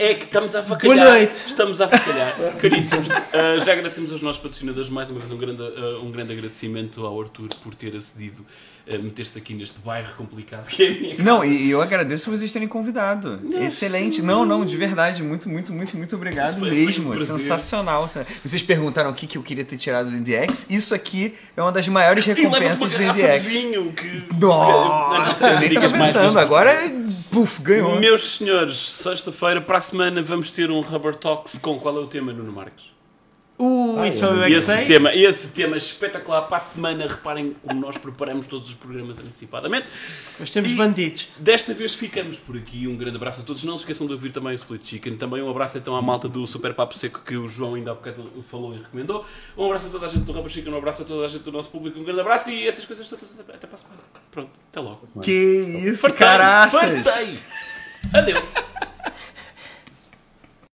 É que estamos a avacalhar. Boa noite. Estamos a avacalhar. Caríssimos, ah, já agradecemos aos nossos patrocinadores. Mais uma vez, um grande, ah, um grande agradecimento ao Arthur por ter acedido meter-se aqui neste bairro complicado que é a minha casa. Não, e eu agradeço vocês terem convidado. Excelente. Não, não, de verdade. Muito, muito, muito, muito obrigado Foi- foi um mesmo. prazer. Sensacional. Vocês perguntaram o que, que eu queria ter tirado do IndieX. Isso aqui é uma das maiores recompensas do IndieX. vinho que. Nossa, eu nem tava pensando. Agora, puf, ganhou. Meus senhores, sexta-feira, para a semana, vamos ter um Rubber Talks com qual é o tema, Nuno Marques? Uh, isso é Esse tema, esse tema espetacular para a semana. Reparem como nós preparamos todos os programas antecipadamente. Mas temos E- bandidos. Desta vez ficamos por aqui. Um grande abraço a todos. Não se esqueçam de ouvir também o Split Chicken. Também um abraço então à malta do Super Papo Seco que o João ainda há bocado falou e recomendou. Um abraço a toda a gente do Rubber Chicken. Um abraço a toda a gente do nosso público. Um grande abraço e essas coisas todas. Até para a semana. Pronto, até logo. Que isso, Fartei, caraças. fartei. Adeus.